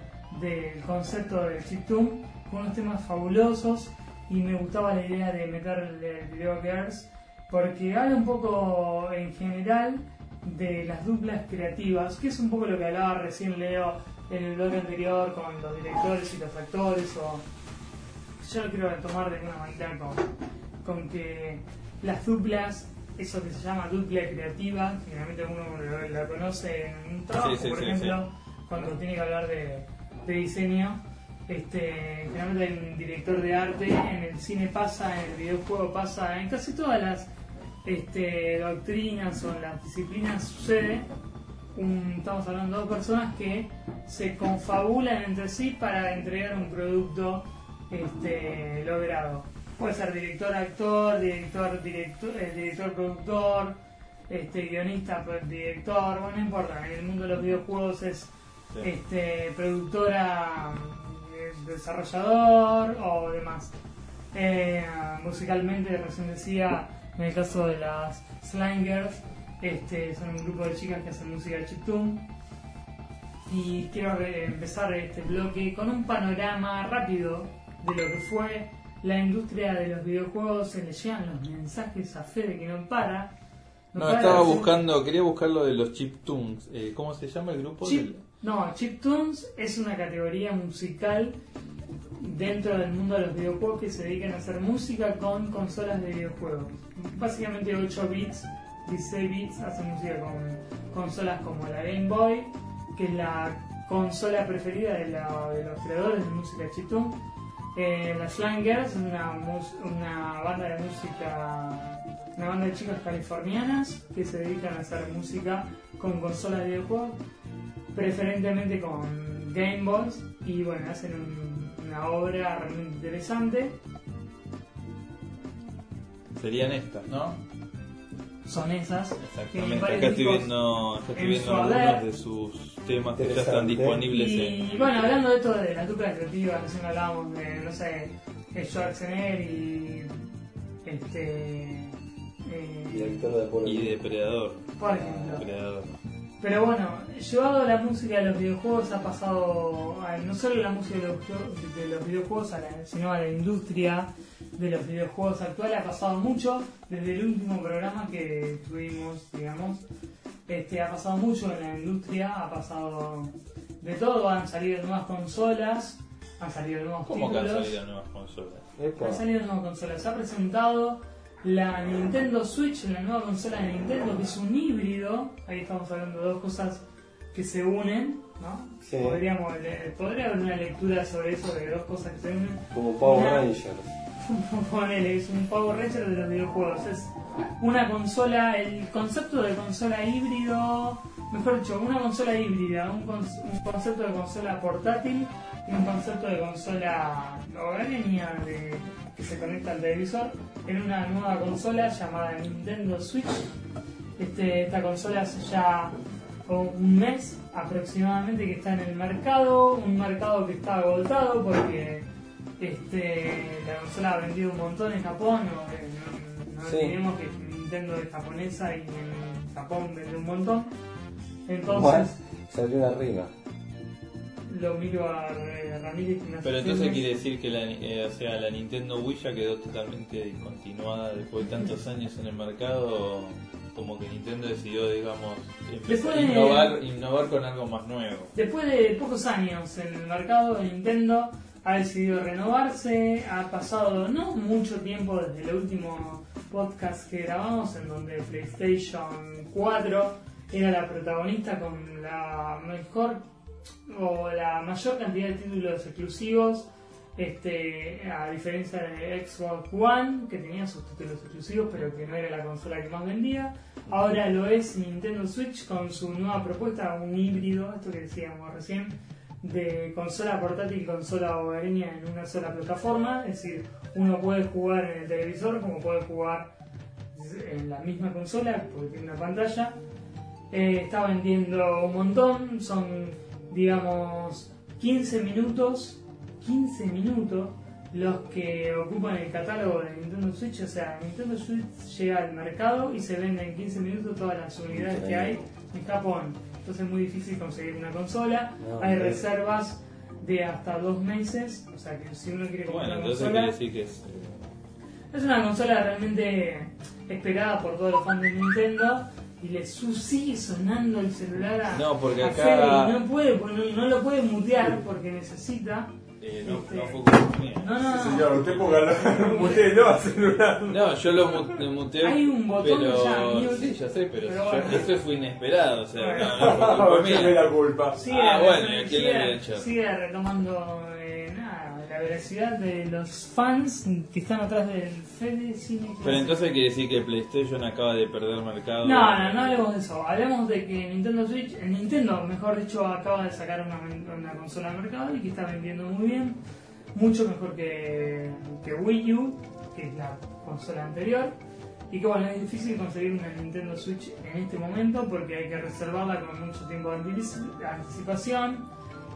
del concepto del chiptune, con unos temas fabulosos y me gustaba la idea de meterle el video Girls porque habla un poco en general de las duplas creativas, que es un poco lo que hablaba recién Leo en el blog anterior con los directores y los actores o yo lo quiero tomar de alguna manera con, con que las duplas, eso que se llama dupla creativa, generalmente uno la conoce en un trabajo, Sí, sí, por sí, ejemplo, cuando tiene que hablar de, de diseño. Este, generalmente hay un director de arte, en el cine pasa, en el videojuego pasa, en casi todas las este, doctrinas o en las disciplinas sucede. Un- estamos hablando de dos personas que se confabulan entre sí para entregar un producto este, logrado. Puede ser director, actor, director, director, eh, director, productor, este, guionista, pro- director, bueno, no importa. En el mundo de los videojuegos es Sí. este, productora, eh, desarrollador o demás. Eh, musicalmente, recién decía, en el caso de las Slangers, este, son un grupo de chicas que hacen música chiptune. Y quiero empezar este bloque con un panorama rápido de lo que fue la industria de los videojuegos. Se le llegan los mensajes a Fede que no para. No, para estaba buscando, quería buscar lo de los chiptunes. Eh, ¿Cómo se llama el grupo? Chip- Del- no, Chiptunes es una categoría musical dentro del mundo de los videojuegos que se dedican a hacer música con consolas de videojuegos. Básicamente 8 bits, 16 bits hacen música con consolas como la Game Boy, que es la consola preferida de, la- los creadores de música chiptune. Eh, las Slangers es una, una banda de música, una banda de chicas californianas que se dedican a hacer música con consolas de videojuegos preferentemente con Game Boys y bueno, hacen un- una obra realmente interesante. Serían estas, ¿no? Son esas. Exactamente. Acá estoy viendo, acá estoy en viendo algunos de sus temas que ya están disponibles Y en. bueno, hablando de esto de las duplas creativas, recién hablábamos de, no sé, de Schwarzenegger y. Este. eh, Director de. Y Depredador. Por ejemplo. Depredador. Pero bueno, llevado a la música de los videojuegos ha pasado a- no solo la música de los, de los videojuegos, a la- sino a la industria de los videojuegos actual ha pasado mucho desde el último programa que tuvimos, digamos. Este, ha pasado mucho en la industria, ha pasado de todo, han salido nuevas consolas, han salido nuevos ¿Cómo que han títulos. salido nuevas consolas? Han salido nuevas consolas. Se ha presentado la Nintendo Switch, la nueva consola de Nintendo, que es un híbrido. Ahí estamos hablando de dos cosas que se unen, ¿no? Sí. Podríamos, podría haber una lectura sobre eso, de dos cosas que se unen. Como Power Una- Rangers. Ponele, es un Power Ranger de los videojuegos. Es una consola, el concepto de consola híbrido, mejor dicho, una consola híbrida, un, cons- un concepto de consola portátil un concepto de consola hogareña de, que se conecta al televisor en una nueva consola llamada Nintendo Switch. Este, esta consola hace ya un mes aproximadamente que está en el mercado, un mercado que está agotado porque este, la consola ha vendido un montón en Japón, no, no- no Sí. olvidemos que Nintendo es japonesa y en Japón vende un montón. Entonces Salió de arriba. Lo miro a eh, Ramírez me hace Pero entonces quiere decir que la, eh, o sea, la Nintendo Wii ya quedó totalmente discontinuada después de tantos años en el mercado. Como que Nintendo decidió, digamos, Después de- innovar, innovar con algo más nuevo. Después de pocos años en el mercado, Nintendo ha decidido renovarse. Ha pasado no mucho tiempo desde el último podcast que grabamos, en donde PlayStation 4 era la protagonista con la mejor o la mayor cantidad de títulos exclusivos. Este, a diferencia de Xbox One, que tenía sus títulos exclusivos, pero que no era la consola que más vendía. Ahora lo es Nintendo Switch con su nueva propuesta, un híbrido, esto que decíamos recién, de consola portátil y consola hogareña en una sola plataforma. Es decir, uno puede jugar en el televisor como puede jugar en la misma consola, porque tiene una pantalla. Eh, está vendiendo un montón, son, digamos, 15 minutos, 15 minutos los que ocupan el catálogo de Nintendo Switch. O sea, Nintendo Switch llega al mercado y se vende en 15 minutos todas las unidades que hay en Japón. Entonces es muy difícil conseguir una consola. No, hay reservas de hasta dos meses. O sea, que si uno quiere comprar Bueno, una consola... quiere decir que es. eh, Es una consola realmente esperada por todos los fans de Nintendo y le su- sigue sonando el celular a, No, porque a acá- Fede y no puede, pues, no, no lo puede mutear porque necesita. eh, no, Este- no fue culpa mía. No, no, no. Señor, usted póngalo, mutelo a celular. No, yo lo mu- lo muteé. Hay un botón pero... ya. Sí, ya sé, pero, Pero yo- bueno. esto fue inesperado. O sea, Bueno. no, no fue culpa ¿Quién me mía. la culpa? Sigue, Ah, bueno, ¿y a quién sigue- le había hecho? sigue retomando eh, nada, la veracidad de los fans que están atrás del Cine. Pero entonces quiere decir que PlayStation acaba de perder mercado. No, no, no hablemos de eso. Hablemos de que Nintendo Switch, eh, Nintendo, mejor dicho, acaba de sacar una, una consola al mercado y que está vendiendo muy bien. Mucho mejor que, que Wii U, que es la consola anterior. Y que bueno, es difícil conseguir una Nintendo Switch en este momento porque hay que reservarla con mucho tiempo de anticipación.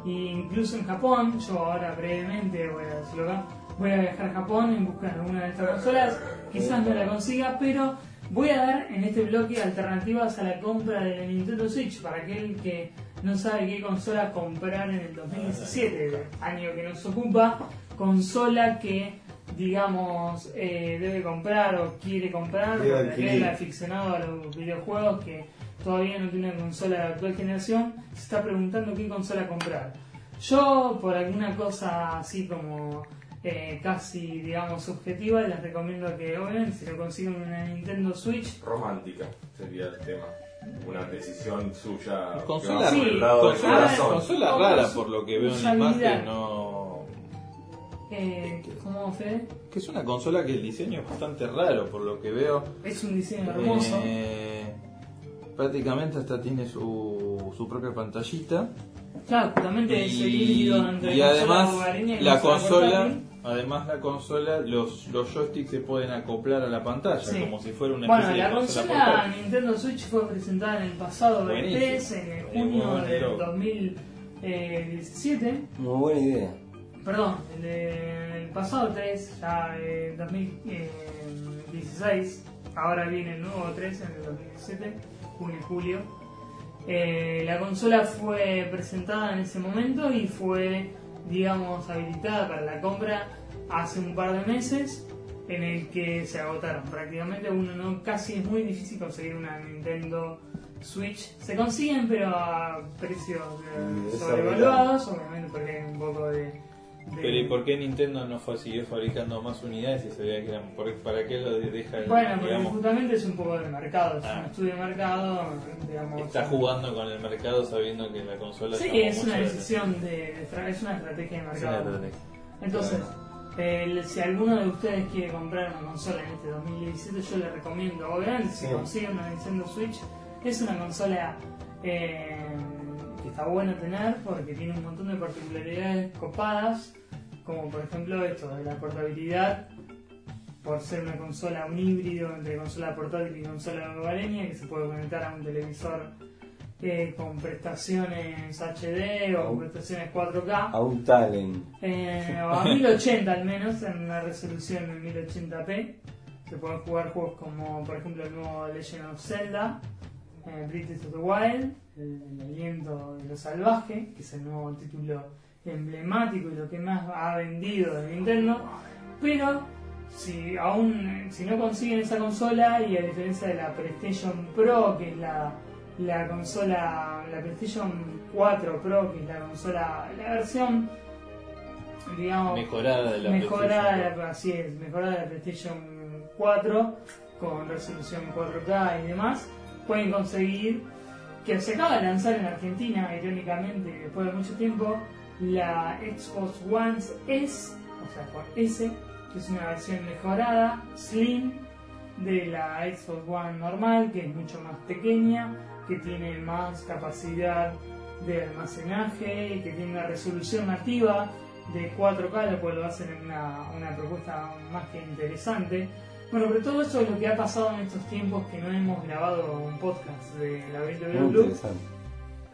E incluso en Japón, yo ahora brevemente voy a decirlo acá, voy a viajar a Japón en busca de alguna de estas consolas. Quizás no la consiga, pero voy a dar en este bloque alternativas a la compra de la Nintendo Switch para aquel que no sabe qué consola comprar en el 2017, el año que nos ocupa, consola que digamos eh, debe comprar o quiere comprar, adquirir. aquel aficionado a los videojuegos que todavía no tiene una consola de actual generación, se está preguntando qué consola comprar. Yo, por alguna cosa así como eh, casi, digamos, subjetiva, les recomiendo que, obviamente, si lo consiguen una Nintendo Switch, Romántica sería el tema. Una decisión suya. Consola, Sí, consola, corazón. consola No, rara por lo que veo en la imagen, no. eh, ¿cómo Fede? Que es una consola que el diseño es bastante raro por lo que veo. Es un diseño hermoso. Eh, prácticamente hasta tiene su, su propia pantallita. Claro, justamente es el híbrido entre y además la consola. Además la consola, los, los joysticks se pueden acoplar a la pantalla Sí. como si fuera una Bueno, la de consola. Nintendo Switch fue presentada en el pasado Buenísimo. E3, en el Eh, junio del loco. 2017. Muy buena idea. Perdón, el, de- el pasado 3, ya en 2016, ahora viene el nuevo 3 en el 2017, junio y julio. Eh, la consola fue presentada en ese momento y fue, digamos, habilitada para la compra hace un par de meses, en el que se agotaron prácticamente. Uno no, casi es muy difícil conseguir una Nintendo Switch. Se consiguen, pero a precios eh, sobrevaluados, obviamente porque hay un poco de- Pero ¿y por qué Nintendo no fue, siguió fabricando más unidades y se veía que eran, ¿para qué lo deja, Bueno, porque digamos, justamente es un poco de mercado, es Ah. un estudio de mercado, digamos. está jugando con el mercado sabiendo que la consola Sí, es una decisión de, es una estrategia de mercado. Entonces, eh, si alguno de ustedes quiere comprar una consola en este 2017, yo le recomiendo, obviamente, si Sí. consigue una Nintendo Switch, es una consola eh, que está bueno tener porque tiene un montón de particularidades copadas, como por ejemplo esto de la portabilidad, por ser una consola, un híbrido entre consola portátil y consola hogareña que se puede conectar a un televisor eh, con prestaciones HD o prestaciones 4K. A un talent. Eh, o a 1080 al menos, en una resolución en 1080p, Se pueden jugar juegos como, por ejemplo, el nuevo Legend of Zelda, eh, Breath of the Wild, el, aliento de lo salvaje, que es el nuevo título emblemático y lo que más ha vendido de Nintendo. Pero si aún si no consiguen esa consola y a diferencia de la PlayStation Pro, que es la, la consola, la PlayStation 4 Pro, que es la consola, la versión digamos Mejorada de la mejorada la- así es, mejorada de la PlayStation 4 con resolución 4K y demás, pueden conseguir que se acaba de lanzar en Argentina, irónicamente, después de mucho tiempo, la Xbox One S, o sea, con S, que es una versión mejorada, slim, de la Xbox One normal, que es mucho más pequeña, que tiene más capacidad de almacenaje que tiene una resolución nativa de 4K, lo cual lo hacen en una, una propuesta más que interesante. Bueno, pero todo eso es lo que ha pasado en estos tiempos que no hemos grabado un podcast de la Club. interesante.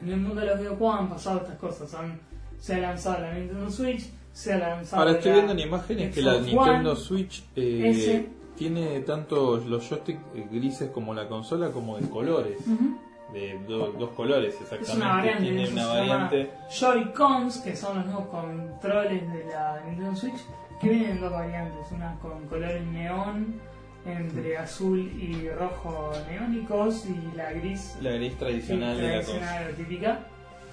En el mundo de los videojuegos han pasado estas cosas. Han- se ha lanzado la Nintendo Switch, se ha lanzado Ahora estoy la viendo en imágenes que la Nintendo One, Switch eh, tiene tanto los joysticks eh, grises como la consola como de colores. Ujú. De do- dos colores Es exactamente. una variante, tiene una variante. Joy-Cons, que son los nuevos controles de la Nintendo Switch, que vienen en dos variantes, una con colores neón, entre azul y rojo neónicos, y la gris La gris tradicional sí, de la típica.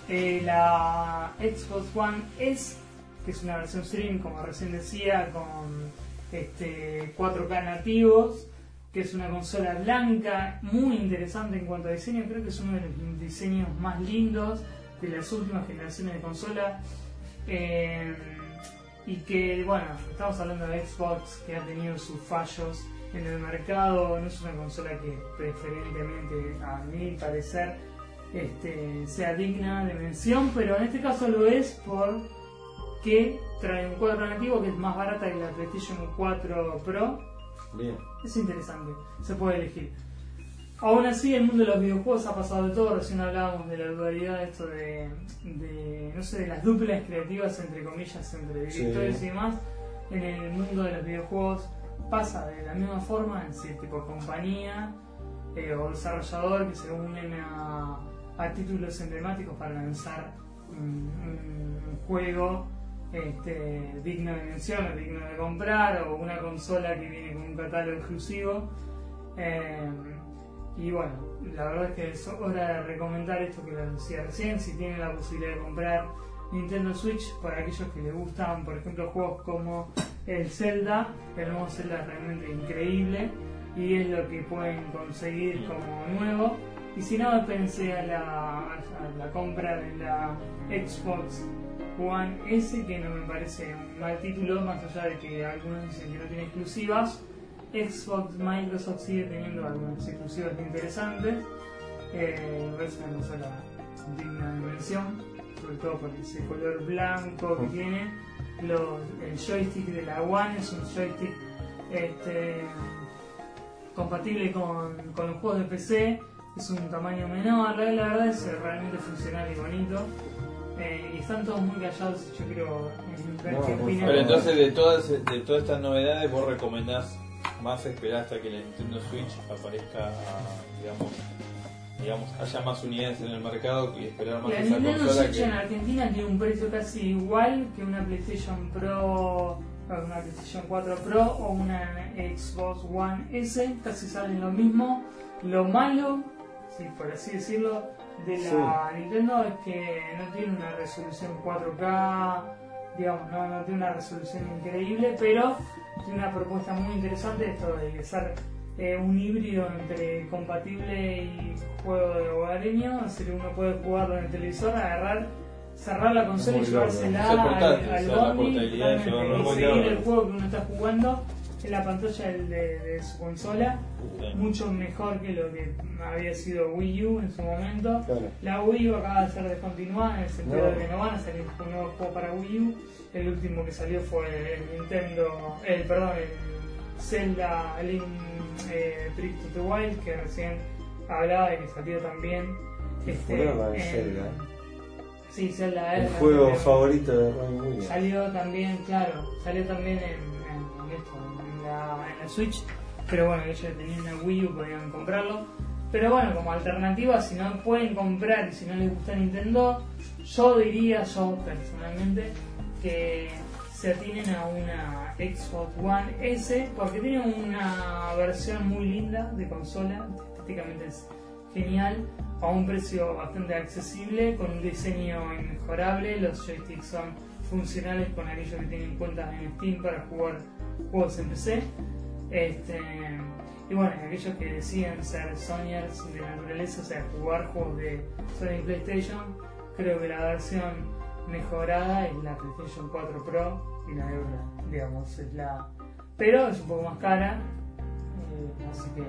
Eh, la Xbox One S, que es una versión stream, como recién decía, con este, 4K nativos, que es una consola blanca, muy interesante en cuanto a diseño, creo que es uno de los diseños más lindos de las últimas generaciones de consola. Eh, y que, bueno, estamos hablando de Xbox, que ha tenido sus fallos en el mercado, no es una consola que preferentemente, a mi parecer, este, sea digna de mención, pero en este caso lo es porque trae un cuadro nativo que es más barata que la PlayStation 4 Pro. Bien. Es interesante, se puede elegir. Aún así, el mundo de los videojuegos ha pasado de todo. Recién hablábamos de la dualidad, esto de, de, no sé, de las duplas creativas, entre comillas, entre Sí. directores y demás. En el mundo de los videojuegos pasa de la misma forma, es decir, tipo compañía eh, o desarrollador que se unen a, títulos emblemáticos para lanzar un juego este, digno de mención o digno de comprar o una consola que viene con un catálogo exclusivo. Eh, y bueno, la verdad es que es hora de recomendar esto que lo decía recién, si tienen la posibilidad de comprar Nintendo Switch para aquellos que les gustan, por ejemplo, juegos como el Zelda, el nuevo Zelda es realmente increíble y es lo que pueden conseguir como nuevo. Y si no, pensé a la, a la compra de la Xbox One S, que no me parece un mal título, más allá de que algunos dicen que no tiene exclusivas. Xbox Microsoft sigue teniendo algunas exclusivas interesantes. Eh, parece una consola digna de mención, sobre todo por ese color blanco que tiene. Los- el joystick de la One es un joystick este, compatible con, con los juegos de PC, es un tamaño menor, la, la verdad es realmente funcional y bonito. Eh, y están todos muy callados, yo creo, en ver qué opinan. Pero entonces de todas de todas estas novedades vos recomendás más esperar hasta que la Nintendo Switch aparezca, digamos, digamos, haya más unidades en el mercado y esperar más La esa Nintendo consola Switch que en Argentina tiene un precio casi igual que una PlayStation Pro, una PlayStation 4 Pro o una Xbox One S, casi salen lo mismo. Lo malo, sí, por así decirlo, de la Nintendo es que no tiene una resolución 4K, digamos, no, no tiene una resolución increíble, pero tiene una propuesta muy interesante esto de ser eh, un híbrido entre compatible y juego de hogareño, es decir, uno puede jugarlo en el televisor, agarrar, cerrar la consola y llevársela al, al o sea, la bondi, y seguir el juego que uno está jugando en la pantalla del- de, de su consola, Sí. mucho mejor que lo que había sido Wii U en su momento. Claro. La Wii U acaba de ser descontinuada en el sentido No. de que no van a salir un nuevo juego para Wii U. El último que salió fue el Nintendo, el perdón, el Zelda Link eh, Breath of the Wild, que recién hablaba de que salió también. Este, en- Zelda. Sí, Zelda El juego favorito de Robin Williams. Salió también, claro, salió también en, en- en esto, en la, en la Switch. pero bueno, ellos tenían una Wii U, podían comprarlo. Pero bueno, como alternativa, si no pueden comprar y si no les gusta Nintendo, yo diría, yo personalmente, que se atinen a una Xbox One S porque tiene una versión muy linda de consola, estéticamente es genial, a un precio bastante accesible, con un diseño inmejorable, los joysticks son funcionales con aquellos que tienen cuentas en Steam para jugar juegos en PC. Este, y bueno, aquellos que deciden ser Sonyers de naturaleza, o sea, jugar juegos de Sony PlayStation, creo que la versión mejorada es la PlayStation 4 Pro y la de otra, digamos, es la. Pero es un poco más cara, eh, así que.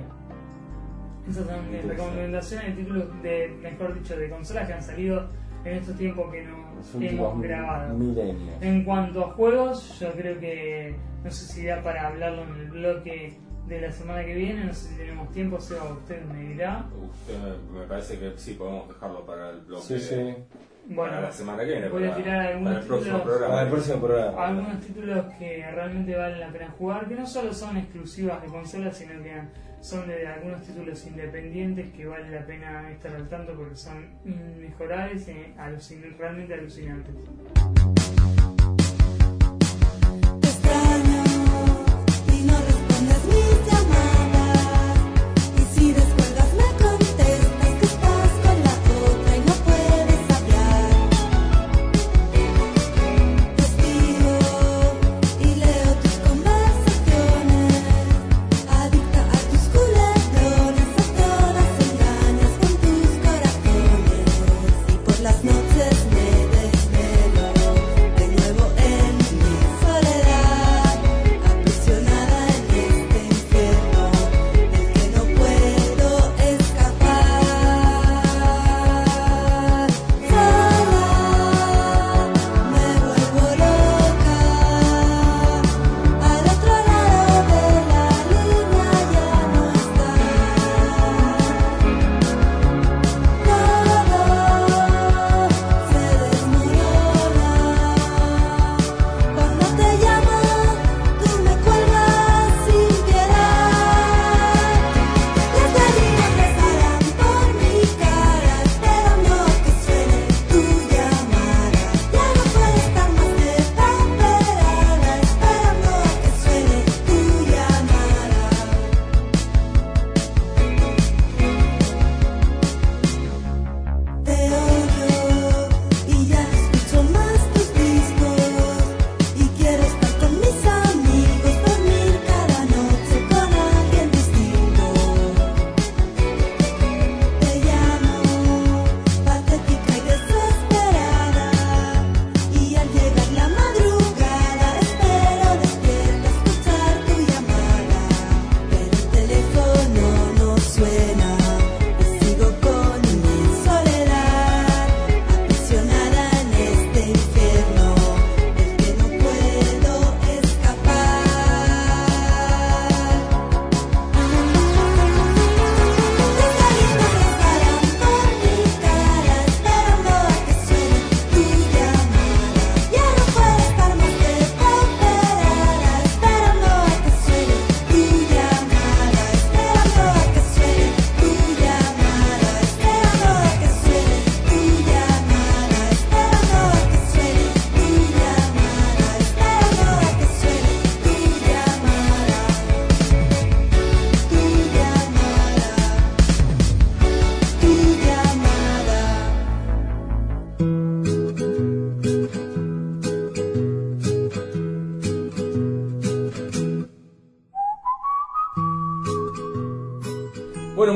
Esas son mis recomendaciones de títulos de, mejor dicho, de consolas que han salido en estos tiempos que no hemos grabado. milenios. En cuanto a juegos, yo creo que no sé si da para hablarlo en el bloque de la semana que viene, no sé si tenemos tiempo, Seba, usted me dirá. Usted me, me parece que sí podemos dejarlo para el bloque. Sí, sí. Bueno, para la semana que viene. voy a tirar para algunos el próximo títulos. programa. Para el próximo programa. Algunos títulos que realmente valen la pena jugar, que no solo son exclusivas de consolas, sino que son de algunos títulos independientes que vale la pena estar al tanto porque son inmejorables y alucin- realmente alucinantes.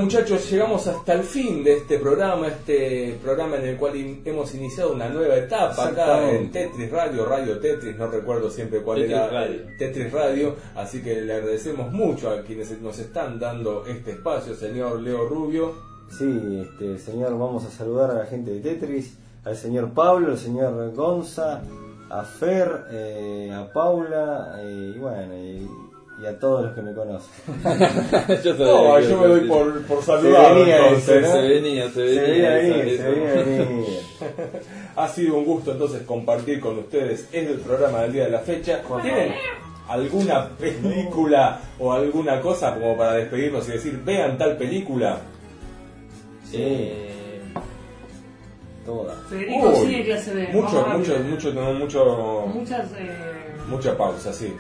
Muchachos, llegamos hasta el fin de este programa, este programa en el cual in- hemos iniciado una nueva etapa acá en. Tetris Radio, Radio Tetris, no recuerdo siempre cuál Tetris era Radio. Tetris Radio, así que le agradecemos mucho a quienes nos están dando este espacio, señor Leo Rubio. Sí, este, señor, vamos a saludar a la gente de Tetris, al señor Pablo, al señor Gonza, a Fer, eh, a Paula, eh, y bueno, y, y a todos los que me conocen. Yo No, yo me doy por, por Se saludado venía entonces, ese, ¿no? Se venía, se venía. Se venía esa- venir, esa- se venía venir. Ha sido un gusto entonces compartir con ustedes el programa del día de la fecha. ¿Tienen alguna película o alguna cosa como para despedirnos y decir, vean tal película? Eh, Todas. Federico Uy, sigue clase B. Mucho, mucho, mucho, mucho, Muchas. Eh, mucha pausa, sí.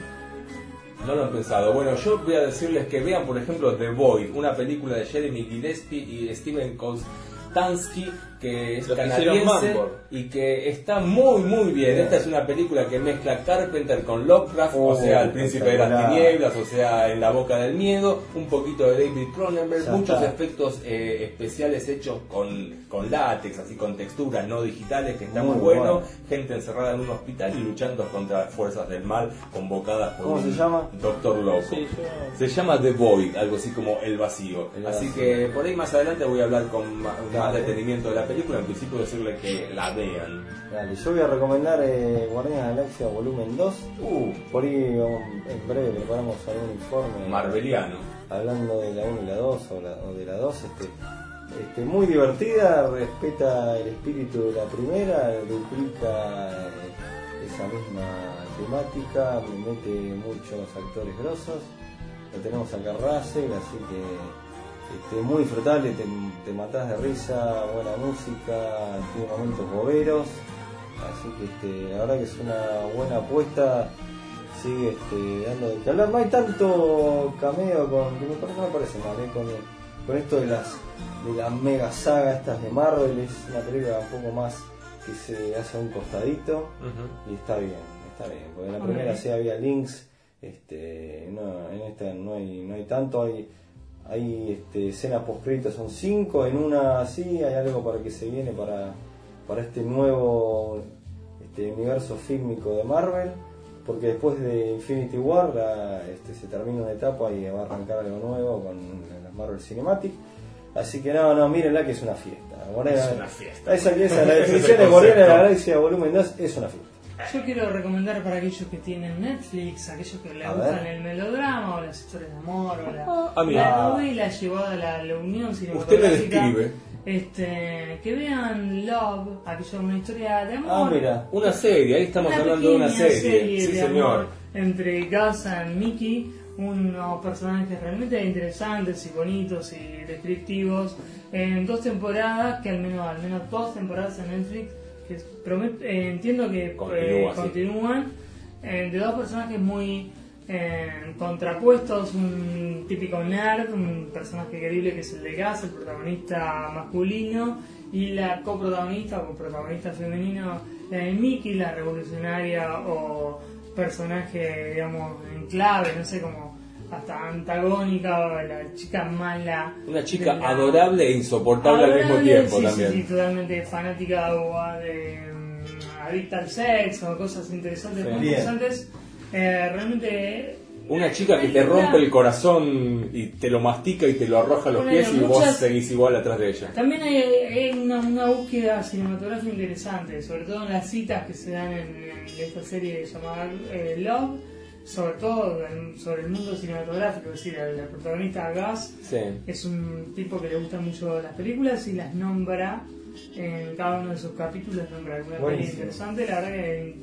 No lo han pensado. Bueno, yo voy a decirles que vean, por ejemplo, The Void, una película de Jeremy Gillespie y Steven Kostansky, que es hicieron canadiense. Y que está muy, muy bien. Esta es una película que mezcla Carpenter con Lovecraft, o Oh, sea, El Príncipe de las. Tinieblas, o sea, En la Boca del Miedo, un poquito de David Cronenberg, muchos está. efectos eh, especiales hechos con, con látex, así con texturas no digitales, que está muy, Muy bueno. bueno. Gente encerrada en un hospital y luchando contra fuerzas del mal convocadas por ¿Cómo un se llama? Doctor Loco. Sí, yo- Se llama The Void, algo así como El Vacío. El así Vacío. que por ahí más adelante voy a hablar con más Dale. detenimiento de la película. En principio decirle que la Dale, yo voy a recomendar eh, Guardianes de la Galaxia Volumen 2. Uh, Por ahí vamos- en breve preparamos algún informe. Marveliano. hablando de la 1 y la 2 o, la- o de la 2 este, este, muy divertida respeta el espíritu de la primera duplica eh, esa misma temática mete muchos actores grosos lo tenemos acá Russell así que este, muy disfrutable te, te matás de risa buena música tiene momentos boberos así que este, la verdad que es una buena apuesta sigue este, dando de hablar. No hay tanto cameo con. que me parece- no me parece mal, ¿eh? con, con esto de las de la mega saga estas de Marvel. Es una película un poco más que se hace a un costadito y está bien, está bien. Porque en la primera sí había links, este, no, en esta no hay, no hay tanto, hay hay este, escenas post son cinco, en una sí hay algo para que se viene para, para este nuevo este universo fílmico de Marvel, porque después de Infinity War la- este, se termina una etapa y va a arrancar algo nuevo con las Marvel Cinematic. Así que no, no, mírenla que es una fiesta. Es una fiesta. Esa, que es la definición de Guardianes de la. Galaxia Volumen 2 es una fiesta. Yo quiero recomendar para aquellos que tienen Netflix, aquellos que les A gustan ver. el melodrama o las historias de amor o la, Ah, mira. la novela llevada a la, la unión Usted cinematográfica. le describe. Este, que vean Love, aquella una historia de amor. Ah, mira. Una serie, ahí estamos Una hablando de una serie. sí, de señor. amor entre Gus y Mickey, unos personajes realmente interesantes y bonitos y descriptivos, en dos temporadas, que al menos, al menos dos temporadas en Netflix, que eh, entiendo que Continúa, eh, sí. continúan, eh, de dos personajes muy eh, contrapuestos, un típico nerd, un personaje querible que es el de Gus, el protagonista masculino, y la coprotagonista o coprotagonista femenino, la de Mickey, la revolucionaria o personaje, digamos, en clave, no sé, como hasta antagónica la chica mala. Una chica la- adorable e insoportable al mismo Adorable, tiempo sí, también. Sí, sí, totalmente fanática o de mm, adicta al sexo, cosas interesantes, muy interesantes. Eh, realmente Una chica que te rompe el corazón y te lo mastica y te lo arroja a los Bueno, pies y vos muchas- seguís igual atrás de ella. También hay, hay una, una búsqueda cinematográfica interesante, sobre todo en las citas que se dan en, en esta serie llamada eh, Love, sobre todo en- sobre el mundo cinematográfico, es decir, el, el protagonista Gus Sí. es un tipo que le gustan mucho las películas y las nombra en cada uno de sus capítulos, nombra alguna Buenísimo. interesante, la verdad que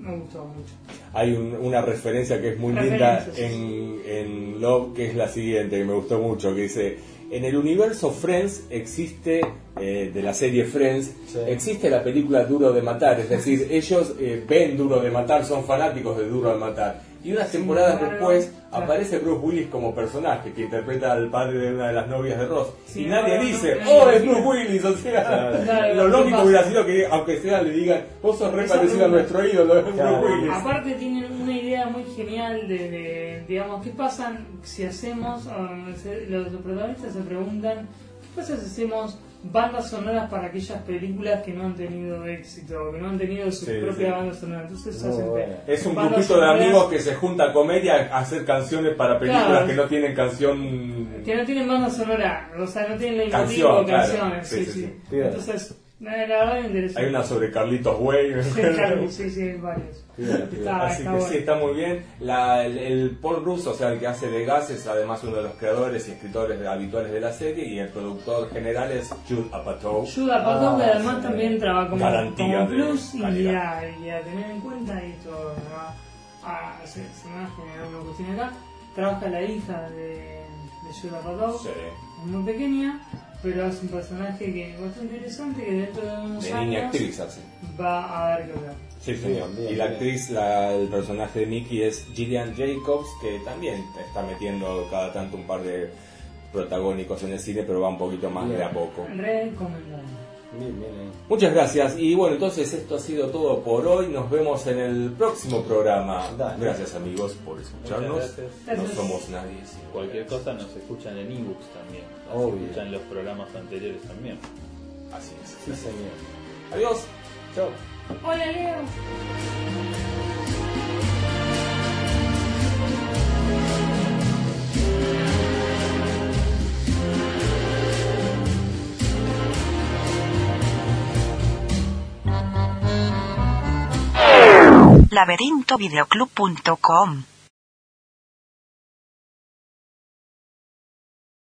me gustó mucho. Hay un- una referencia que es muy linda en, en Love, que es la siguiente, que me gustó mucho, que dice, en el universo Friends existe, eh, de la serie Friends, existe la película Duro de Matar, es decir, ellos eh, ven Duro de Matar, son fanáticos de Duro de Matar. Y unas temporadas después claro. aparece Bruce Willis como personaje, que interpreta al padre de una de las novias de Ross. Y nadie dice, no- oh, es Bruce. Willis, o sea, Claro, lo ¿qué lógico hubiera sido que, aunque sea, le digan, vos sos re parecido a nuestro ídolo, es Bruce Willis. Aparte tienen una idea muy genial de, de, digamos, ¿qué pasa si hacemos, los, los protagonistas se preguntan, ¿qué pasa si hacemos bandas sonoras para aquellas películas que no han tenido éxito, que no han tenido su Sí, propia sí. banda sonora? Entonces Muy hacen bueno. Es un grupito de amigos que se junta a comedia a hacer canciones para películas Claro. que no tienen canción. que no tienen banda sonora, o sea, no tienen la Canción, claro. canciones, Sí, sí. Entonces, la, la verdad es interesante. Hay una sobre Carlitos Way. Sí, claro, sí, sí, hay varios. Está, Así está que bueno. sí, está muy bien. La- el, el Paul Russo, o sea, el que hace de Gas, es además uno de los creadores y escritores habituales de la serie. Y el productor general es Jude Apatow. Jude Apatow, que además también trabaja como, Garantía como de plus y a, y a tener en cuenta y todo. ¿no? ah, se, se me va a generar una cuestión acá, trabaja la hija de, de Julia Roberts, Sí. es muy pequeña, pero hace un personaje que es bastante interesante que dentro de unos De años niña actriz hace. va a dar que hablar. Sí, sí. Bien, bien, y la bien. actriz, la- el personaje de Mickey es Gillian Jacobs, que también está metiendo cada tanto un par de protagónicos en el cine, pero va un poquito más de a poco. Recomendable. Bien, bien ahí. Muchas gracias. Y bueno, entonces esto ha sido todo por hoy. Nos vemos en el próximo programa. Dale. Gracias amigos por escucharnos. Gracias. No Gracias. somos nadie. sin Cualquier cosa nos escuchan en ebooks también. Nos Obvio. escuchan los programas anteriores también. Así es. Sí, señor. Adiós. Chao. Hola Leo. laberintovideoclub.com